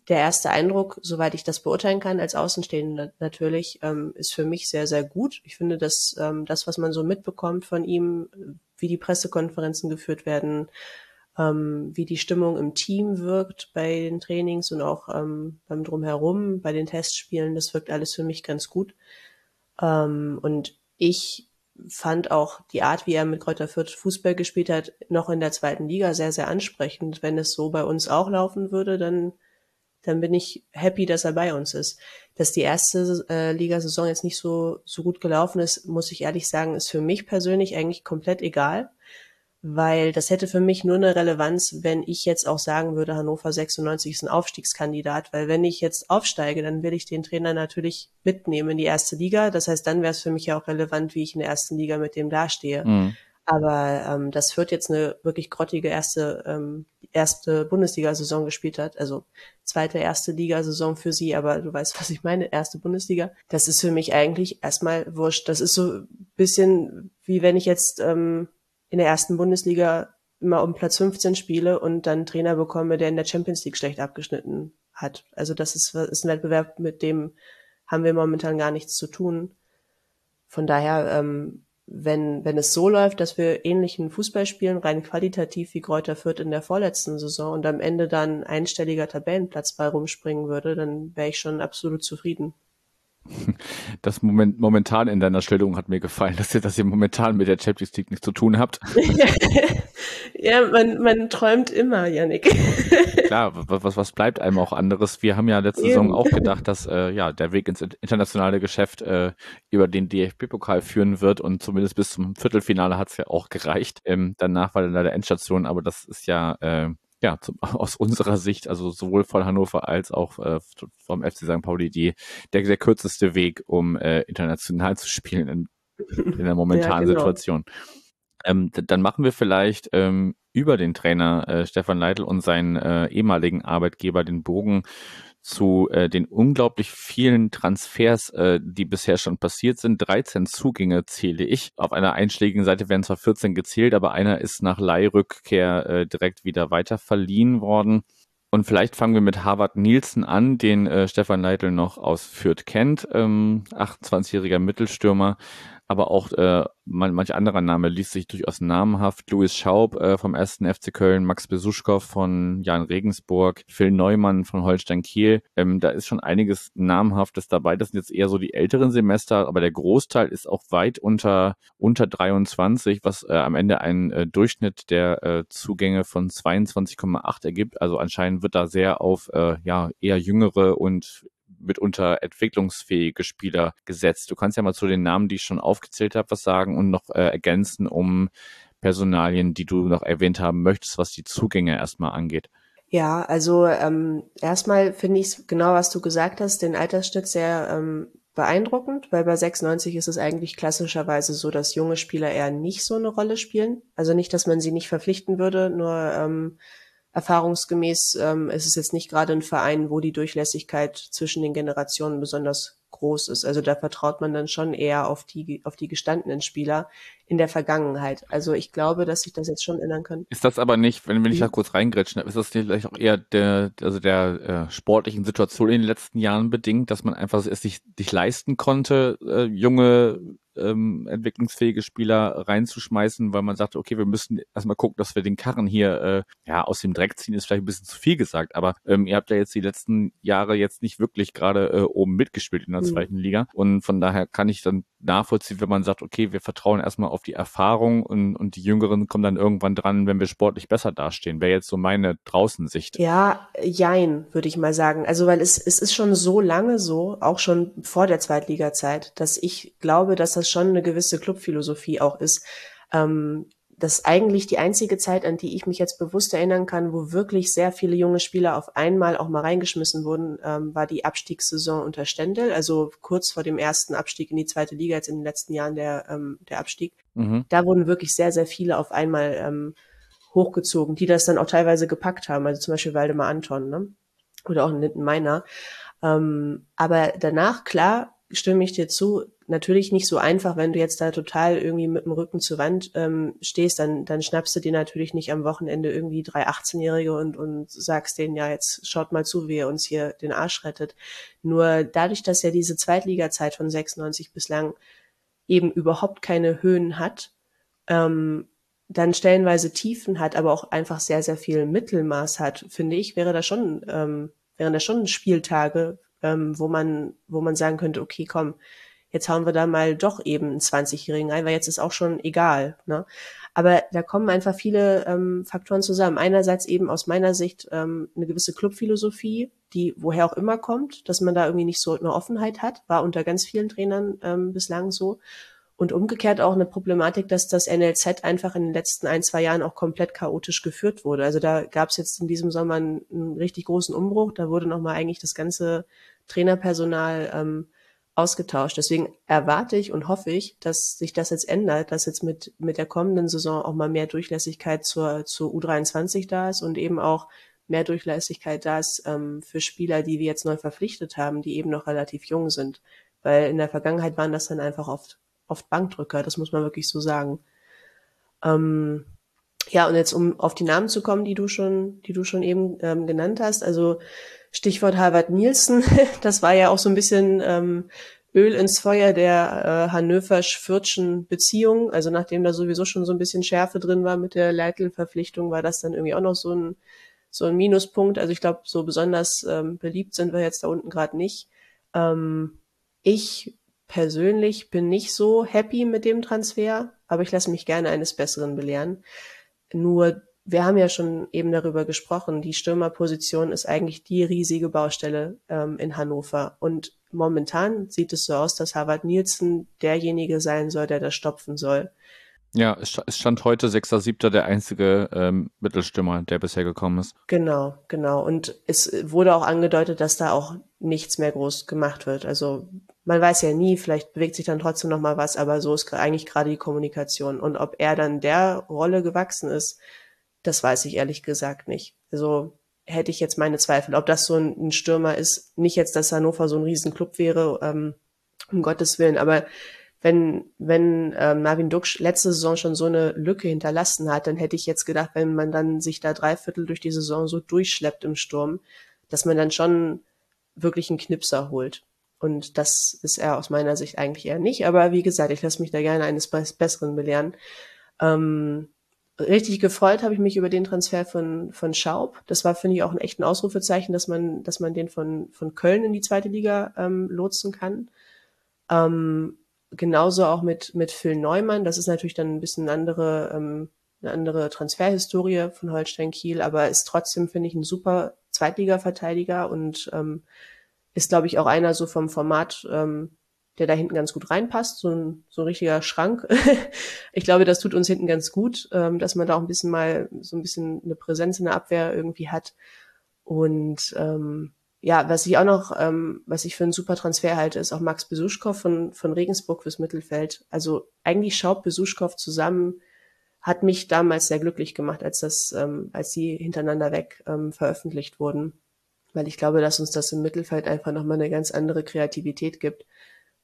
der erste Eindruck, soweit ich das beurteilen kann, als Außenstehender natürlich, ähm, ist für mich sehr, sehr gut. Ich finde, dass ähm, das, was man so mitbekommt von ihm, wie die Pressekonferenzen geführt werden, ähm, wie die Stimmung im Team wirkt bei den Trainings und auch ähm, beim Drumherum, bei den Testspielen, das wirkt alles für mich ganz gut. Ähm, und ich fand auch die Art, wie er mit Kräuter Fürth Fußball gespielt hat, noch in der zweiten Liga sehr, sehr ansprechend. Wenn es so bei uns auch laufen würde, dann dann bin ich happy, dass er bei uns ist. Dass die erste äh, Ligasaison jetzt nicht so, so gut gelaufen ist, muss ich ehrlich sagen, ist für mich persönlich eigentlich komplett egal, weil das hätte für mich nur eine Relevanz, wenn ich jetzt auch sagen würde, Hannover 96 ist ein Aufstiegskandidat, weil wenn ich jetzt aufsteige, dann will ich den Trainer natürlich mitnehmen in die erste Liga. Das heißt, dann wäre es für mich ja auch relevant, wie ich in der ersten Liga mit dem dastehe. Mhm. Aber ähm, das wird jetzt eine wirklich grottige erste, ähm, erste Bundesliga-Saison gespielt hat. Also zweite, erste Liga-Saison für sie, aber du weißt, was ich meine, erste Bundesliga. Das ist für mich eigentlich erstmal wurscht. Das ist so bisschen wie wenn ich jetzt ähm, in der ersten Bundesliga immer um Platz 15 spiele und dann Trainer bekomme, der in der Champions League schlecht abgeschnitten hat. Also das ist, ist ein Wettbewerb, mit dem haben wir momentan gar nichts zu tun. Von daher ähm, wenn, wenn es so läuft, dass wir ähnlichen Fußball spielen, rein qualitativ wie Kräuter Fürth in der vorletzten Saison und am Ende dann einstelliger Tabellenplatz bei rumspringen würde, dann wäre ich schon absolut zufrieden. <laughs>
Das Moment, momentan in deiner Stellung hat mir gefallen, dass ihr, dass ihr momentan mit der Champions League nichts zu tun habt. <laughs>
ja, man, man träumt immer, Yannick. <laughs>
Klar, was, was bleibt einem auch anderes? Wir haben ja letzte Eben. Saison auch gedacht, dass äh, ja der Weg ins internationale Geschäft äh, über den DFB-Pokal führen wird und zumindest bis zum Viertelfinale hat es ja auch gereicht. Ähm, danach war dann leider Endstation, aber das ist ja äh, ja, zum, <laughs> aus unserer Sicht, also sowohl von Hannover als auch äh, vom FC St. Pauli, die, der, der kürzeste Weg, um äh, international zu spielen in, <laughs> in der momentanen ja, genau. Situation. Ähm, dann machen wir vielleicht ähm, über den Trainer äh, Stefan Leitl und seinen äh, ehemaligen Arbeitgeber den Bogen zu äh, den unglaublich vielen Transfers, äh, die bisher schon passiert sind. 13 Zugänge zähle ich. Auf einer einschlägigen Seite werden zwar 14 gezählt, aber einer ist nach Leihrückkehr äh, direkt wieder weiter verliehen worden. Und vielleicht fangen wir mit Harvard Nielsen an, den äh, Stefan Leitl noch aus Fürth kennt, ähm, 28-jähriger Mittelstürmer, aber auch äh, man, manch anderer Name liest sich durchaus namenhaft. Louis Schaub äh, vom 1. FC Köln, Max Besuschkow von Jan Regensburg, Phil Neumann von Holstein Kiel. Ähm, da ist schon einiges Namenhaftes dabei. Das sind jetzt eher so die älteren Semester, aber der Großteil ist auch weit unter, unter 23, was äh, am Ende einen äh, Durchschnitt der äh, Zugänge von 22,8 ergibt. Also anscheinend wird da sehr auf äh, ja eher jüngere und mitunter entwicklungsfähige Spieler gesetzt. Du kannst ja mal zu den Namen, die ich schon aufgezählt habe, was sagen und noch äh, ergänzen um Personalien, die du noch erwähnt haben möchtest, was die Zugänge erstmal angeht.
Ja, also ähm, erstmal finde ich genau, was du gesagt hast, den Altersschnitt sehr ähm, beeindruckend, weil bei 96 ist es eigentlich klassischerweise so, dass junge Spieler eher nicht so eine Rolle spielen. Also nicht, dass man sie nicht verpflichten würde, nur ähm, erfahrungsgemäß ähm, ist es jetzt nicht gerade ein Verein, wo die Durchlässigkeit zwischen den Generationen besonders groß ist. Also da vertraut man dann schon eher auf die, auf die gestandenen Spieler in der Vergangenheit. Also ich glaube, dass sich das jetzt schon ändern kann.
Ist das aber nicht, wenn, wenn ich da kurz reingrätschen ist das vielleicht auch eher der, also der äh, sportlichen Situation in den letzten Jahren bedingt, dass man einfach es sich, sich leisten konnte, äh, junge ähm, entwicklungsfähige Spieler reinzuschmeißen, weil man sagte, okay, wir müssen erstmal gucken, dass wir den Karren hier äh, ja aus dem Dreck ziehen, ist vielleicht ein bisschen zu viel gesagt, aber ähm, ihr habt ja jetzt die letzten Jahre jetzt nicht wirklich gerade äh, oben mitgespielt in der mhm. zweiten Liga und von daher kann ich dann nachvollziehen, wenn man sagt, okay, wir vertrauen erstmal auf die Erfahrung und, und die Jüngeren kommen dann irgendwann dran, wenn wir sportlich besser dastehen. Wäre jetzt so meine Draußensicht.
Ja, jein, würde ich mal sagen. Also, weil es, es ist schon so lange so, auch schon vor der Zweitliga-Zeit, dass ich glaube, dass das schon eine gewisse Clubphilosophie auch ist. Ähm, das ist eigentlich die einzige Zeit, an die ich mich jetzt bewusst erinnern kann, wo wirklich sehr viele junge Spieler auf einmal auch mal reingeschmissen wurden, ähm, war die Abstiegssaison unter Stendel, also kurz vor dem ersten Abstieg in die zweite Liga, jetzt in den letzten Jahren der, ähm, der Abstieg. Mhm. Da wurden wirklich sehr, sehr viele auf einmal ähm, hochgezogen, die das dann auch teilweise gepackt haben, also zum Beispiel Waldemar Anton, ne? Oder auch Ninden Meiner. Ähm, aber danach, klar, stimme ich dir zu, natürlich nicht so einfach, wenn du jetzt da total irgendwie mit dem Rücken zur Wand ähm, stehst, dann, dann schnappst du dir natürlich nicht am Wochenende irgendwie drei 18-Jährige und, und sagst denen, ja, jetzt schaut mal zu, wie ihr uns hier den Arsch rettet. Nur dadurch, dass ja diese Zweitliga-Zeit von 96 bislang eben überhaupt keine Höhen hat, ähm, dann stellenweise Tiefen hat, aber auch einfach sehr, sehr viel Mittelmaß hat, finde ich, wäre da schon, ähm, wären da schon Spieltage, ähm, wo man, wo man sagen könnte, okay, komm, jetzt hauen wir da mal doch eben einen 20-Jährigen rein, weil jetzt ist auch schon egal. Ne? Aber da kommen einfach viele ähm, Faktoren zusammen. Einerseits eben aus meiner Sicht ähm, eine gewisse Clubphilosophie, die woher auch immer kommt, dass man da irgendwie nicht so eine Offenheit hat, war unter ganz vielen Trainern ähm, bislang so. Und umgekehrt auch eine Problematik, dass das NLZ einfach in den letzten ein, zwei Jahren auch komplett chaotisch geführt wurde. Also da gab es jetzt in diesem Sommer einen, einen richtig großen Umbruch. Da wurde nochmal eigentlich das ganze Trainerpersonal ähm, ausgetauscht. Deswegen erwarte ich und hoffe ich, dass sich das jetzt ändert, dass jetzt mit, mit der kommenden Saison auch mal mehr Durchlässigkeit zur, zur U23 da ist und eben auch mehr Durchlässigkeit da ist ähm, für Spieler, die wir jetzt neu verpflichtet haben, die eben noch relativ jung sind. Weil in der Vergangenheit waren das dann einfach oft, oft Bankdrücker, das muss man wirklich so sagen. Ähm, ja, und jetzt um auf die Namen zu kommen, die du schon, die du schon eben ähm, genannt hast, also Stichwort Harvard Nielsen, <laughs> das war ja auch so ein bisschen ähm, Öl ins Feuer der äh, Hannover-Fürtschen Beziehung. Also nachdem da sowieso schon so ein bisschen Schärfe drin war mit der Leitl-Verpflichtung, war das dann irgendwie auch noch so ein, so ein Minuspunkt. Also ich glaube, so besonders ähm, beliebt sind wir jetzt da unten gerade nicht. Ähm, Ich persönlich bin nicht so happy mit dem Transfer, aber ich lasse mich gerne eines Besseren belehren. Nur wir haben ja schon eben darüber gesprochen, die Stürmerposition ist eigentlich die riesige Baustelle ähm, in Hannover. Und momentan sieht es so aus, dass Harvard Nielsen derjenige sein soll, der das stopfen soll.
Ja, es stand heute 6.7. der einzige ähm, Mittelstürmer, der bisher gekommen ist.
Genau, genau. Und es wurde auch angedeutet, dass da auch nichts mehr groß gemacht wird. Also man weiß ja nie, vielleicht bewegt sich dann trotzdem noch mal was, aber so ist eigentlich gerade die Kommunikation. Und ob er dann der Rolle gewachsen ist, das weiß ich ehrlich gesagt nicht. Also hätte ich jetzt meine Zweifel, ob das so ein, Stürmer ist. Nicht jetzt, dass Hannover so ein Riesenclub wäre, ähm, um Gottes Willen, aber wenn, wenn ähm, Marvin Duksch letzte Saison schon so eine Lücke hinterlassen hat, dann hätte ich jetzt gedacht, wenn man dann sich da dreiviertel durch die Saison so durchschleppt im Sturm, dass man dann schon wirklich einen Knipser holt. Und das ist er aus meiner Sicht eigentlich eher nicht. Aber wie gesagt, ich lasse mich da gerne eines Besseren belehren. Ähm, richtig gefreut habe ich mich über den Transfer von, von Schaub. Das war, finde ich, auch ein echten Ausrufezeichen, dass man, dass man den von, von Köln in die zweite Liga ähm, lotsen kann. Ähm, genauso auch mit, mit Phil Neumann. Das ist natürlich dann ein bisschen andere, ähm, eine andere Transferhistorie von Holstein Kiel, aber ist trotzdem, finde ich, ein super Zweitliga-Verteidiger und ähm, ist, glaube ich, auch einer so vom Format, ähm, der da hinten ganz gut reinpasst, so ein, so ein richtiger Schrank. <laughs> ich glaube, das tut uns hinten ganz gut, ähm, dass man da auch ein bisschen mal so ein bisschen eine Präsenz in der Abwehr irgendwie hat. Und ähm, ja, was ich auch noch, ähm, was ich für einen super Transfer halte, ist auch Max Besuschkow von, von Regensburg fürs Mittelfeld. Also eigentlich Schaub Besuschkow zusammen hat mich damals sehr glücklich gemacht, als das, ähm, als die hintereinander weg ähm, veröffentlicht wurden. Weil ich glaube, dass uns das im Mittelfeld einfach nochmal eine ganz andere Kreativität gibt,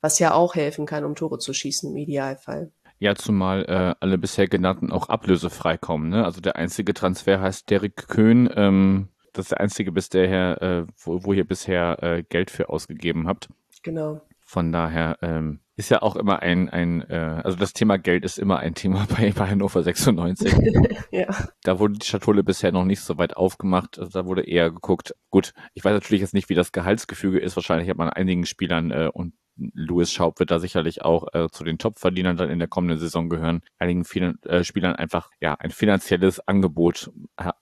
was ja auch helfen kann, um Tore zu schießen im Idealfall.
Ja, zumal äh, alle bisher genannten auch ablösefrei kommen. Ne? Also der einzige Transfer heißt Derek Köhn, ähm, das ist der einzige bisher, äh, wo, wo ihr bisher äh, Geld für ausgegeben habt.
Genau.
Von daher ähm, ist ja auch immer ein, ein äh, also das Thema Geld ist immer ein Thema <laughs> bei, bei Hannover 96. <laughs> ja. Da wurde die Schatulle bisher noch nicht so weit aufgemacht. Also da wurde eher geguckt. Gut, ich weiß natürlich jetzt nicht, wie das Gehaltsgefüge ist. Wahrscheinlich hat man einigen Spielern äh, und Louis Schaub wird da sicherlich auch äh, zu den Top-Verdienern dann in der kommenden Saison gehören. Einigen vielen äh, Spielern einfach ja ein finanzielles Angebot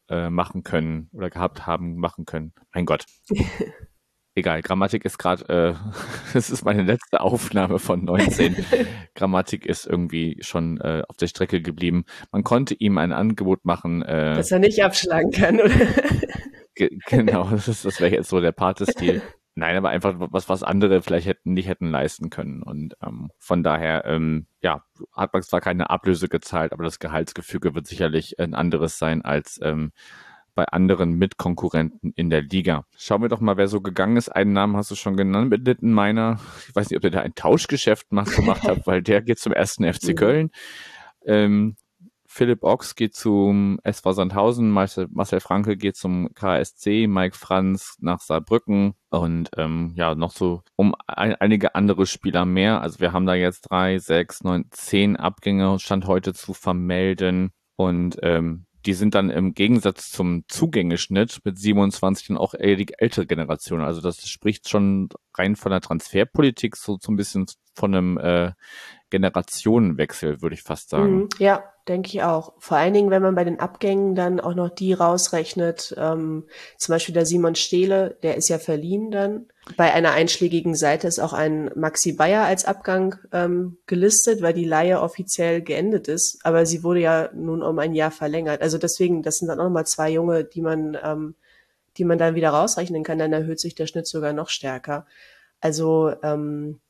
äh, machen können oder gehabt haben machen können. Mein Gott. <laughs> Egal, Grammatik ist gerade, äh, <laughs> das ist meine letzte Aufnahme von 19. <laughs> Grammatik ist irgendwie schon äh, auf der Strecke geblieben. Man konnte ihm ein Angebot machen. Äh,
Dass er nicht abschlagen kann, oder?
genau, das, das wäre jetzt so der Partestil. Nein, aber einfach was, was andere vielleicht hätten nicht hätten leisten können. Und ähm, von daher, ähm, ja, hat man zwar keine Ablöse gezahlt, aber das Gehaltsgefüge wird sicherlich ein anderes sein als ähm, bei anderen Mitkonkurrenten in der Liga. Schauen wir doch mal, wer so gegangen ist. Einen Namen hast du schon genannt mit Littenmeiner. Ich weiß nicht, ob ihr da ein Tauschgeschäft macht, gemacht habt, <laughs> weil der geht zum ersten FC Köln. Ähm, Philipp Ochs geht zum SV Sandhausen, Marcel, Marcel Franke geht zum KSC, Mike Franz nach Saarbrücken und ähm, ja, noch so um ein, einige andere Spieler mehr. Also wir haben da jetzt drei, sechs, neun, zehn Abgänge, stand heute zu vermelden. Und ähm, die sind dann im Gegensatz zum Zugängeschnitt mit 27 und auch eher die ältere Generation. Also das spricht schon rein von der Transferpolitik so, so ein bisschen von einem äh, Generationenwechsel, würde ich fast sagen.
Mhm, ja, denke ich auch. Vor allen Dingen, wenn man bei den Abgängen dann auch noch die rausrechnet, ähm, zum Beispiel der Simon Stehle, der ist ja verliehen dann. Bei einer einschlägigen Seite ist auch ein Maxi Bayer als Abgang ähm, gelistet, weil die Leihe offiziell geendet ist. Aber sie wurde ja nun um ein Jahr verlängert. Also deswegen, das sind dann auch nochmal zwei Junge, die man, ähm, die man dann wieder rausrechnen kann. Dann erhöht sich der Schnitt sogar noch stärker. Also ähm,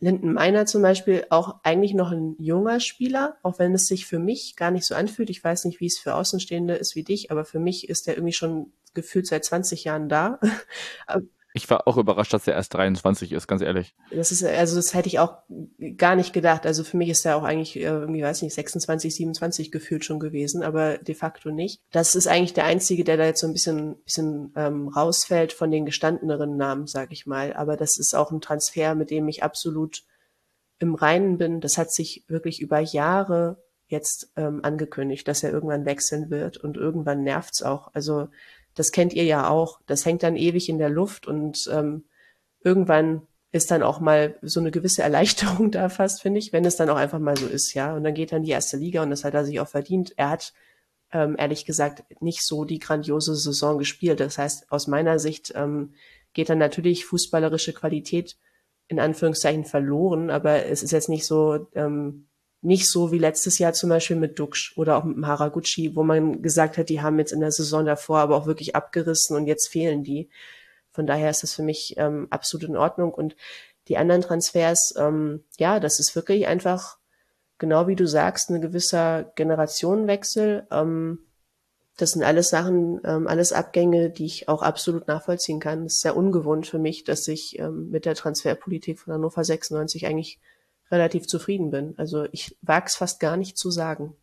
Linden Meiner zum Beispiel auch eigentlich noch ein junger Spieler, auch wenn es sich für mich gar nicht so anfühlt. Ich weiß nicht, wie es für Außenstehende ist wie dich, aber für mich ist er irgendwie schon gefühlt seit 20 Jahren da. <laughs>
Ich war auch überrascht, dass er erst 23 ist, ganz ehrlich.
Das ist, also das hätte ich auch gar nicht gedacht. Also für mich ist er auch eigentlich äh, irgendwie, weiß nicht, 26, 27 gefühlt schon gewesen, aber de facto nicht. Das ist eigentlich der einzige, der da jetzt so ein bisschen, bisschen ähm, rausfällt von den gestandeneren Namen, sag ich mal. Aber das ist auch ein Transfer, mit dem ich absolut im Reinen bin. Das hat sich wirklich über Jahre jetzt ähm, angekündigt, dass er irgendwann wechseln wird und irgendwann nervt's auch. Also das kennt ihr ja auch. Das hängt dann ewig in der Luft und ähm, irgendwann ist dann auch mal so eine gewisse Erleichterung <laughs> da fast, finde ich, wenn es dann auch einfach mal so ist, ja. Und dann geht dann die erste Liga und das hat er sich auch verdient. Er hat ähm, ehrlich gesagt nicht so die grandiose Saison gespielt. Das heißt, aus meiner Sicht ähm, geht dann natürlich fußballerische Qualität in Anführungszeichen verloren, aber es ist jetzt nicht so, ähm, nicht so wie letztes Jahr zum Beispiel mit Dux oder auch mit Haraguchi, wo man gesagt hat, die haben jetzt in der Saison davor aber auch wirklich abgerissen und jetzt fehlen die. Von daher ist das für mich ähm, absolut in Ordnung. Und die anderen Transfers, ähm, ja, das ist wirklich einfach, genau wie du sagst, ein gewisser Generationenwechsel. Ähm, das sind alles Sachen, ähm, alles Abgänge, die ich auch absolut nachvollziehen kann. Es ist sehr ungewohnt für mich, dass ich ähm, mit der Transferpolitik von Hannover 96 eigentlich relativ zufrieden bin. Also ich wage es fast gar nicht zu sagen.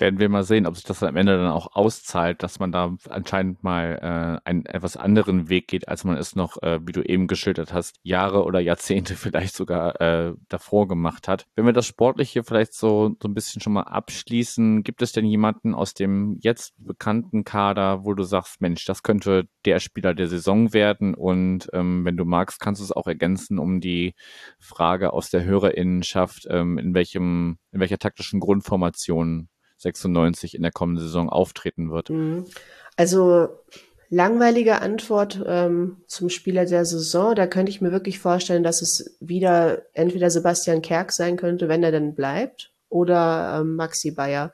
Werden wir mal sehen, ob sich das am Ende dann auch auszahlt, dass man da anscheinend mal äh, einen etwas anderen Weg geht, als man es noch, äh, wie du eben geschildert hast, Jahre oder Jahrzehnte <laughs> vielleicht sogar äh, davor gemacht hat. Wenn wir das Sportliche vielleicht so, so ein bisschen schon mal abschließen, gibt es denn jemanden aus dem jetzt bekannten Kader, wo du sagst, Mensch, das könnte der Spieler der Saison werden und ähm, wenn du magst, kannst du es auch ergänzen um die Frage aus der Hörerinnenschaft, ähm, in welchem, in welcher taktischen Grundformation 96 in der kommenden Saison auftreten wird? Mhm.
Also langweilige Antwort ähm, zum Spieler der Saison. Da könnte ich mir wirklich vorstellen, dass es wieder entweder Sebastian Kerk sein könnte, wenn er denn bleibt, oder ähm, Maxi Bayer.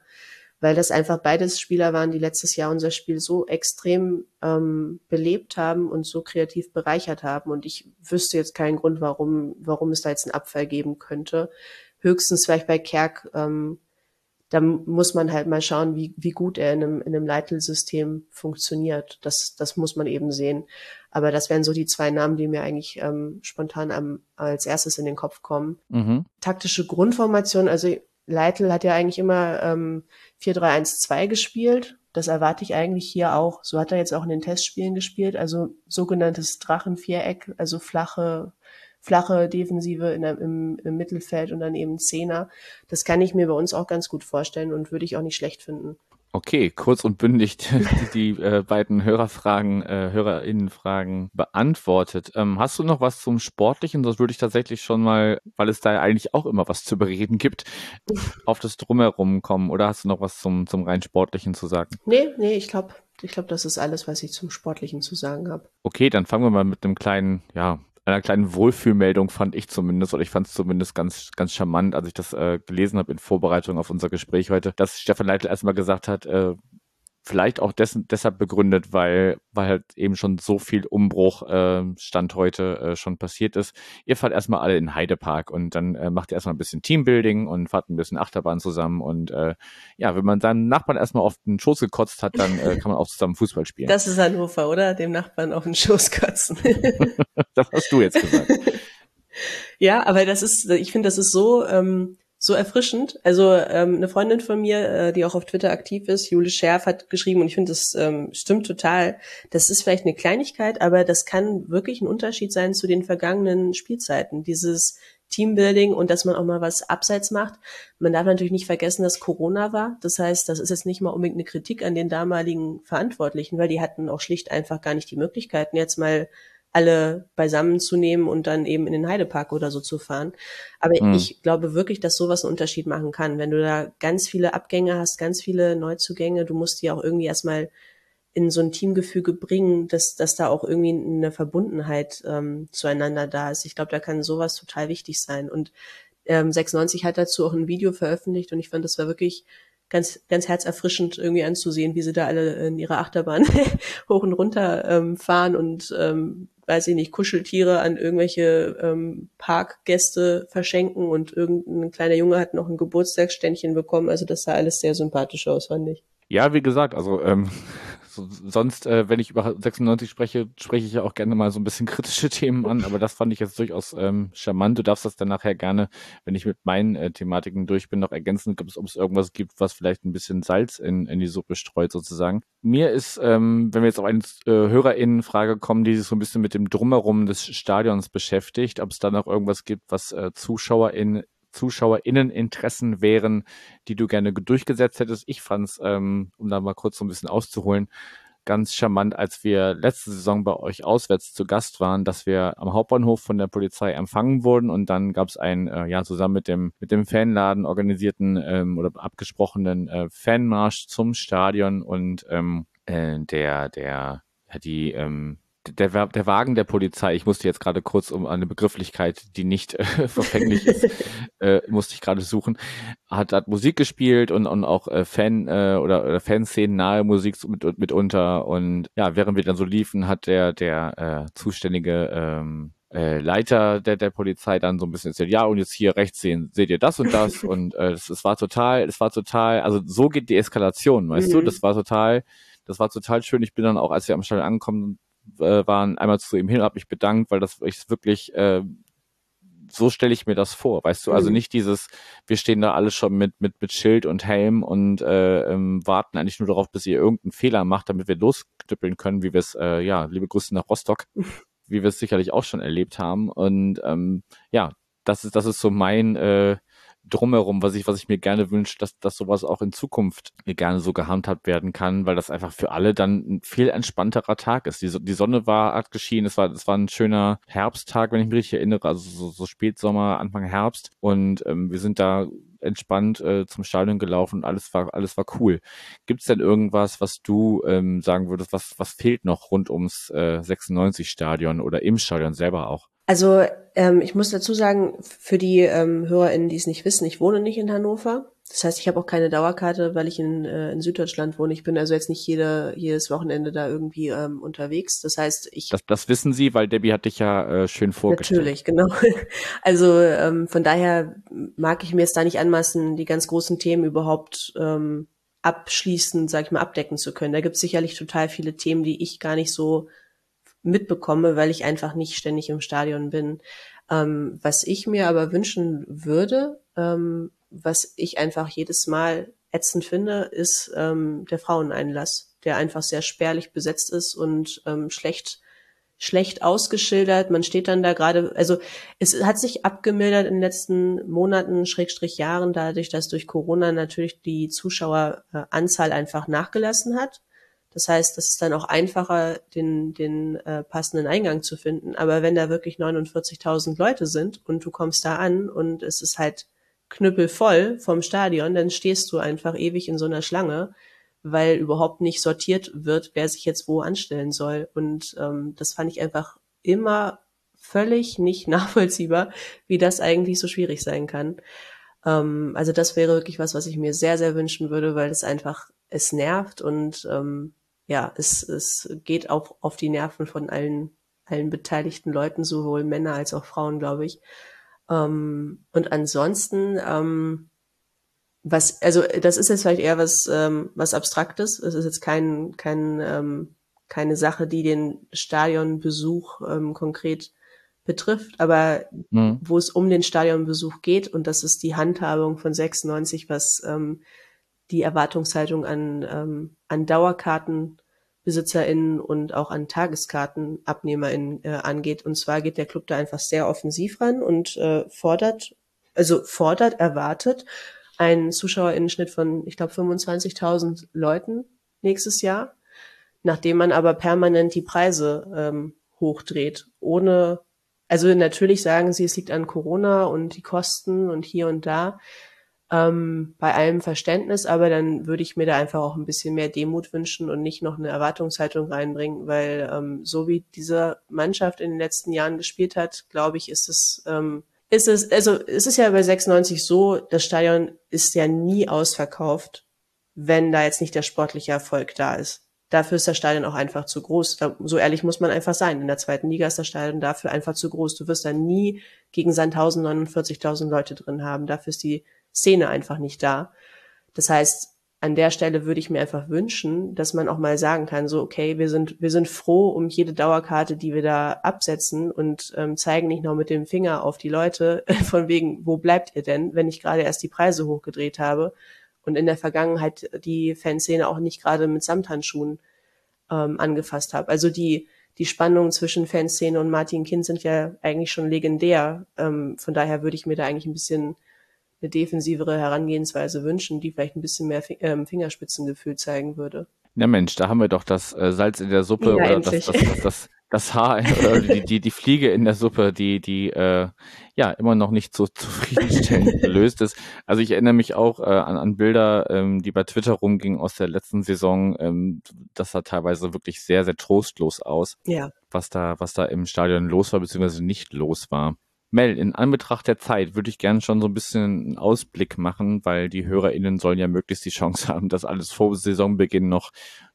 Weil das einfach beides Spieler waren, die letztes Jahr unser Spiel so extrem ähm, belebt haben und so kreativ bereichert haben. Und ich wüsste jetzt keinen Grund, warum, warum es da jetzt einen Abfall geben könnte. Höchstens vielleicht bei Kerk ähm, da muss man halt mal schauen, wie, wie gut er in einem, in einem Leitelsystem funktioniert. Das, das muss man eben sehen. Aber das wären so die zwei Namen, die mir eigentlich ähm, spontan am, als erstes in den Kopf kommen. Mhm. Taktische Grundformation, also Leitl hat ja eigentlich immer ähm, 4-3-1-2 gespielt. Das erwarte ich eigentlich hier auch. So hat er jetzt auch in den Testspielen gespielt. Also sogenanntes Drachenviereck, also flache flache Defensive in der, im, im Mittelfeld und dann eben Zehner. Das kann ich mir bei uns auch ganz gut vorstellen und würde ich auch nicht schlecht finden.
Okay, kurz und bündig <laughs> die, die äh, beiden Hörerfragen, äh, Hörerinnenfragen beantwortet. Ähm, hast du noch was zum Sportlichen? Das würde ich tatsächlich schon mal, weil es da eigentlich auch immer was zu bereden gibt, auf das Drumherum kommen. Oder hast du noch was zum, zum rein Sportlichen zu sagen?
Nee, nee, ich glaube, ich glaube, das ist alles, was ich zum Sportlichen zu sagen habe.
Okay, dann fangen wir mal mit einem kleinen, ja, einer kleinen Wohlfühlmeldung fand ich zumindest, oder ich fand es zumindest ganz, ganz charmant, als ich das äh, gelesen habe in Vorbereitung auf unser Gespräch heute, dass Stefan Leitl erstmal gesagt hat, äh, vielleicht auch dessen, deshalb begründet, weil, weil halt eben schon so viel Umbruch äh, Stand heute äh, schon passiert ist. Ihr fahrt erstmal alle in Heidepark und dann äh, macht ihr erstmal ein bisschen Teambuilding und fahrt ein bisschen Achterbahn zusammen und äh, ja, wenn man seinen Nachbarn erstmal auf den Schoß gekotzt hat, dann äh, kann man auch zusammen Fußball spielen.
Das ist Hannover, oder? Dem Nachbarn auf den Schoß kotzen. <laughs>
das hast du jetzt gesagt. <laughs>
Ja, aber das ist, ich finde, das ist so, ähm, so erfrischend. Also ähm, eine Freundin von mir, äh, die auch auf Twitter aktiv ist, Jule Scherf, hat geschrieben und ich finde, das ähm, stimmt total. Das ist vielleicht eine Kleinigkeit, aber das kann wirklich ein Unterschied sein zu den vergangenen Spielzeiten. Dieses Teambuilding und dass man auch mal was abseits macht. Man darf natürlich nicht vergessen, dass Corona war. Das heißt, das ist jetzt nicht mal unbedingt eine Kritik an den damaligen Verantwortlichen, weil die hatten auch schlicht einfach gar nicht die Möglichkeiten, jetzt mal alle beisammen zu nehmen und dann eben in den Heidepark oder so zu fahren. Aber mhm. ich glaube wirklich, dass sowas einen Unterschied machen kann. Wenn du da ganz viele Abgänge hast, ganz viele Neuzugänge, du musst die auch irgendwie erstmal in so ein Teamgefüge bringen, dass, dass da auch irgendwie eine Verbundenheit ähm, zueinander da ist. Ich glaube, da kann sowas total wichtig sein. Und ähm, 96 hat dazu auch ein Video veröffentlicht und ich fand, das war wirklich ganz, ganz herzerfrischend irgendwie anzusehen, wie sie da alle in ihrer Achterbahn <laughs> hoch und runter ähm, fahren und ähm, weiß ich nicht, Kuscheltiere an irgendwelche ähm, Parkgäste verschenken und irgendein kleiner Junge hat noch ein Geburtstagsständchen bekommen. Also das sah alles sehr sympathisch aus, fand ich.
Ja, wie gesagt, also ähm, so, sonst, äh, wenn ich über 96 spreche, spreche ich ja auch gerne mal so ein bisschen <laughs> kritische Themen an, aber das fand ich jetzt durchaus ähm, charmant. Du darfst das dann nachher gerne, wenn ich mit meinen äh, Thematiken durch bin, noch ergänzen, ob es irgendwas gibt, was vielleicht ein bisschen Salz in, in die Suppe streut sozusagen. Mir ist, ähm, wenn wir jetzt auf eine äh, HörerInnen-Frage kommen, die sich so ein bisschen mit dem Drumherum des Stadions beschäftigt, ob es da noch irgendwas gibt, was äh, ZuschauerInnen ZuschauerInneninteressen wären, die du gerne durchgesetzt hättest. Ich fand es, ähm, um da mal kurz so ein bisschen auszuholen, ganz charmant, als wir letzte Saison bei euch auswärts zu Gast waren, dass wir am Hauptbahnhof von der Polizei empfangen wurden und dann gab es einen, äh, ja, zusammen mit dem, mit dem Fanladen organisierten ähm, oder abgesprochenen äh, Fanmarsch zum Stadion und ähm, äh, der, der, ja, die, ähm, der, der Wagen der Polizei, ich musste jetzt gerade kurz um eine Begrifflichkeit, die nicht äh, <laughs> verfänglich ist, <laughs> äh, musste ich gerade suchen, hat, hat Musik gespielt und, und auch äh, Fan äh, oder, oder Fanszenen nahe Musik mit, mitunter und ja, während wir dann so liefen, hat der, der äh, zuständige ähm, äh, Leiter der, der Polizei dann so ein bisschen erzählt, ja, und jetzt hier rechts sehen, seht ihr das und das <laughs> und äh, es, es war total, es war total, also so geht die Eskalation, weißt mhm. du, das war total, das war total schön. Ich bin dann auch, als wir am Stall angekommen äh, waren, einmal zu ihm hin und habe mich bedankt, weil das ich wirklich äh, so stelle ich mir das vor, weißt du, also mhm. nicht dieses, wir stehen da alle schon mit mit mit Schild und Helm und äh, ähm, warten eigentlich nur darauf, bis ihr irgendeinen Fehler macht, damit wir losknüppeln können, wie wir es, äh, ja, liebe Grüße nach Rostock, <laughs> wie wir es sicherlich auch schon erlebt haben und ähm, ja, das ist das ist so mein äh, drumherum, was ich, was ich mir gerne wünsche, dass, dass sowas auch in Zukunft gerne so gehandhabt werden kann, weil das einfach für alle dann ein viel entspannterer Tag ist. Die, die Sonne war, hat geschienen, es war, es war ein schöner Herbsttag, wenn ich mich richtig erinnere, also so, so Spätsommer, Anfang Herbst und ähm, wir sind da entspannt äh, zum Stadion gelaufen und alles war, alles war cool. Gibt es denn irgendwas, was du ähm, sagen würdest, was, was fehlt noch rund ums äh, 96-Stadion oder im Stadion selber auch?
Also ähm, ich muss dazu sagen, für die ähm, HörerInnen, die es nicht wissen, ich wohne nicht in Hannover. Das heißt, ich habe auch keine Dauerkarte, weil ich in, äh, in Süddeutschland wohne. Ich bin also jetzt nicht jede, jedes Wochenende da irgendwie ähm, unterwegs. Das heißt, ich.
Das, das wissen Sie, weil Debbie hat dich ja äh, schön vorgestellt.
Natürlich, genau. <laughs> Also ähm, von daher mag ich mir jetzt da nicht anmaßen, die ganz großen Themen überhaupt ähm, abschließend, sag ich mal, abdecken zu können. Da gibt es sicherlich total viele Themen, die ich gar nicht so mitbekomme, weil ich einfach nicht ständig im Stadion bin. Ähm, was ich mir aber wünschen würde, ähm, was ich einfach jedes Mal ätzend finde, ist ähm, der Fraueneinlass, der einfach sehr spärlich besetzt ist und ähm, schlecht schlecht ausgeschildert. Man steht dann da gerade, also es hat sich abgemildert in den letzten Monaten, Schrägstrich Jahren, dadurch, dass durch Corona natürlich die Zuschaueranzahl einfach nachgelassen hat. Das heißt, das ist dann auch einfacher, den, den äh, passenden Eingang zu finden. Aber wenn da wirklich 49.000 Leute sind und du kommst da an und es ist halt knüppelvoll vom Stadion, dann stehst du einfach ewig in so einer Schlange, weil überhaupt nicht sortiert wird, wer sich jetzt wo anstellen soll. Und ähm, das fand ich einfach immer völlig nicht <laughs> nachvollziehbar, wie das eigentlich so schwierig sein kann. Ähm, also das wäre wirklich was, was ich mir sehr, sehr wünschen würde, weil es einfach, es nervt und ähm, ja, es, es geht auch auf die Nerven von allen, allen beteiligten Leuten, sowohl Männer als auch Frauen, glaube ich. Ähm, und ansonsten, ähm, was, also das ist jetzt vielleicht eher was, ähm, was Abstraktes. Es ist jetzt kein, kein, ähm, keine Sache, die den Stadionbesuch ähm, konkret betrifft, aber mhm. wo es um den Stadionbesuch geht, und das ist die Handhabung von 96, was ähm, die Erwartungshaltung an, ähm, an DauerkartenbesitzerInnen und auch an TageskartenabnehmerInnen äh, angeht. Und zwar geht der Club da einfach sehr offensiv ran und äh, fordert, also fordert, erwartet einen ZuschauerInnenschnitt von, ich glaube, 25.000 Leuten nächstes Jahr, nachdem man aber permanent die Preise ähm, hochdreht, ohne, also natürlich sagen sie, es liegt an Corona und die Kosten und hier und da ähm, bei allem Verständnis, aber dann würde ich mir da einfach auch ein bisschen mehr Demut wünschen und nicht noch eine Erwartungshaltung reinbringen, weil ähm, so wie diese Mannschaft in den letzten Jahren gespielt hat, glaube ich, ist es ähm, ist es also es ist ja bei 96 so, das Stadion ist ja nie ausverkauft, wenn da jetzt nicht der sportliche Erfolg da ist. Dafür ist das Stadion auch einfach zu groß. So ehrlich muss man einfach sein. In der zweiten Liga ist das Stadion dafür einfach zu groß. Du wirst da nie gegen Sandhausen 49.000 Leute drin haben. Dafür ist die Szene einfach nicht da. Das heißt, an der Stelle würde ich mir einfach wünschen, dass man auch mal sagen kann, so, okay, wir sind, wir sind froh um jede Dauerkarte, die wir da absetzen und ähm, zeigen nicht noch mit dem Finger auf die Leute, <laughs> von wegen, wo bleibt ihr denn, wenn ich gerade erst die Preise hochgedreht habe und in der Vergangenheit die Fanszene auch nicht gerade mit Samthandschuhen ähm, angefasst habe. Also die, die Spannungen zwischen Fanszene und Martin Kind sind ja eigentlich schon legendär. Ähm, von daher würde ich mir da eigentlich ein bisschen eine defensivere Herangehensweise wünschen, die vielleicht ein bisschen mehr ähm, Fingerspitzengefühl zeigen würde.
Ja Mensch, da haben wir doch das äh, Salz in der Suppe oder das, das, das, das, das Haar oder die, die, die Fliege in der Suppe, die, die äh, ja immer noch nicht so zufriedenstellend <laughs> gelöst ist. Also ich erinnere mich auch äh, an, an Bilder, ähm, die bei Twitter rumgingen aus der letzten Saison. Ähm, das sah teilweise wirklich sehr, sehr trostlos aus.
Ja.
Was da, was da im Stadion los war, beziehungsweise nicht los war. Mel, in Anbetracht der Zeit würde ich gerne schon so ein bisschen einen Ausblick machen, weil die HörerInnen sollen ja möglichst die Chance <laughs> haben, das alles vor Saisonbeginn noch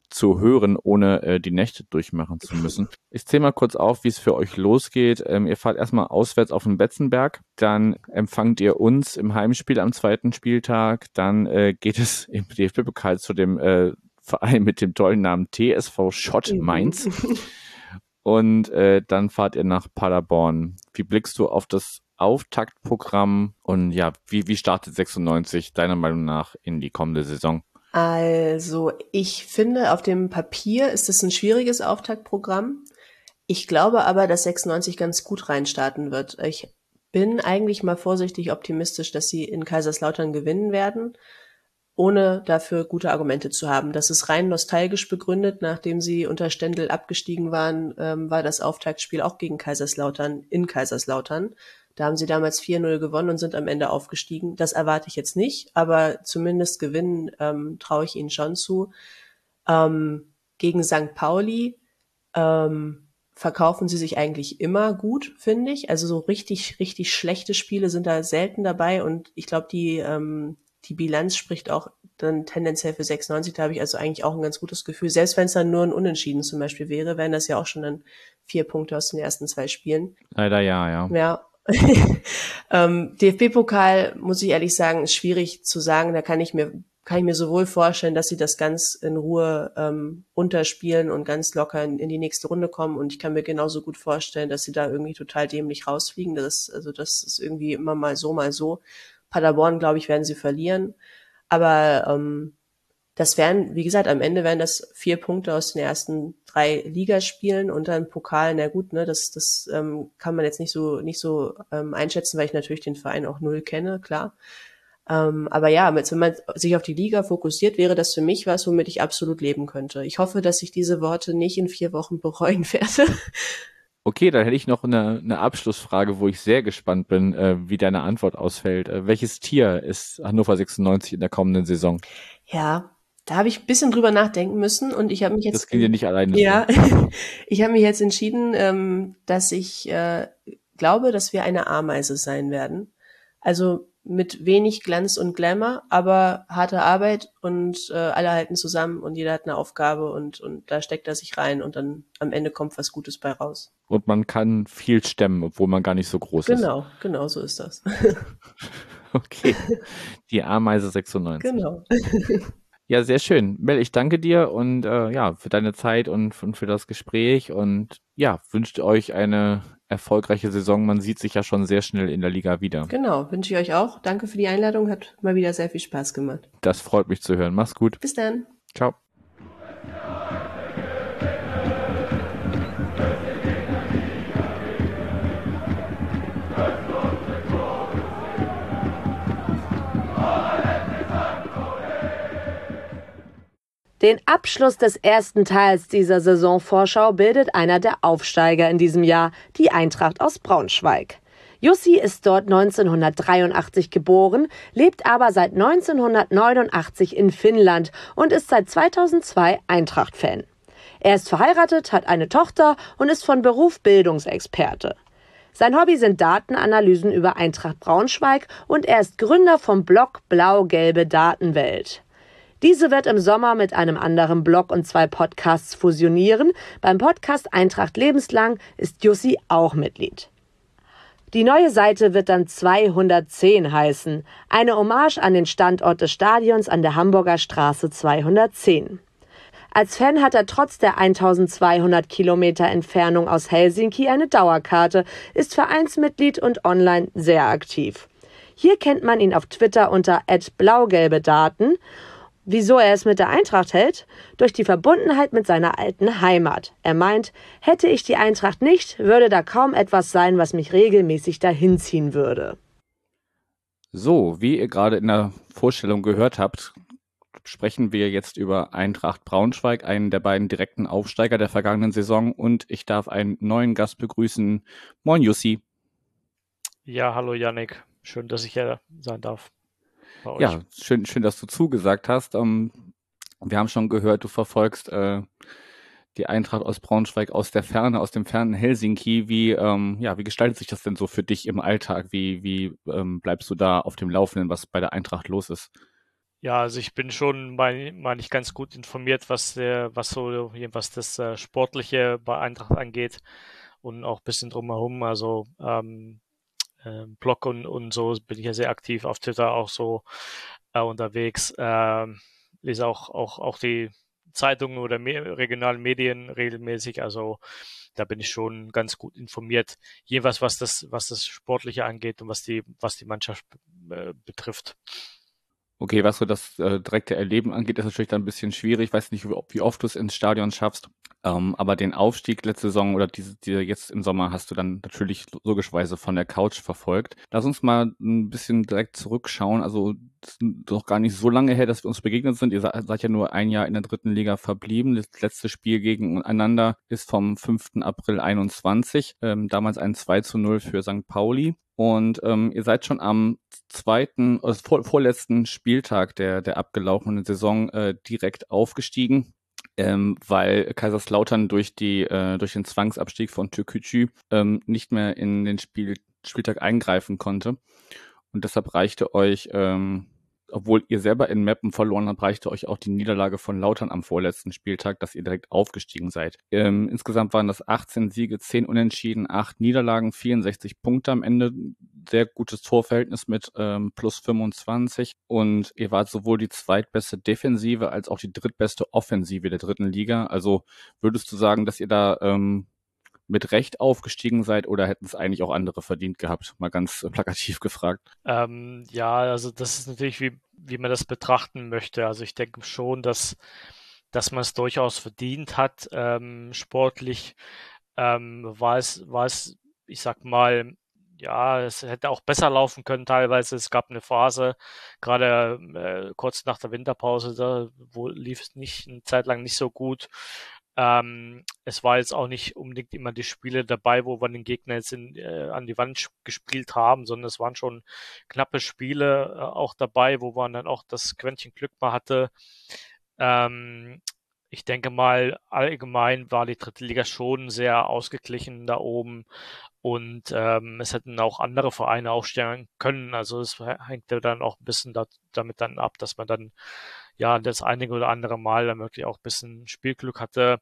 zu hören, ohne äh, die Nächte durchmachen zu müssen. Ich zähle mal kurz auf, wie es für euch losgeht. Ähm, ihr fahrt erstmal auswärts auf den Betzenberg, dann empfangt ihr uns im Heimspiel am zweiten Spieltag, dann äh, geht es <laughs> im DFB-Pokal zu dem äh, Verein mit dem tollen Namen TSV Schott Mainz. <laughs> und äh, dann fahrt ihr nach Paderborn. Wie blickst du auf das Auftaktprogramm und ja, wie, wie startet 96 deiner Meinung nach in die kommende Saison?
Also, ich finde, auf dem Papier ist es ein schwieriges Auftaktprogramm. Ich glaube aber, dass 96 ganz gut reinstarten wird. Ich bin eigentlich mal vorsichtig optimistisch, dass sie in Kaiserslautern gewinnen werden ohne dafür gute Argumente zu haben. Das ist rein nostalgisch begründet. Nachdem sie unter Stendel abgestiegen waren, ähm, war das Auftaktspiel auch gegen Kaiserslautern in Kaiserslautern. Da haben sie damals 4-0 gewonnen und sind am Ende aufgestiegen. Das erwarte ich jetzt nicht, aber zumindest gewinnen ähm, traue ich ihnen schon zu. Ähm, gegen St. Pauli ähm, verkaufen sie sich eigentlich immer gut, finde ich. Also so richtig, richtig schlechte Spiele sind da selten dabei und ich glaube, die ähm, die Bilanz spricht auch dann tendenziell für 96. Da habe ich also eigentlich auch ein ganz gutes Gefühl. Selbst wenn es dann nur ein Unentschieden zum Beispiel wäre, wären das ja auch schon dann vier Punkte aus den ersten zwei Spielen.
Leider ja, ja.
Ja. <laughs> ähm, DFB-Pokal, muss ich ehrlich sagen, ist schwierig zu sagen. Da kann ich mir kann ich mir sowohl vorstellen, dass sie das ganz in Ruhe ähm, runterspielen und ganz locker in, in, die nächste Runde kommen. Und ich kann mir genauso gut vorstellen, dass sie da irgendwie total dämlich rausfliegen. Das, also das ist irgendwie immer mal so, mal so. Paderborn, glaube ich, werden sie verlieren. Aber ähm, das wären, wie gesagt, am Ende wären das vier Punkte aus den ersten drei Ligaspielen und dann Pokal, na gut, ne, das, das ähm, kann man jetzt nicht so, nicht so ähm, einschätzen, weil ich natürlich den Verein auch null kenne, klar. Ähm, aber ja, wenn man sich auf die Liga fokussiert, wäre das für mich was, womit ich absolut leben könnte. Ich hoffe, dass ich diese Worte nicht in vier Wochen <laughs> bereuen werde.
Okay, dann hätte ich noch eine, eine Abschlussfrage, wo ich sehr gespannt bin, äh, wie deine Antwort ausfällt. Äh, welches Tier ist Hannover 96 in der kommenden Saison?
Ja, da habe ich ein bisschen drüber nachdenken müssen und ich habe mich jetzt.
Das ging dir nicht alleine.
Ja, <laughs> ich habe mich jetzt entschieden, ähm, dass ich äh, glaube, dass wir eine Ameise sein werden. Also mit wenig Glanz und Glamour, aber harte Arbeit und äh, alle halten zusammen und jeder hat eine Aufgabe und, und da steckt er sich rein und dann am Ende kommt was Gutes bei raus.
Und man kann viel stemmen, obwohl man gar nicht so groß
genau, ist. Genau, genau so ist das. <laughs>
okay. Die Ameise 96.
Genau.
Ja, sehr schön. Mel, ich danke dir und äh, ja, für deine Zeit und, und für das Gespräch und ja, wünscht euch eine erfolgreiche Saison. Man sieht sich ja schon sehr schnell in der Liga wieder.
Genau, wünsche ich euch auch. Danke für die Einladung, hat mal wieder sehr viel Spaß gemacht.
Das freut mich zu hören. Mach's gut.
Bis dann.
Ciao.
Den Abschluss des ersten Teils dieser Saisonvorschau bildet einer der Aufsteiger in diesem Jahr, die Eintracht aus Braunschweig. Jussi ist dort 1983 geboren, lebt aber seit 1989 in Finnland und ist seit 2002 Eintracht-Fan. Er ist verheiratet, hat eine Tochter und ist von Beruf Bildungsexperte. Sein Hobby sind Datenanalysen über Eintracht Braunschweig und er ist Gründer vom Blog Blau-Gelbe Datenwelt. Diese wird im Sommer mit einem anderen Blog und zwei Podcasts fusionieren. Beim Podcast Eintracht lebenslang ist Jussi auch Mitglied. Die neue Seite wird dann 210 heißen, eine Hommage an den Standort des Stadions an der Hamburger Straße 210. Als Fan hat er trotz der 1200 Kilometer Entfernung aus Helsinki eine Dauerkarte, ist Vereinsmitglied und online sehr aktiv. Hier kennt man ihn auf Twitter unter blaugelbe Daten Wieso er es mit der Eintracht hält? Durch die Verbundenheit mit seiner alten Heimat. Er meint, hätte ich die Eintracht nicht, würde da kaum etwas sein, was mich regelmäßig dahin ziehen würde.
So, wie ihr gerade in der Vorstellung gehört habt, sprechen wir jetzt über Eintracht Braunschweig, einen der beiden direkten Aufsteiger der vergangenen Saison. Und ich darf einen neuen Gast begrüßen. Moin, Jussi.
Ja, hallo, Yannick. Schön, dass ich hier sein darf.
Ja, schön, schön, dass du zugesagt hast. Ähm, wir haben schon gehört, du verfolgst äh, die Eintracht aus Braunschweig aus der Ferne, aus dem fernen Helsinki. Wie, ähm, ja, wie gestaltet sich das denn so für dich im Alltag? Wie, wie ähm, bleibst du da auf dem Laufenden, was bei der Eintracht los ist?
Ja, also ich bin schon mal, mal nicht ganz gut informiert, was der, was so, was das äh, Sportliche bei Eintracht angeht und auch ein bisschen drumherum. Also ähm, äh, Blog und, und so bin ich ja sehr aktiv auf Twitter auch so äh, unterwegs. Äh, lese auch, auch, auch die Zeitungen oder me regionalen Medien regelmäßig. Also da bin ich schon ganz gut informiert, jeweils was das, was das Sportliche angeht und was die, was die Mannschaft äh, betrifft.
Okay, was so das äh, direkte Erleben angeht, ist natürlich dann ein bisschen schwierig. Ich weiß nicht, wie, oft du es ins Stadion schaffst. Ähm, aber den Aufstieg letzte Saison oder diese, die jetzt im Sommer hast du dann natürlich logischerweise von der Couch verfolgt. Lass uns mal ein bisschen direkt zurückschauen. Also doch gar nicht so lange her, dass wir uns begegnet sind. Ihr seid ja nur ein Jahr in der dritten Liga verblieben. Das letzte Spiel gegeneinander ist vom 5. April 21. Ähm, damals ein 2 zu 0 für St. Pauli. Und ähm, ihr seid schon am zweiten, äh, vor, vorletzten Spieltag der, der abgelaufenen Saison äh, direkt aufgestiegen ähm, weil Kaiserslautern durch die äh, durch den Zwangsabstieg von Türkücü ähm, nicht mehr in den Spiel, Spieltag eingreifen konnte. Und deshalb reichte euch ähm, obwohl ihr selber in Meppen verloren habt, reichte euch auch die Niederlage von Lautern am vorletzten Spieltag, dass ihr direkt aufgestiegen seid. Ähm, insgesamt waren das 18 Siege, 10 Unentschieden, 8 Niederlagen, 64 Punkte am Ende. Sehr gutes Torverhältnis mit ähm, plus 25. Und ihr wart sowohl die zweitbeste Defensive als auch die drittbeste Offensive der dritten Liga. Also würdest du sagen, dass ihr da ähm, mit Recht aufgestiegen seid oder hätten es eigentlich auch andere verdient gehabt? Mal ganz plakativ gefragt.
Ähm, ja, also das ist natürlich, wie, wie man das betrachten möchte. Also ich denke schon, dass, dass man es durchaus verdient hat. Ähm, sportlich ähm, war, es, war es, ich sag mal, ja, es hätte auch besser laufen können teilweise. Es gab eine Phase, gerade äh, kurz nach der Winterpause, da wo lief es nicht eine Zeit lang nicht so gut. Ähm, es war jetzt auch nicht unbedingt immer die Spiele dabei, wo wir den Gegner jetzt in, äh, an die Wand gespielt haben, sondern es waren schon knappe Spiele äh, auch dabei, wo man dann auch das Quäntchen Glück mal hatte. Ähm, ich denke mal, allgemein war die dritte Liga schon sehr ausgeglichen da oben und ähm, es hätten auch andere Vereine aufstellen können. Also es hängt ja dann auch ein bisschen da, damit dann ab, dass man dann ja das einige oder andere Mal dann wirklich auch ein bisschen Spielglück hatte.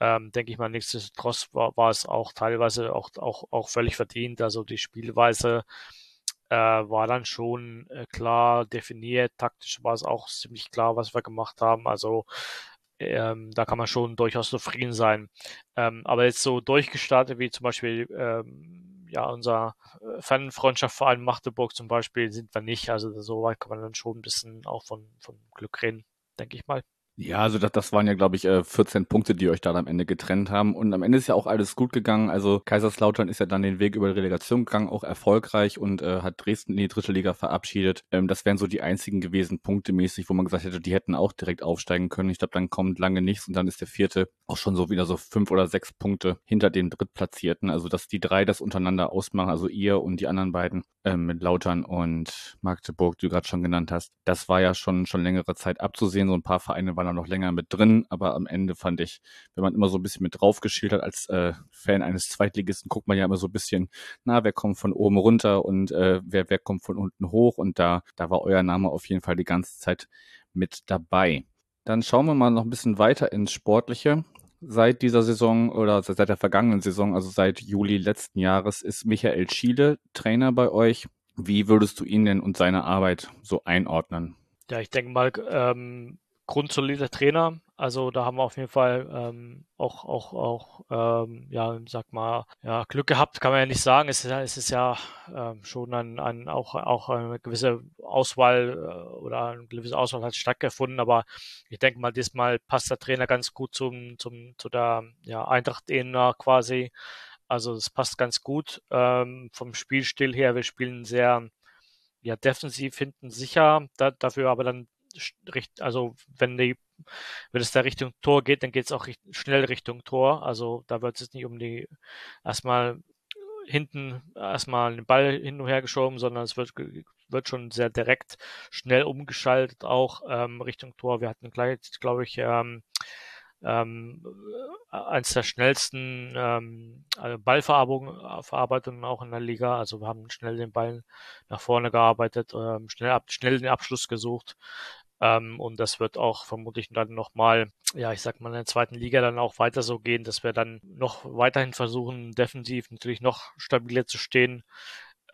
Ähm, denke ich mal, nichtsdestotrotz war, war es auch teilweise auch, auch, auch völlig verdient. Also die Spielweise äh, war dann schon äh, klar definiert. Taktisch war es auch ziemlich klar, was wir gemacht haben. Also ähm, da kann man schon durchaus zufrieden sein. Ähm, aber jetzt so durchgestartet wie zum Beispiel ähm, ja unser äh, Fanfreundschaftsverein Magdeburg zum Beispiel sind wir nicht. Also so weit kann man dann schon ein bisschen auch von, von Glück reden, denke ich mal.
Ja, also das, das waren ja, glaube ich, 14 äh, Punkte, die euch da am Ende getrennt haben. Und am Ende ist ja auch alles gut gegangen. Also Kaiserslautern ist ja dann den Weg über die Relegation gegangen, auch erfolgreich und äh, hat Dresden in die dritte Liga verabschiedet. Ähm, das wären so die einzigen gewesen, punktemäßig, wo man gesagt hätte, die hätten auch direkt aufsteigen können. Ich glaube, dann kommt lange nichts und dann ist der vierte auch schon so wieder so fünf oder sechs Punkte hinter dem Drittplatzierten. Also dass die drei das untereinander ausmachen, also ihr und die anderen beiden äh, mit Lautern und Magdeburg, die du gerade schon genannt hast. Das war ja schon, schon längere Zeit abzusehen. So ein paar Vereine waren da noch länger mit drin, aber am Ende fand ich, wenn man immer so ein bisschen mit draufgeschielt hat als äh, Fan eines Zweitligisten, guckt man ja immer so ein bisschen, na, wer kommt von oben runter und äh, wer, wer kommt von unten hoch und da, da war euer Name auf jeden Fall die ganze Zeit mit dabei. Dann schauen wir mal noch ein bisschen weiter ins Sportliche. Seit dieser Saison oder seit der vergangenen Saison, also seit Juli letzten Jahres, ist Michael Schiele Trainer bei euch. Wie würdest du ihn denn und seine Arbeit so einordnen?
Ja, ich denke mal, ähm, grundsolider Trainer. Also da haben wir auf jeden Fall ähm, auch, auch, auch ähm, ja, sag mal, ja, Glück gehabt, kann man ja nicht sagen. Es ist, es ist ja ähm, schon ein, ein, auch, auch eine gewisse Auswahl äh, oder eine gewisse Auswahl hat stattgefunden, aber ich denke mal, diesmal passt der Trainer ganz gut zum, zum, zu der ja, Eintracht-Ebene quasi. Also es passt ganz gut ähm, vom Spielstil her. Wir spielen sehr ja, defensiv hinten sicher, da, dafür aber dann also wenn die, wenn es da Richtung Tor geht, dann geht es auch schnell Richtung Tor. Also da wird es nicht um die erstmal hinten erstmal den Ball hin und her geschoben, sondern es wird, wird schon sehr direkt schnell umgeschaltet, auch ähm, Richtung Tor. Wir hatten gleich, glaube ich, ähm, ähm, eins der schnellsten ähm, also Ballverarbeitungen auch in der Liga. Also wir haben schnell den Ball nach vorne gearbeitet, ähm, schnell, ab, schnell den Abschluss gesucht. Ähm, und das wird auch vermutlich dann nochmal, ja, ich sag mal, in der zweiten Liga dann auch weiter so gehen, dass wir dann noch weiterhin versuchen, defensiv natürlich noch stabiler zu stehen,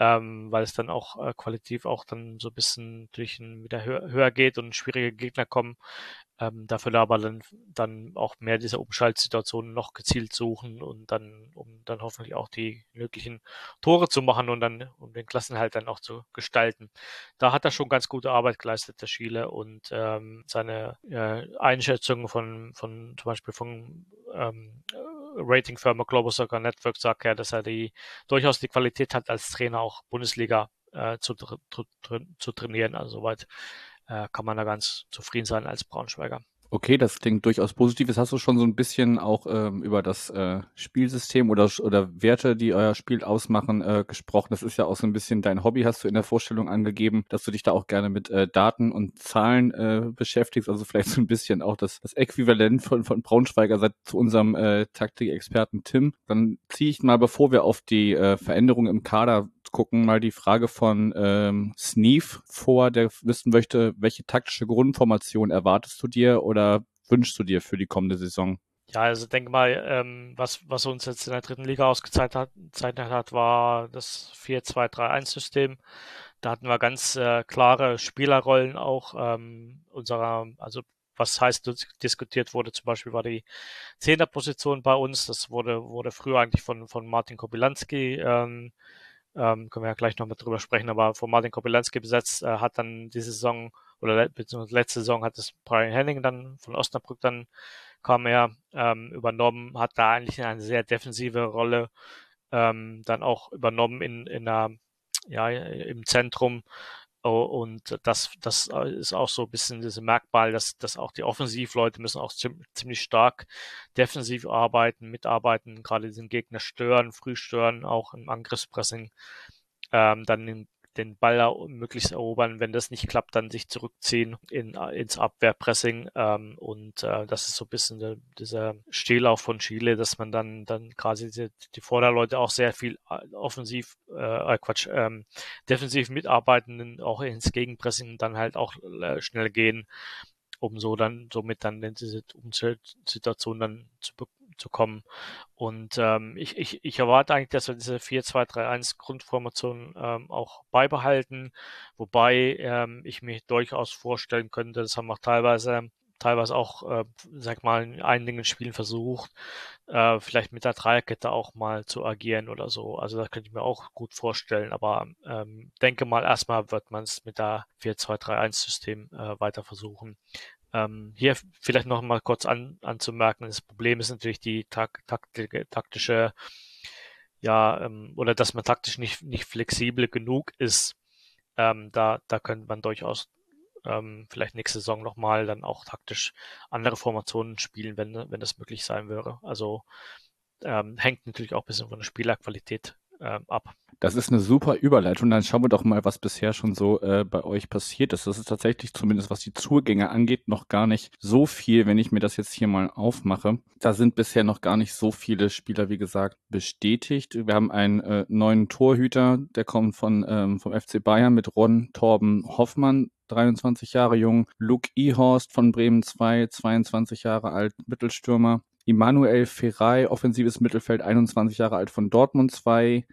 ähm, weil es dann auch äh, qualitativ auch dann so ein bisschen natürlich wieder höher, höher geht und schwierige Gegner kommen. Ähm, dafür aber dann, dann auch mehr diese Umschaltsituationen noch gezielt suchen und dann, um dann hoffentlich auch die möglichen Tore zu machen und dann, um den Klassenhalt dann auch zu gestalten. Da hat er schon ganz gute Arbeit geleistet, der Schiele, und ähm, seine äh, Einschätzung von, von zum Beispiel von ähm, Ratingfirma Global Soccer Network sagt ja, dass er die durchaus die Qualität hat, als Trainer auch Bundesliga äh, zu, zu, zu trainieren. Also soweit äh, kann man da ganz zufrieden sein als Braunschweiger.
Okay, das klingt durchaus positiv. Jetzt hast du schon so ein bisschen auch ähm, über das äh, Spielsystem oder, oder Werte, die euer Spiel ausmachen, äh, gesprochen. Das ist ja auch so ein bisschen dein Hobby, hast du in der Vorstellung angegeben, dass du dich da auch gerne mit äh, Daten und Zahlen äh, beschäftigst. Also vielleicht so ein bisschen auch das, das Äquivalent von, von Braunschweiger seit zu unserem äh, Taktikexperten Tim. Dann ziehe ich mal, bevor wir auf die äh, Veränderungen im Kader gucken, mal die Frage von ähm, Sneef vor, der wissen möchte, welche taktische Grundformation erwartest du dir oder wünschst du dir für die kommende Saison?
Ja, also denke mal, ähm, was, was uns jetzt in der dritten Liga ausgezeichnet hat, hat war das 4-2-3-1-System. Da hatten wir ganz äh, klare Spielerrollen auch ähm, unserer, also was heißt diskutiert wurde, zum Beispiel war die Zehnerposition bei uns. Das wurde, wurde früher eigentlich von, von Martin Kobilanski ähm, ähm, können wir ja gleich noch mal drüber sprechen, aber von Martin Kopelanski besetzt, äh, hat dann diese Saison oder beziehungsweise letzte Saison hat es Brian Henning dann von Osnabrück dann kam er ähm, übernommen, hat da eigentlich eine sehr defensive Rolle ähm, dann auch übernommen in, in der, ja, im Zentrum und das, das ist auch so ein bisschen dieses Merkmal, dass, dass auch die Offensivleute müssen auch ziemlich stark defensiv arbeiten, mitarbeiten, gerade den Gegner stören, früh stören, auch im Angriffspressing, ähm, dann den den Ball möglichst erobern. Wenn das nicht klappt, dann sich zurückziehen in, ins Abwehrpressing. Ähm, und äh, das ist so ein bisschen der, dieser Stehlauf von Chile, dass man dann, dann quasi die, die Vorderleute auch sehr viel äh, offensiv, äh, äh, Quatsch, ähm, defensiv mitarbeiten, auch ins Gegenpressing dann halt auch äh, schnell gehen um so dann somit dann diese Umzelsituation dann zu, zu kommen. Und ähm, ich, ich, ich erwarte eigentlich, dass wir diese 4-2-3-1 Grundformation ähm, auch beibehalten, wobei ähm, ich mir durchaus vorstellen könnte, das haben wir teilweise teilweise auch, äh, sag mal, in einigen Spielen versucht, äh, vielleicht mit der Dreierkette auch mal zu agieren oder so. Also das könnte ich mir auch gut vorstellen, aber ähm, denke mal, erstmal wird man es mit der 4-2-3-1-System äh, weiter versuchen. Ähm, hier vielleicht noch mal kurz an, anzumerken, das Problem ist natürlich die tak taktik, taktische, ja, ähm, oder dass man taktisch nicht, nicht flexibel genug ist. Ähm, da, da könnte man durchaus ähm, vielleicht nächste Saison nochmal dann auch taktisch andere Formationen spielen, wenn, wenn das möglich sein wäre. Also ähm, hängt natürlich auch ein bisschen von der Spielerqualität äh, ab.
Das ist eine super Überleitung. Dann schauen wir doch mal, was bisher schon so äh, bei euch passiert ist. Das ist tatsächlich zumindest, was die Zugänge angeht, noch gar nicht so viel, wenn ich mir das jetzt hier mal aufmache. Da sind bisher noch gar nicht so viele Spieler, wie gesagt, bestätigt. Wir haben einen äh, neuen Torhüter, der kommt von ähm, vom FC Bayern mit Ron Torben Hoffmann. 23 Jahre jung, Luke Ehorst von Bremen 2, 22 Jahre alt, Mittelstürmer, Immanuel Ferrei, offensives Mittelfeld, 21 Jahre alt von Dortmund 2,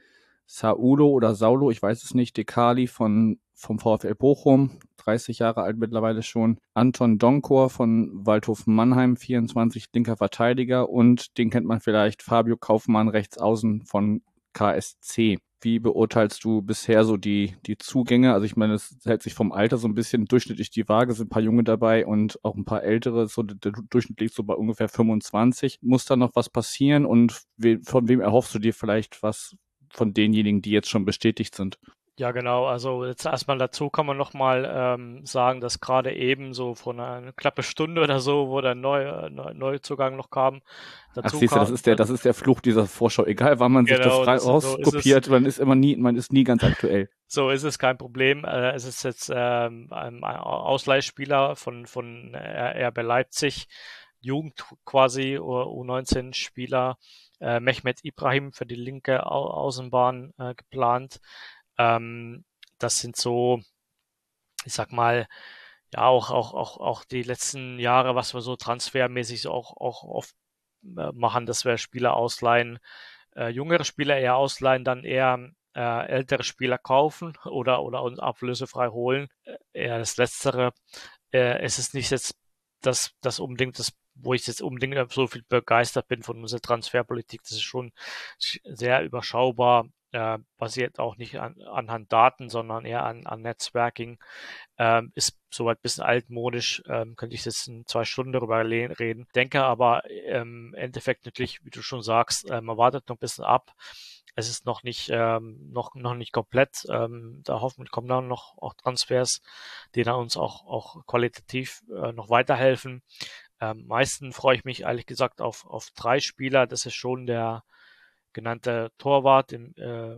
Saulo oder Saulo, ich weiß es nicht, Dekali von, vom VfL Bochum, 30 Jahre alt mittlerweile schon, Anton Donkor von Waldhof Mannheim, 24, linker Verteidiger. Und den kennt man vielleicht, Fabio Kaufmann, rechts außen von KSC. Wie beurteilst du bisher so die, die Zugänge? Also ich meine, es hält sich vom Alter so ein bisschen durchschnittlich die Waage, sind ein paar Junge dabei und auch ein paar ältere, so der Durchschnitt liegt so bei ungefähr 25. Muss da noch was passieren und we, von wem erhoffst du dir vielleicht was von denjenigen, die jetzt schon bestätigt sind?
Ja, genau. Also jetzt erstmal dazu kann man nochmal ähm, sagen, dass gerade eben so vor einer knappe Stunde oder so, wo der Neu Neuzugang noch kam.
Dazu Ach, siehst du, das ist der, das ist der Fluch dieser Vorschau. Egal, wann man genau, sich das frei rauskopiert, so man ist immer nie, man ist nie ganz aktuell.
So ist es kein Problem. Äh, es ist jetzt ähm, ein Ausleihspieler von, von RB Leipzig, Jugend quasi, U19-Spieler, äh, Mehmet Ibrahim für die linke Au Außenbahn äh, geplant. Ähm, das sind so, ich sag mal, ja, auch, auch, auch, auch die letzten Jahre, was wir so transfermäßig auch, auch oft äh, machen, dass wir Spieler ausleihen, äh, jüngere Spieler eher ausleihen, dann eher äh, ältere Spieler kaufen <laughs> oder, oder uns ablösefrei holen. Äh, eher das Letztere. Äh, es ist nicht jetzt das, das unbedingt das wo ich jetzt unbedingt so viel begeistert bin von unserer Transferpolitik. Das ist schon sehr überschaubar äh, basiert auch nicht an, anhand Daten, sondern eher an, an Netzwerking. Ähm, ist soweit ein bisschen altmodisch, ähm, könnte ich jetzt in zwei Stunden darüber reden. Denke aber ähm, im Endeffekt natürlich, wie du schon sagst, äh, man wartet noch ein bisschen ab. Es ist noch nicht, ähm, noch, noch nicht komplett. Ähm, da hoffentlich kommen dann noch auch Transfers, die dann uns auch, auch qualitativ äh, noch weiterhelfen. Ähm, meisten freue ich mich ehrlich gesagt auf, auf drei Spieler. Das ist schon der, genannter Torwart, dem, äh,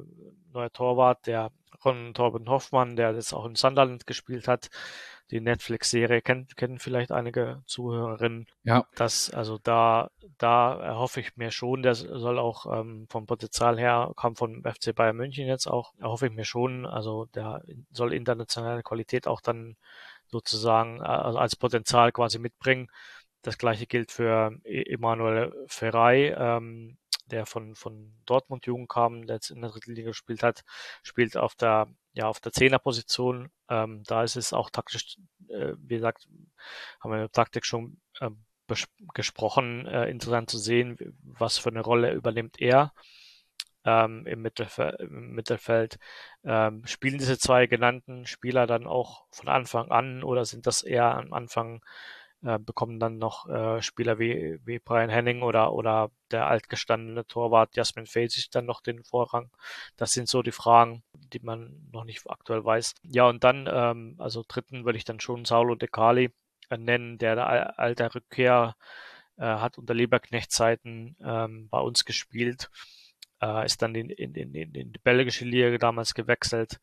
neuer Torwart, der von Torben Hoffmann, der jetzt auch in Sunderland gespielt hat. Die Netflix-Serie kennt, kennen vielleicht einige Zuhörerinnen. Ja. Das, also da, da erhoffe ich mir schon, der soll auch ähm, vom Potenzial her, kam von FC Bayern München jetzt auch, erhoffe ich mir schon, also der soll internationale Qualität auch dann sozusagen äh, also als Potenzial quasi mitbringen. Das gleiche gilt für e-, Emanuel Ferrei, ähm, der von, von Dortmund Jugend kam, der jetzt in der dritten Liga gespielt hat, spielt auf der, ja, auf der Zehnerposition. Ähm, da ist es auch taktisch, äh, wie gesagt, haben wir mit Taktik schon äh, gesprochen, äh, interessant zu sehen, was für eine Rolle übernimmt er. Ähm, im, Mittelfe im Mittelfeld. Ähm, spielen diese zwei genannten Spieler dann auch von Anfang an oder sind das eher am Anfang äh, bekommen dann noch äh, Spieler wie, wie Brian Henning oder, oder der altgestandene Torwart Jasmin Fesic dann noch den Vorrang. Das sind so die Fragen, die man noch nicht aktuell weiß. Ja, und dann, ähm, also dritten würde ich dann schon Saulo De Cali äh, nennen, der der alte Rückkehr äh, hat unter Leberknecht-Zeiten ähm, bei uns gespielt, äh, ist dann in, in, in, in die belgische Liga damals gewechselt.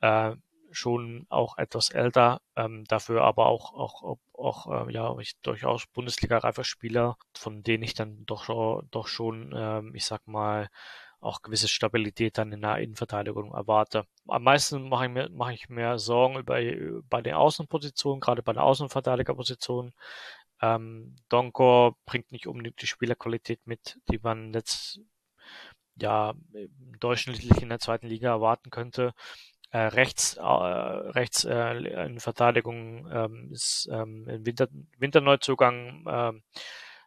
Äh, schon auch etwas älter, ähm, dafür aber auch, auch, auch, äh, ja, ich, durchaus Bundesliga-reifer Spieler, von denen ich dann doch, doch schon, ähm, ich sag mal, auch gewisse Stabilität dann in der Innenverteidigung erwarte. Am meisten mache ich mir, mache ich mir Sorgen über, bei den Außenpositionen, gerade bei der Außenverteidigerposition. Ähm, Donko bringt nicht unbedingt die Spielerqualität mit, die man jetzt ja durchschnittlich in der zweiten Liga erwarten könnte äh, rechts, äh, rechts äh, in Verteidigung ähm, ist ähm, im Winter, Winterneuzugang äh,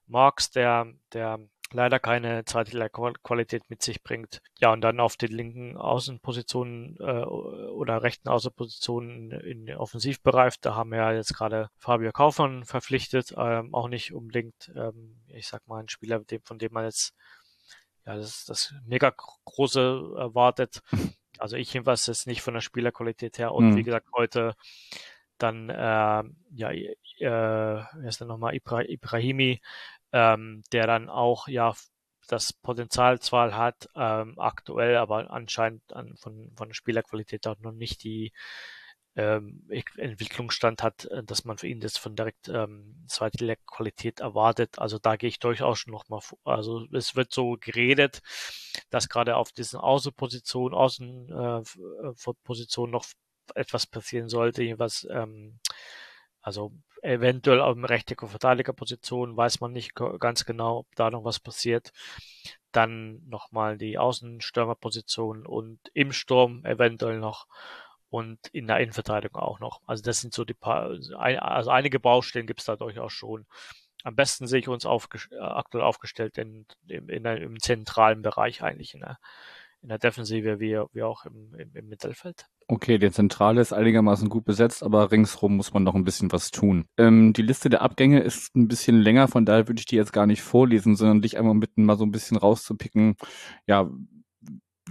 Marx, der, der leider keine zweite Qualität mit sich bringt. Ja, und dann auf den linken Außenpositionen äh, oder rechten Außenpositionen in den Offensivbereich, da haben wir ja jetzt gerade Fabio Kaufmann verpflichtet, ähm, auch nicht unbedingt, ähm, ich sag mal, ein Spieler, von dem man jetzt ja, das, das mega große erwartet. <laughs> Also ich jedenfalls jetzt nicht von der Spielerqualität her. Und mhm. wie gesagt, heute dann, äh, ja, äh, wer ist denn nochmal, Ibra Ibrahimi, ähm, der dann auch, ja, das Potenzial zwar hat, ähm, aktuell, aber anscheinend an, von, von der Spielerqualität auch noch nicht die ähm, Entwicklungsstand hat, äh, dass man für ihn das von direkt ähm, zweite Qualität erwartet. Also da gehe ich durchaus schon nochmal vor. Also es wird so geredet, dass gerade auf diesen Außenpositionen, Außenpositionen äh, noch etwas passieren sollte, was ähm, also eventuell auf dem rechten Verteidigerposition weiß man nicht ganz genau, ob da noch was passiert. Dann nochmal die Außenstürmerposition und im Sturm eventuell noch und in der Innenverteidigung auch noch. Also das sind so die paar, also einige Baustellen gibt es da durchaus schon. Am besten sehe ich uns aufge, aktuell aufgestellt in, in, in, im zentralen Bereich eigentlich in der, in der Defensive wie, wie auch im, im, im Mittelfeld.
Okay, der Zentrale ist einigermaßen gut besetzt, aber ringsrum muss man noch ein bisschen was tun. Ähm, die Liste der Abgänge ist ein bisschen länger, von daher würde ich die jetzt gar nicht vorlesen, sondern dich einmal bitten, mal so ein bisschen rauszupicken, ja,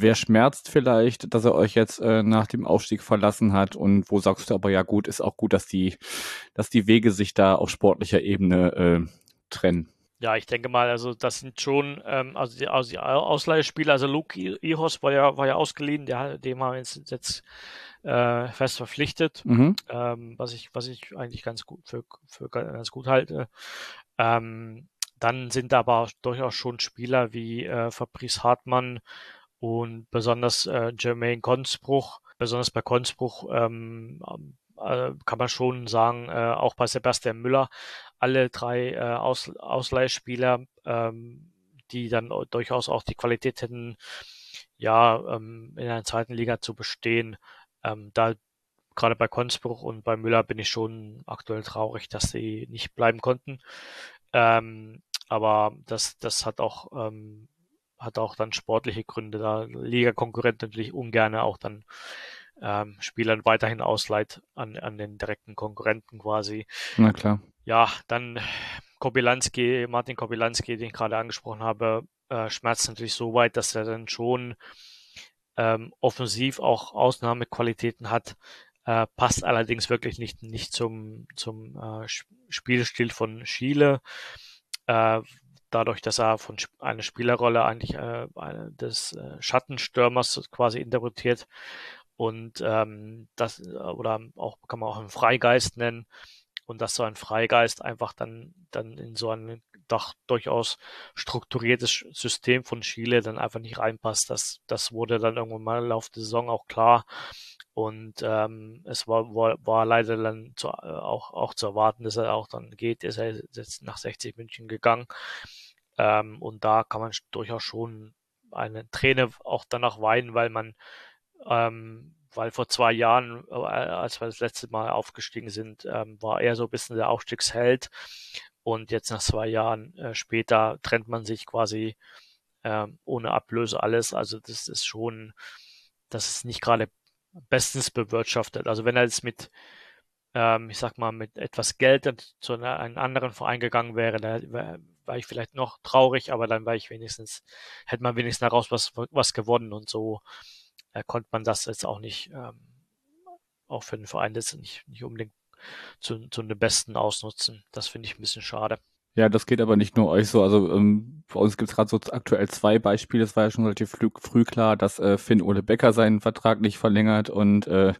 wer schmerzt vielleicht, dass er euch jetzt äh, nach dem Aufstieg verlassen hat und wo sagst du aber ja gut, ist auch gut, dass die, dass die Wege sich da auf sportlicher Ebene äh, trennen.
Ja, ich denke mal, also das sind schon, ähm, also, die, also die Ausleihspieler, also Luke Ihos war ja, war ja ausgeliehen, der, dem haben wir jetzt, jetzt äh, fest verpflichtet, mhm. ähm, was ich, was ich eigentlich ganz gut für, für ganz gut halte. Ähm, dann sind aber durchaus schon Spieler wie äh, Fabrice Hartmann und besonders äh, Jermaine Consbruch, besonders bei Consbruch ähm, äh, kann man schon sagen, äh, auch bei Sebastian Müller, alle drei äh, Aus Ausleihspieler, ähm, die dann durchaus auch die Qualität hätten, ja, ähm, in einer zweiten Liga zu bestehen. Ähm, da gerade bei Konsbruch und bei Müller bin ich schon aktuell traurig, dass sie nicht bleiben konnten. Ähm, aber das, das hat auch, ähm, hat auch dann sportliche Gründe. Da Liga-Konkurrent natürlich ungern auch dann ähm, Spielern weiterhin ausleiht an, an den direkten Konkurrenten quasi.
Na klar.
Ja, dann Kobilanski, Martin Kobilanski, den ich gerade angesprochen habe, äh, schmerzt natürlich so weit, dass er dann schon ähm, offensiv auch Ausnahmequalitäten hat, äh, passt allerdings wirklich nicht, nicht zum, zum äh, Spielstil von Schiele. Äh, dadurch, dass er von einer Spielerrolle eigentlich äh, des äh, Schattenstürmers quasi interpretiert, und ähm, das oder auch kann man auch einen Freigeist nennen und dass so ein Freigeist einfach dann dann in so ein doch durchaus strukturiertes System von Chile dann einfach nicht reinpasst. Das das wurde dann irgendwann mal im Laufe der Saison auch klar und ähm, es war, war, war leider dann zu, äh, auch, auch zu erwarten, dass er auch dann geht. Ist er jetzt nach 60 München gegangen. Ähm, und da kann man durchaus schon eine Träne auch danach weinen, weil man ähm, weil vor zwei Jahren, äh, als wir das letzte Mal aufgestiegen sind, ähm, war er so ein bisschen der Aufstiegsheld. Und jetzt nach zwei Jahren äh, später trennt man sich quasi ähm, ohne Ablöse alles. Also das ist schon, das ist nicht gerade bestens bewirtschaftet. Also wenn er jetzt mit, ähm, ich sag mal, mit etwas Geld zu einem anderen Verein gegangen wäre, da wäre war ich vielleicht noch traurig, aber dann war ich wenigstens, hätte man wenigstens daraus was, was gewonnen und so äh, konnte man das jetzt auch nicht, ähm, auch für den Verein das nicht, nicht unbedingt zu, zu einem Besten ausnutzen. Das finde ich ein bisschen schade.
Ja, das geht aber nicht nur euch so. Also ähm, bei uns gibt es gerade so aktuell zwei Beispiele. Es war ja schon relativ früh, früh klar, dass äh, Finn Ole Becker seinen Vertrag nicht verlängert und äh,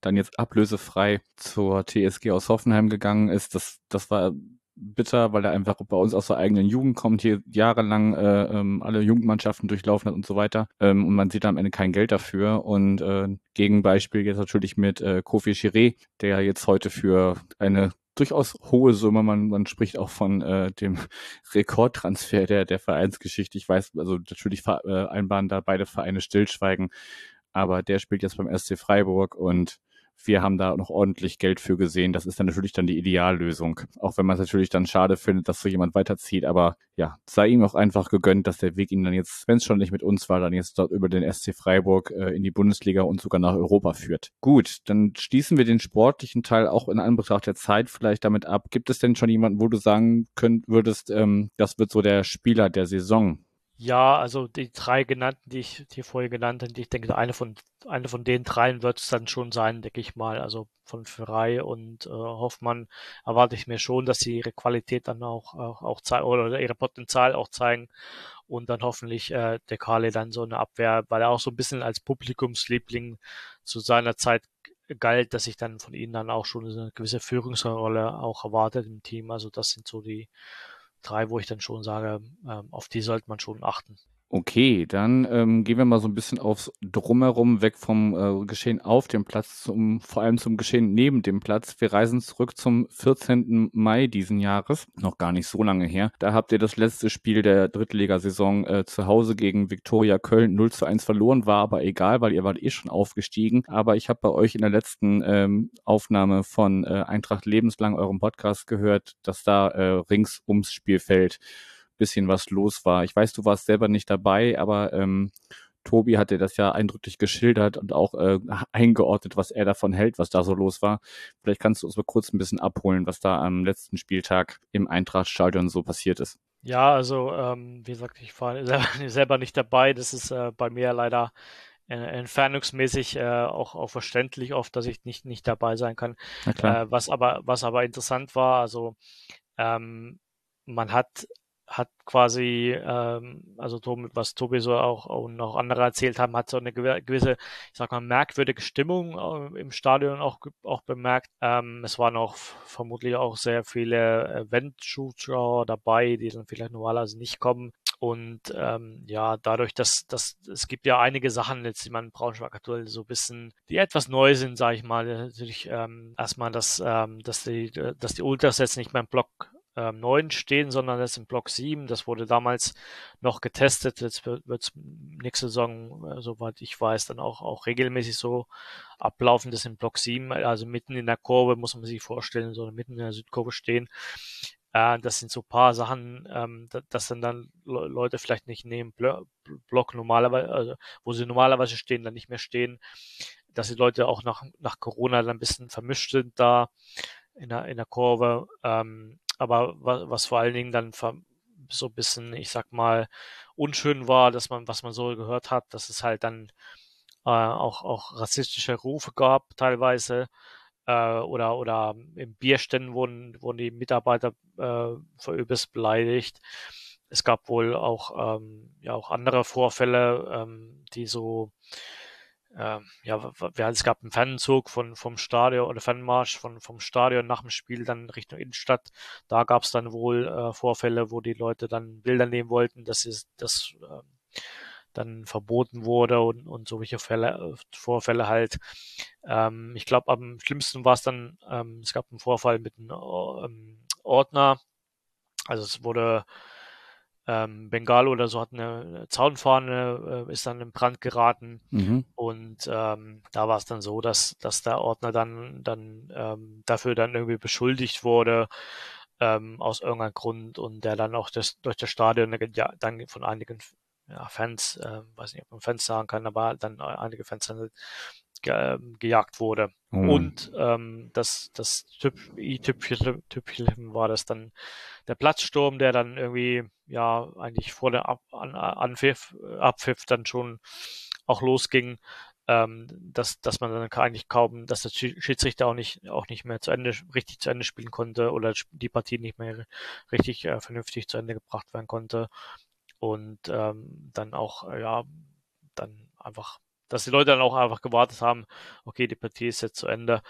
dann jetzt ablösefrei zur TSG aus Hoffenheim gegangen ist. Das, das war bitter, weil er einfach bei uns aus der eigenen Jugend kommt, hier jahrelang äh, ähm, alle Jugendmannschaften durchlaufen hat und so weiter. Ähm, und man sieht am Ende kein Geld dafür. Und äh, Gegenbeispiel jetzt natürlich mit äh, Kofi Chiré, der jetzt heute für eine durchaus hohe Summe. Man, man spricht auch von äh, dem <laughs> Rekordtransfer der, der Vereinsgeschichte. Ich weiß, also natürlich vereinbaren da beide Vereine stillschweigen, aber der spielt jetzt beim SC Freiburg und wir haben da noch ordentlich Geld für gesehen. Das ist dann natürlich dann die Ideallösung. Auch wenn man es natürlich dann schade findet, dass so jemand weiterzieht. Aber ja, sei ihm auch einfach gegönnt, dass der Weg ihn dann jetzt, wenn es schon nicht mit uns war, dann jetzt dort über den SC Freiburg äh, in die Bundesliga und sogar nach Europa führt. Gut, dann schließen wir den sportlichen Teil auch in Anbetracht der Zeit vielleicht damit ab. Gibt es denn schon jemanden, wo du sagen könnt, würdest, ähm, das wird so der Spieler der Saison?
Ja, also die drei genannten, die ich hier vorher genannt habe, ich denke, eine von, eine von den dreien wird es dann schon sein, denke ich mal. Also von Ferrei und äh, Hoffmann erwarte ich mir schon, dass sie ihre Qualität dann auch, auch, auch zeigen oder ihre Potenzial auch zeigen und dann hoffentlich äh, der Kale dann so eine Abwehr, weil er auch so ein bisschen als Publikumsliebling zu seiner Zeit galt, dass ich dann von ihnen dann auch schon eine gewisse Führungsrolle auch erwartet im Team. Also das sind so die drei, wo ich dann schon sage, ähm, auf die sollte man schon achten.
Okay, dann ähm, gehen wir mal so ein bisschen aufs Drumherum, weg vom äh, Geschehen auf dem Platz, zum, vor allem zum Geschehen neben dem Platz. Wir reisen zurück zum 14. Mai diesen Jahres, noch gar nicht so lange her. Da habt ihr das letzte Spiel der Drittligasaison äh, zu Hause gegen Viktoria Köln 0 zu 1 verloren, war aber egal, weil ihr wart eh schon aufgestiegen. Aber ich habe bei euch in der letzten ähm, Aufnahme von äh, Eintracht Lebenslang, eurem Podcast, gehört, dass da äh, rings ums Spielfeld bisschen was los war. Ich weiß, du warst selber nicht dabei, aber ähm, Tobi hatte das ja eindrücklich geschildert und auch äh, <laughs> eingeordnet, was er davon hält, was da so los war. Vielleicht kannst du uns mal kurz ein bisschen abholen, was da am letzten Spieltag im Eintrachtstadion so passiert ist.
Ja, also ähm, wie gesagt, ich war <laughs> selber nicht dabei. Das ist äh, bei mir leider äh, entfernungsmäßig äh, auch, auch verständlich oft, dass ich nicht, nicht dabei sein kann. Äh, was aber was aber interessant war, also ähm, man hat hat quasi, ähm, also was Tobi so auch und auch andere erzählt haben, hat so eine gewisse, ich sag mal, merkwürdige Stimmung äh, im Stadion auch, auch bemerkt. Ähm, es waren auch vermutlich auch sehr viele Event-Zuschauer dabei, die dann vielleicht normalerweise nicht kommen. Und ähm, ja, dadurch, dass, dass es gibt ja einige Sachen jetzt, die man in Braunschweig aktuell so bisschen, die etwas neu sind, sage ich mal. Natürlich ähm, erstmal, dass, ähm, dass die, dass die Ultras jetzt nicht mehr im Block ähm, 9 stehen, sondern das im Block 7. Das wurde damals noch getestet. Jetzt wird es nächste Saison, äh, soweit ich weiß, dann auch, auch regelmäßig so ablaufen, das im Block 7, also mitten in der Kurve, muss man sich vorstellen, so mitten in der Südkurve stehen. Äh, das sind so paar Sachen, ähm, dass dann dann Leute vielleicht nicht neben Block normalerweise, also wo sie normalerweise stehen, dann nicht mehr stehen, dass die Leute auch nach, nach Corona dann ein bisschen vermischt sind da in der, in der Kurve. Ähm, aber was, was vor allen Dingen dann so ein bisschen, ich sag mal, unschön war, dass man, was man so gehört hat, dass es halt dann äh, auch, auch rassistische Rufe gab teilweise äh, oder, oder im Bierständen wurden, wurden die Mitarbeiter äh, verübelst beleidigt. Es gab wohl auch, ähm, ja, auch andere Vorfälle, ähm, die so ähm, ja, es gab einen Fanzug von, vom Stadion oder Fanmarsch von, vom Stadion nach dem Spiel dann Richtung Innenstadt. Da gab es dann wohl äh, Vorfälle, wo die Leute dann Bilder nehmen wollten, dass es das äh, dann verboten wurde und, und solche Fälle, äh, Vorfälle halt. Ähm, ich glaube, am schlimmsten war es dann, ähm, es gab einen Vorfall mit einem ähm, Ordner. Also es wurde ähm, Bengalo oder so hat eine Zaunfahne, äh, ist dann in Brand geraten. Mhm. Und ähm, da war es dann so, dass, dass der Ordner dann, dann ähm, dafür dann irgendwie beschuldigt wurde ähm, aus irgendeinem Grund und der dann auch das, durch das Stadion ja, dann von einigen ja, Fans, äh, weiß nicht, ob man Fans sagen kann, aber dann einige Fans dann ge gejagt wurde. Mhm. Und ähm, das, das i-Tüpfelchen war das dann der Platzsturm, der dann irgendwie ja eigentlich vor der Ab an Anpfiff, Abpfiff dann schon auch losging, ähm, dass, dass man dann eigentlich kaum, dass der Schiedsrichter auch nicht, auch nicht mehr zu Ende, richtig zu Ende spielen konnte oder die Partie nicht mehr richtig äh, vernünftig zu Ende gebracht werden konnte. Und ähm, dann auch, ja, dann einfach dass die Leute dann auch einfach gewartet haben, okay, die Partie ist jetzt zu Ende.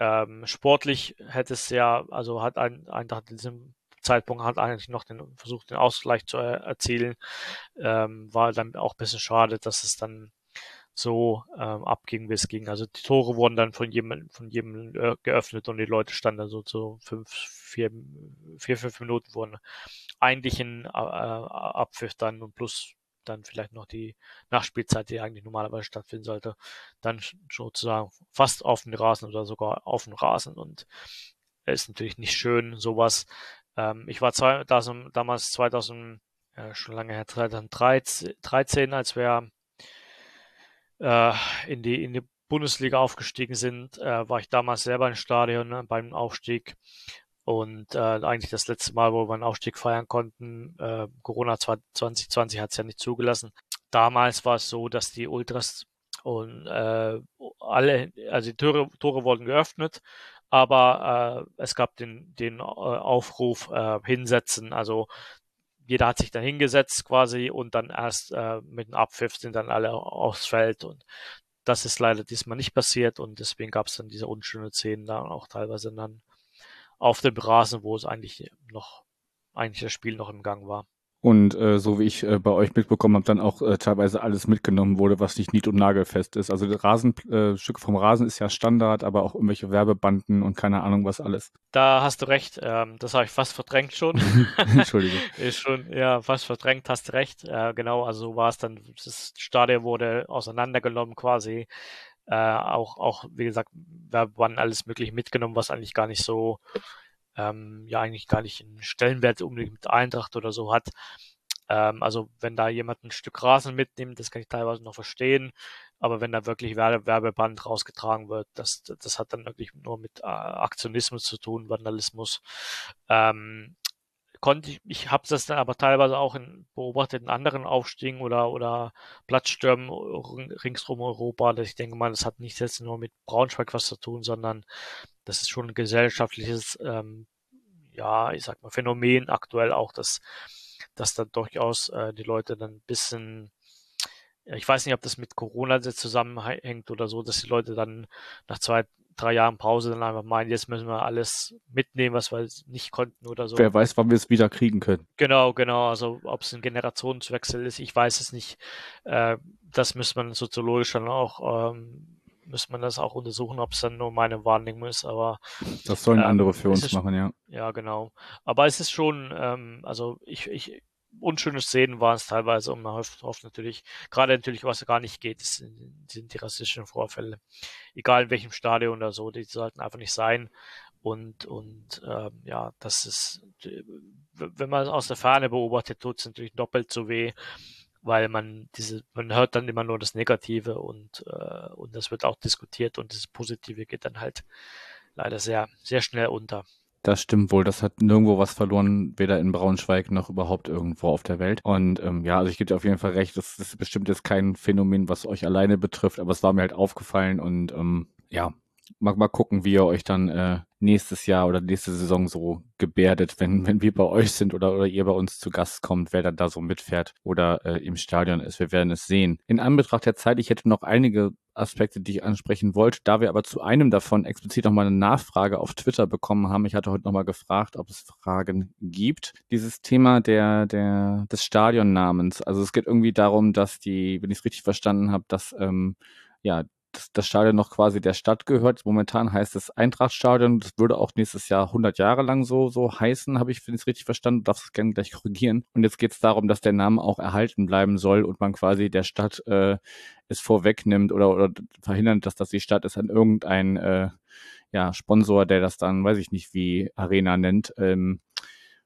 Ähm, sportlich hätte es ja, also hat ein, Eintracht in diesem Zeitpunkt hat eigentlich noch den versucht, den Ausgleich zu erzielen. Ähm, war dann auch ein bisschen schade, dass es dann so ähm, abging, wie es ging. Also die Tore wurden dann von jedem, von jedem äh, geöffnet und die Leute standen dann so zu fünf, vier, vier, fünf Minuten wurden eigentlich in äh, Abpfiff dann und plus dann vielleicht noch die Nachspielzeit, die eigentlich normalerweise stattfinden sollte, dann sozusagen fast auf den Rasen oder sogar auf den Rasen und ist natürlich nicht schön, sowas. Ähm, ich war zwei, das, damals 2000, ja, schon lange her, 2013, als wir äh, in die in die Bundesliga aufgestiegen sind, äh, war ich damals selber im Stadion ne, beim Aufstieg und äh, eigentlich das letzte Mal, wo wir einen Aufstieg feiern konnten, äh, Corona 2020 hat es ja nicht zugelassen. Damals war es so, dass die Ultras und äh, alle, also die Tore, Tore wurden geöffnet, aber äh, es gab den, den äh, Aufruf äh, hinsetzen. Also jeder hat sich dann hingesetzt quasi und dann erst äh, mit dem Abpfiff sind dann alle aufs Feld und das ist leider diesmal nicht passiert und deswegen gab es dann diese unschönen Szenen da auch teilweise dann auf dem Rasen, wo es eigentlich noch, eigentlich das Spiel noch im Gang war.
Und äh, so wie ich äh, bei euch mitbekommen habe, dann auch äh, teilweise alles mitgenommen wurde, was nicht nied- und nagelfest ist. Also Rasenstücke äh, vom Rasen ist ja Standard, aber auch irgendwelche Werbebanden und keine Ahnung was alles.
Da hast du recht. Ähm, das habe ich fast verdrängt schon. <laughs> <laughs>
Entschuldige.
ist schon, ja, fast verdrängt, hast du recht. Äh, genau, also so war es dann. Das Stadion wurde auseinandergenommen quasi äh, auch, auch, wie gesagt, Werbebanden alles mögliche mitgenommen, was eigentlich gar nicht so, ähm, ja, eigentlich gar nicht einen Stellenwert unbedingt mit Eintracht oder so hat. Ähm, also, wenn da jemand ein Stück Rasen mitnimmt, das kann ich teilweise noch verstehen. Aber wenn da wirklich Werbe Werbeband rausgetragen wird, das, das hat dann wirklich nur mit äh, Aktionismus zu tun, Vandalismus. Ähm, konnte ich, ich habe das dann aber teilweise auch in, beobachtet in anderen Aufstiegen oder, oder Platzstürmen ringsrum Europa. Dass ich denke mal, das hat nicht jetzt nur mit Braunschweig was zu tun, sondern das ist schon ein gesellschaftliches, ähm, ja, ich sag mal, Phänomen aktuell auch, dass, dass da durchaus äh, die Leute dann ein bisschen ich weiß nicht, ob das mit Corona zusammenhängt oder so, dass die Leute dann nach zwei, drei Jahren Pause dann einfach meinen, jetzt müssen wir alles mitnehmen, was wir nicht konnten oder so.
Wer weiß, wann wir es wieder kriegen können.
Genau, genau. Also ob es ein Generationswechsel ist, ich weiß es nicht. Äh, das müsste man soziologisch dann auch, ähm, müsste man das auch untersuchen, ob es dann nur meine Wahrnehmung ist, aber
das sollen ähm, andere für uns machen, ja.
Ja, genau. Aber es ist schon, ähm, also ich, ich unschöne Szenen waren es teilweise und man hofft, hofft natürlich, gerade natürlich, was gar nicht geht, sind, sind die rassistischen Vorfälle. Egal in welchem Stadion oder so, die sollten einfach nicht sein. Und, und ähm, ja, das ist, wenn man es aus der Ferne beobachtet, tut es natürlich doppelt so weh, weil man diese, man hört dann immer nur das Negative und, äh, und das wird auch diskutiert und das Positive geht dann halt leider sehr, sehr schnell unter.
Das stimmt wohl. Das hat nirgendwo was verloren, weder in Braunschweig noch überhaupt irgendwo auf der Welt. Und ähm, ja, also ich gebe dir auf jeden Fall recht, das ist bestimmt jetzt kein Phänomen, was euch alleine betrifft, aber es war mir halt aufgefallen und ähm, ja, mal, mal gucken, wie ihr euch dann äh, nächstes Jahr oder nächste Saison so gebärdet, wenn, <laughs> wenn wir bei euch sind oder, oder ihr bei uns zu Gast kommt, wer dann da so mitfährt oder äh, im Stadion ist. Wir werden es sehen. In Anbetracht der Zeit, ich hätte noch einige Aspekte, die ich ansprechen wollte, da wir aber zu einem davon explizit nochmal eine Nachfrage auf Twitter bekommen haben. Ich hatte heute nochmal gefragt, ob es Fragen gibt. Dieses Thema der, der, des Stadionnamens. Also es geht irgendwie darum, dass die, wenn ich es richtig verstanden habe, dass ähm, ja, das, Stadion noch quasi der Stadt gehört. Momentan heißt es Eintrachtstadion. Das würde auch nächstes Jahr 100 Jahre lang so, so heißen, habe ich, wenn ich es richtig verstanden. Du darfst es gerne gleich korrigieren. Und jetzt geht es darum, dass der Name auch erhalten bleiben soll und man quasi der Stadt äh, es vorwegnimmt oder, oder verhindert, dass das die Stadt ist an irgendein äh, ja, Sponsor, der das dann, weiß ich nicht, wie Arena nennt, ähm,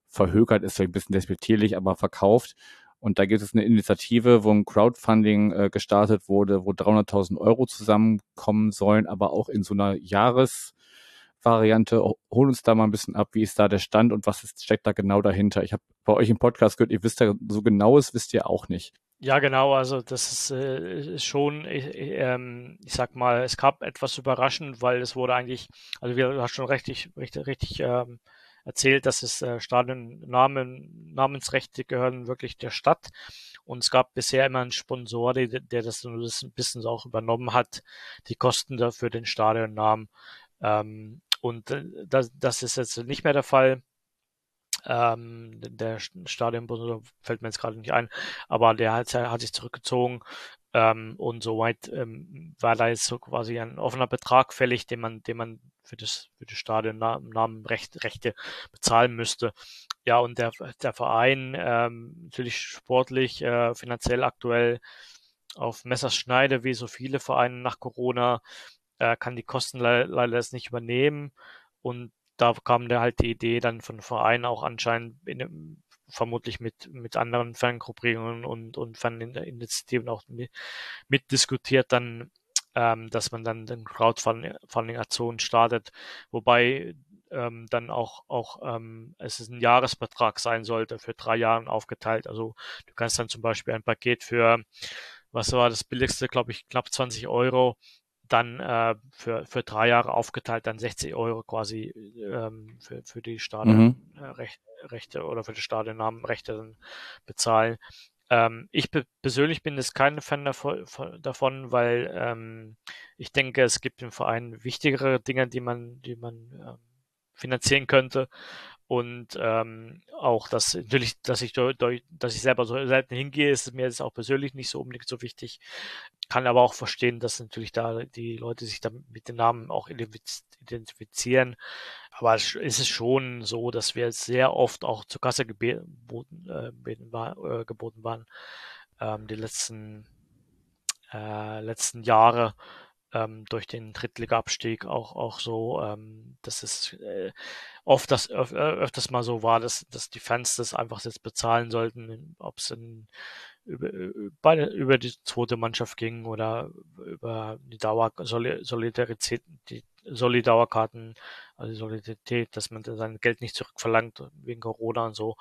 verhökert ist vielleicht ein bisschen despektierlich, aber verkauft. Und da gibt es eine Initiative, wo ein Crowdfunding äh, gestartet wurde, wo 300.000 Euro zusammenkommen sollen, aber auch in so einer Jahresvariante. Hol uns da mal ein bisschen ab, wie ist da der Stand und was ist, steckt da genau dahinter? Ich habe bei euch im Podcast gehört, ihr wisst ja so genaues wisst ihr auch nicht.
Ja, genau, also das ist, äh, ist schon, ich, ähm, ich sag mal, es gab etwas überraschend, weil es wurde eigentlich, also wir hast schon richtig, richtig, richtig ähm, erzählt, dass es äh, Stadionnamen, Namensrechte gehören wirklich der Stadt. Und es gab bisher immer einen Sponsor, der, der das ein bisschen auch übernommen hat, die Kosten dafür den Stadionnamen. Ähm, und äh, das, das ist jetzt nicht mehr der Fall. Ähm, der Stadionsponsor fällt mir jetzt gerade nicht ein, aber der hat, hat sich zurückgezogen ähm, und soweit ähm, war da jetzt so quasi ein offener Betrag fällig, den man, den man für das, für das Stadion Namenrechte Rechte bezahlen müsste. Ja, und der, der Verein ähm, natürlich sportlich, äh, finanziell aktuell auf Messerschneide, wie so viele Vereine nach Corona, äh, kann die Kosten le leider jetzt nicht übernehmen. Und da kam der halt die Idee dann von Vereinen auch anscheinend in, vermutlich mit, mit anderen Fangruppierungen und, und Faninitiativen auch mit, mitdiskutiert, dann, ähm, dass man dann den Crowdfunding-Aktionen startet, wobei ähm, dann auch, auch ähm, es ist ein Jahresbetrag sein sollte, für drei Jahre aufgeteilt. Also du kannst dann zum Beispiel ein Paket für, was war das billigste, glaube ich, knapp 20 Euro dann äh, für, für drei Jahre aufgeteilt dann 60 Euro quasi ähm, für, für die Stadionrechte mhm. äh, oder für die Stadionnamenrechte dann bezahlen. Ähm, ich persönlich bin jetzt kein Fan davon, davon weil ähm, ich denke, es gibt im Verein wichtigere Dinge, die man, die man ähm, finanzieren könnte und ähm, auch dass natürlich, dass ich dass ich selber so selten hingehe, ist mir jetzt auch persönlich nicht so unbedingt so wichtig. Kann aber auch verstehen, dass natürlich da die Leute sich dann mit den Namen auch identifizieren. Aber es ist schon so, dass wir sehr oft auch zur Kasse geboten, äh, äh, geboten waren, ähm, die letzten äh, letzten Jahre ähm, durch den Drittliga-Abstieg auch, auch so, ähm, dass es äh, oft das öf öfters mal so war, dass, dass die Fans das einfach jetzt bezahlen sollten, ob es über, über die zweite Mannschaft ging oder über die Dauer Solidarität, die Solidauerkarten, also Solidarität, dass man sein Geld nicht zurückverlangt wegen Corona und so.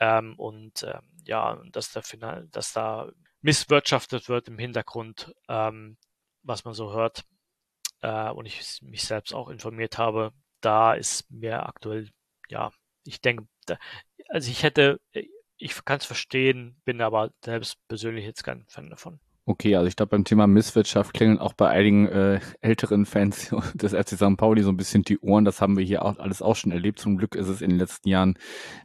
Ähm, und ähm, ja, dass da, dass da misswirtschaftet wird im Hintergrund, ähm, was man so hört. Äh, und ich mich selbst auch informiert habe, da ist mir aktuell, ja, ich denke, da, also ich hätte, ich kann es verstehen, bin aber selbst persönlich jetzt kein Fan davon.
Okay, also ich glaube, beim Thema Misswirtschaft klingeln auch bei einigen äh, älteren Fans <laughs> des RC St. Pauli so ein bisschen die Ohren. Das haben wir hier auch alles auch schon erlebt. Zum Glück ist es in den letzten Jahren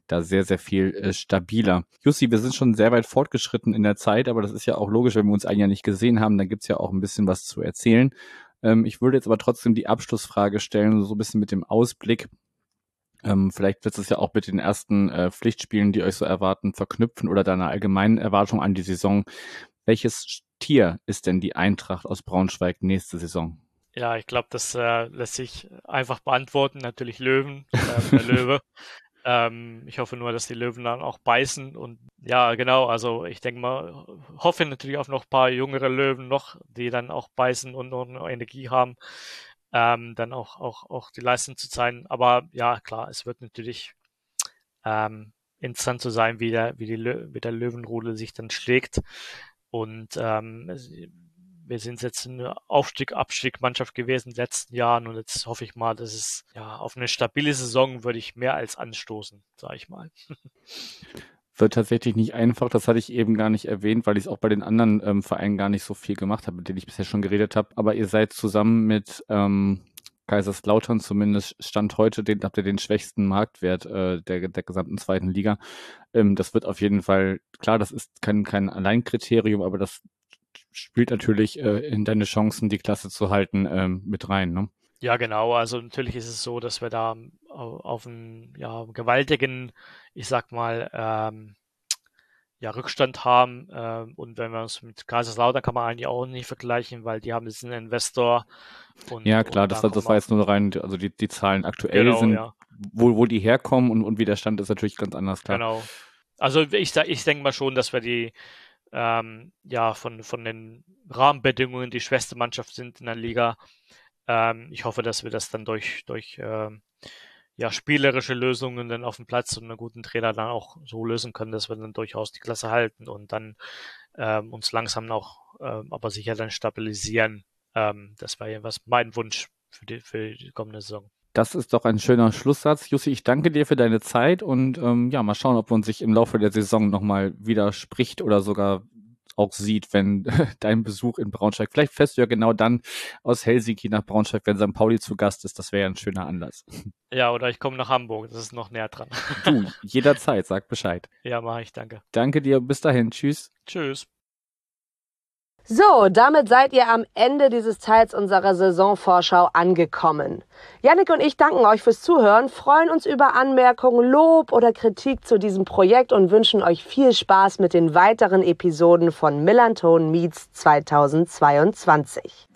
da sehr, sehr viel äh, stabiler. Jussi, wir sind schon sehr weit fortgeschritten in der Zeit, aber das ist ja auch logisch, wenn wir uns ein Jahr nicht gesehen haben, dann gibt's ja auch ein bisschen was zu erzählen. Ähm, ich würde jetzt aber trotzdem die Abschlussfrage stellen, so ein bisschen mit dem Ausblick. Ähm, vielleicht wird es ja auch mit den ersten äh, Pflichtspielen, die euch so erwarten, verknüpfen oder deiner allgemeinen Erwartung an die Saison. Welches Tier ist denn die Eintracht aus Braunschweig nächste Saison?
Ja, ich glaube, das äh, lässt sich einfach beantworten. Natürlich Löwen, äh, Löwe. <laughs> Ähm, ich hoffe nur, dass die Löwen dann auch beißen. Und ja, genau, also ich denke mal, hoffe natürlich auf noch ein paar jüngere Löwen noch, die dann auch beißen und noch Energie haben, ähm, dann auch, auch, auch die Leistung zu zeigen. Aber ja, klar, es wird natürlich ähm, interessant zu sein, wie der, wie die wie der Löwenrudel sich dann schlägt. Und ähm, wir sind jetzt eine Aufstieg, Abstieg-Mannschaft gewesen in den letzten Jahren und jetzt hoffe ich mal, dass es ja auf eine stabile Saison würde ich mehr als anstoßen, sage ich mal. <laughs>
Wird tatsächlich nicht einfach, das hatte ich eben gar nicht erwähnt, weil ich es auch bei den anderen ähm, Vereinen gar nicht so viel gemacht habe, mit denen ich bisher schon geredet habe. Aber ihr seid zusammen mit ähm, Kaiserslautern zumindest Stand heute, den, habt ihr den schwächsten Marktwert äh, der, der gesamten zweiten Liga. Ähm, das wird auf jeden Fall, klar, das ist kein, kein Alleinkriterium, aber das spielt natürlich äh, in deine Chancen, die Klasse zu halten, ähm, mit rein. Ne?
Ja, genau. Also natürlich ist es so, dass wir da auf einen ja, gewaltigen, ich sag mal, ähm, ja, Rückstand haben. Ähm, und wenn wir uns mit Kaiserslautern kann man eigentlich auch nicht vergleichen, weil die haben jetzt einen Investor.
Und, ja, klar, das, das war jetzt nur rein, also die, die Zahlen aktuell genau, sind, ja. wo, wo die herkommen und, und wie der Stand ist natürlich ganz anders, klar.
Genau. Also ich, ich denke mal schon, dass wir die ähm, ja von, von den Rahmenbedingungen die schwächste Mannschaft sind in der Liga. Ähm, ich hoffe, dass wir das dann durch, durch ähm, ja, spielerische Lösungen dann auf dem Platz und einen guten Trainer dann auch so lösen können, dass wir dann durchaus die Klasse halten und dann ähm, uns langsam auch, ähm, aber sicher dann stabilisieren. Ähm, das war was mein Wunsch für die, für die kommende Saison.
Das ist doch ein schöner Schlusssatz. Jussi, ich danke dir für deine Zeit und ähm, ja, mal schauen, ob man sich im Laufe der Saison nochmal wieder spricht oder sogar auch sieht, wenn <laughs> dein Besuch in Braunschweig, vielleicht fährst du ja genau dann aus Helsinki nach Braunschweig, wenn St. Pauli zu Gast ist, das wäre ja ein schöner Anlass. <laughs>
Ja, oder ich komme nach Hamburg, das ist noch näher dran.
Du, <laughs> jederzeit, sag Bescheid.
Ja, mache ich, danke.
Danke dir, bis dahin, tschüss.
Tschüss.
So, damit seid ihr am Ende dieses Teils unserer Saisonvorschau angekommen. Yannick und ich danken euch fürs Zuhören, freuen uns über Anmerkungen, Lob oder Kritik zu diesem Projekt und wünschen euch viel Spaß mit den weiteren Episoden von Millanton Meets 2022.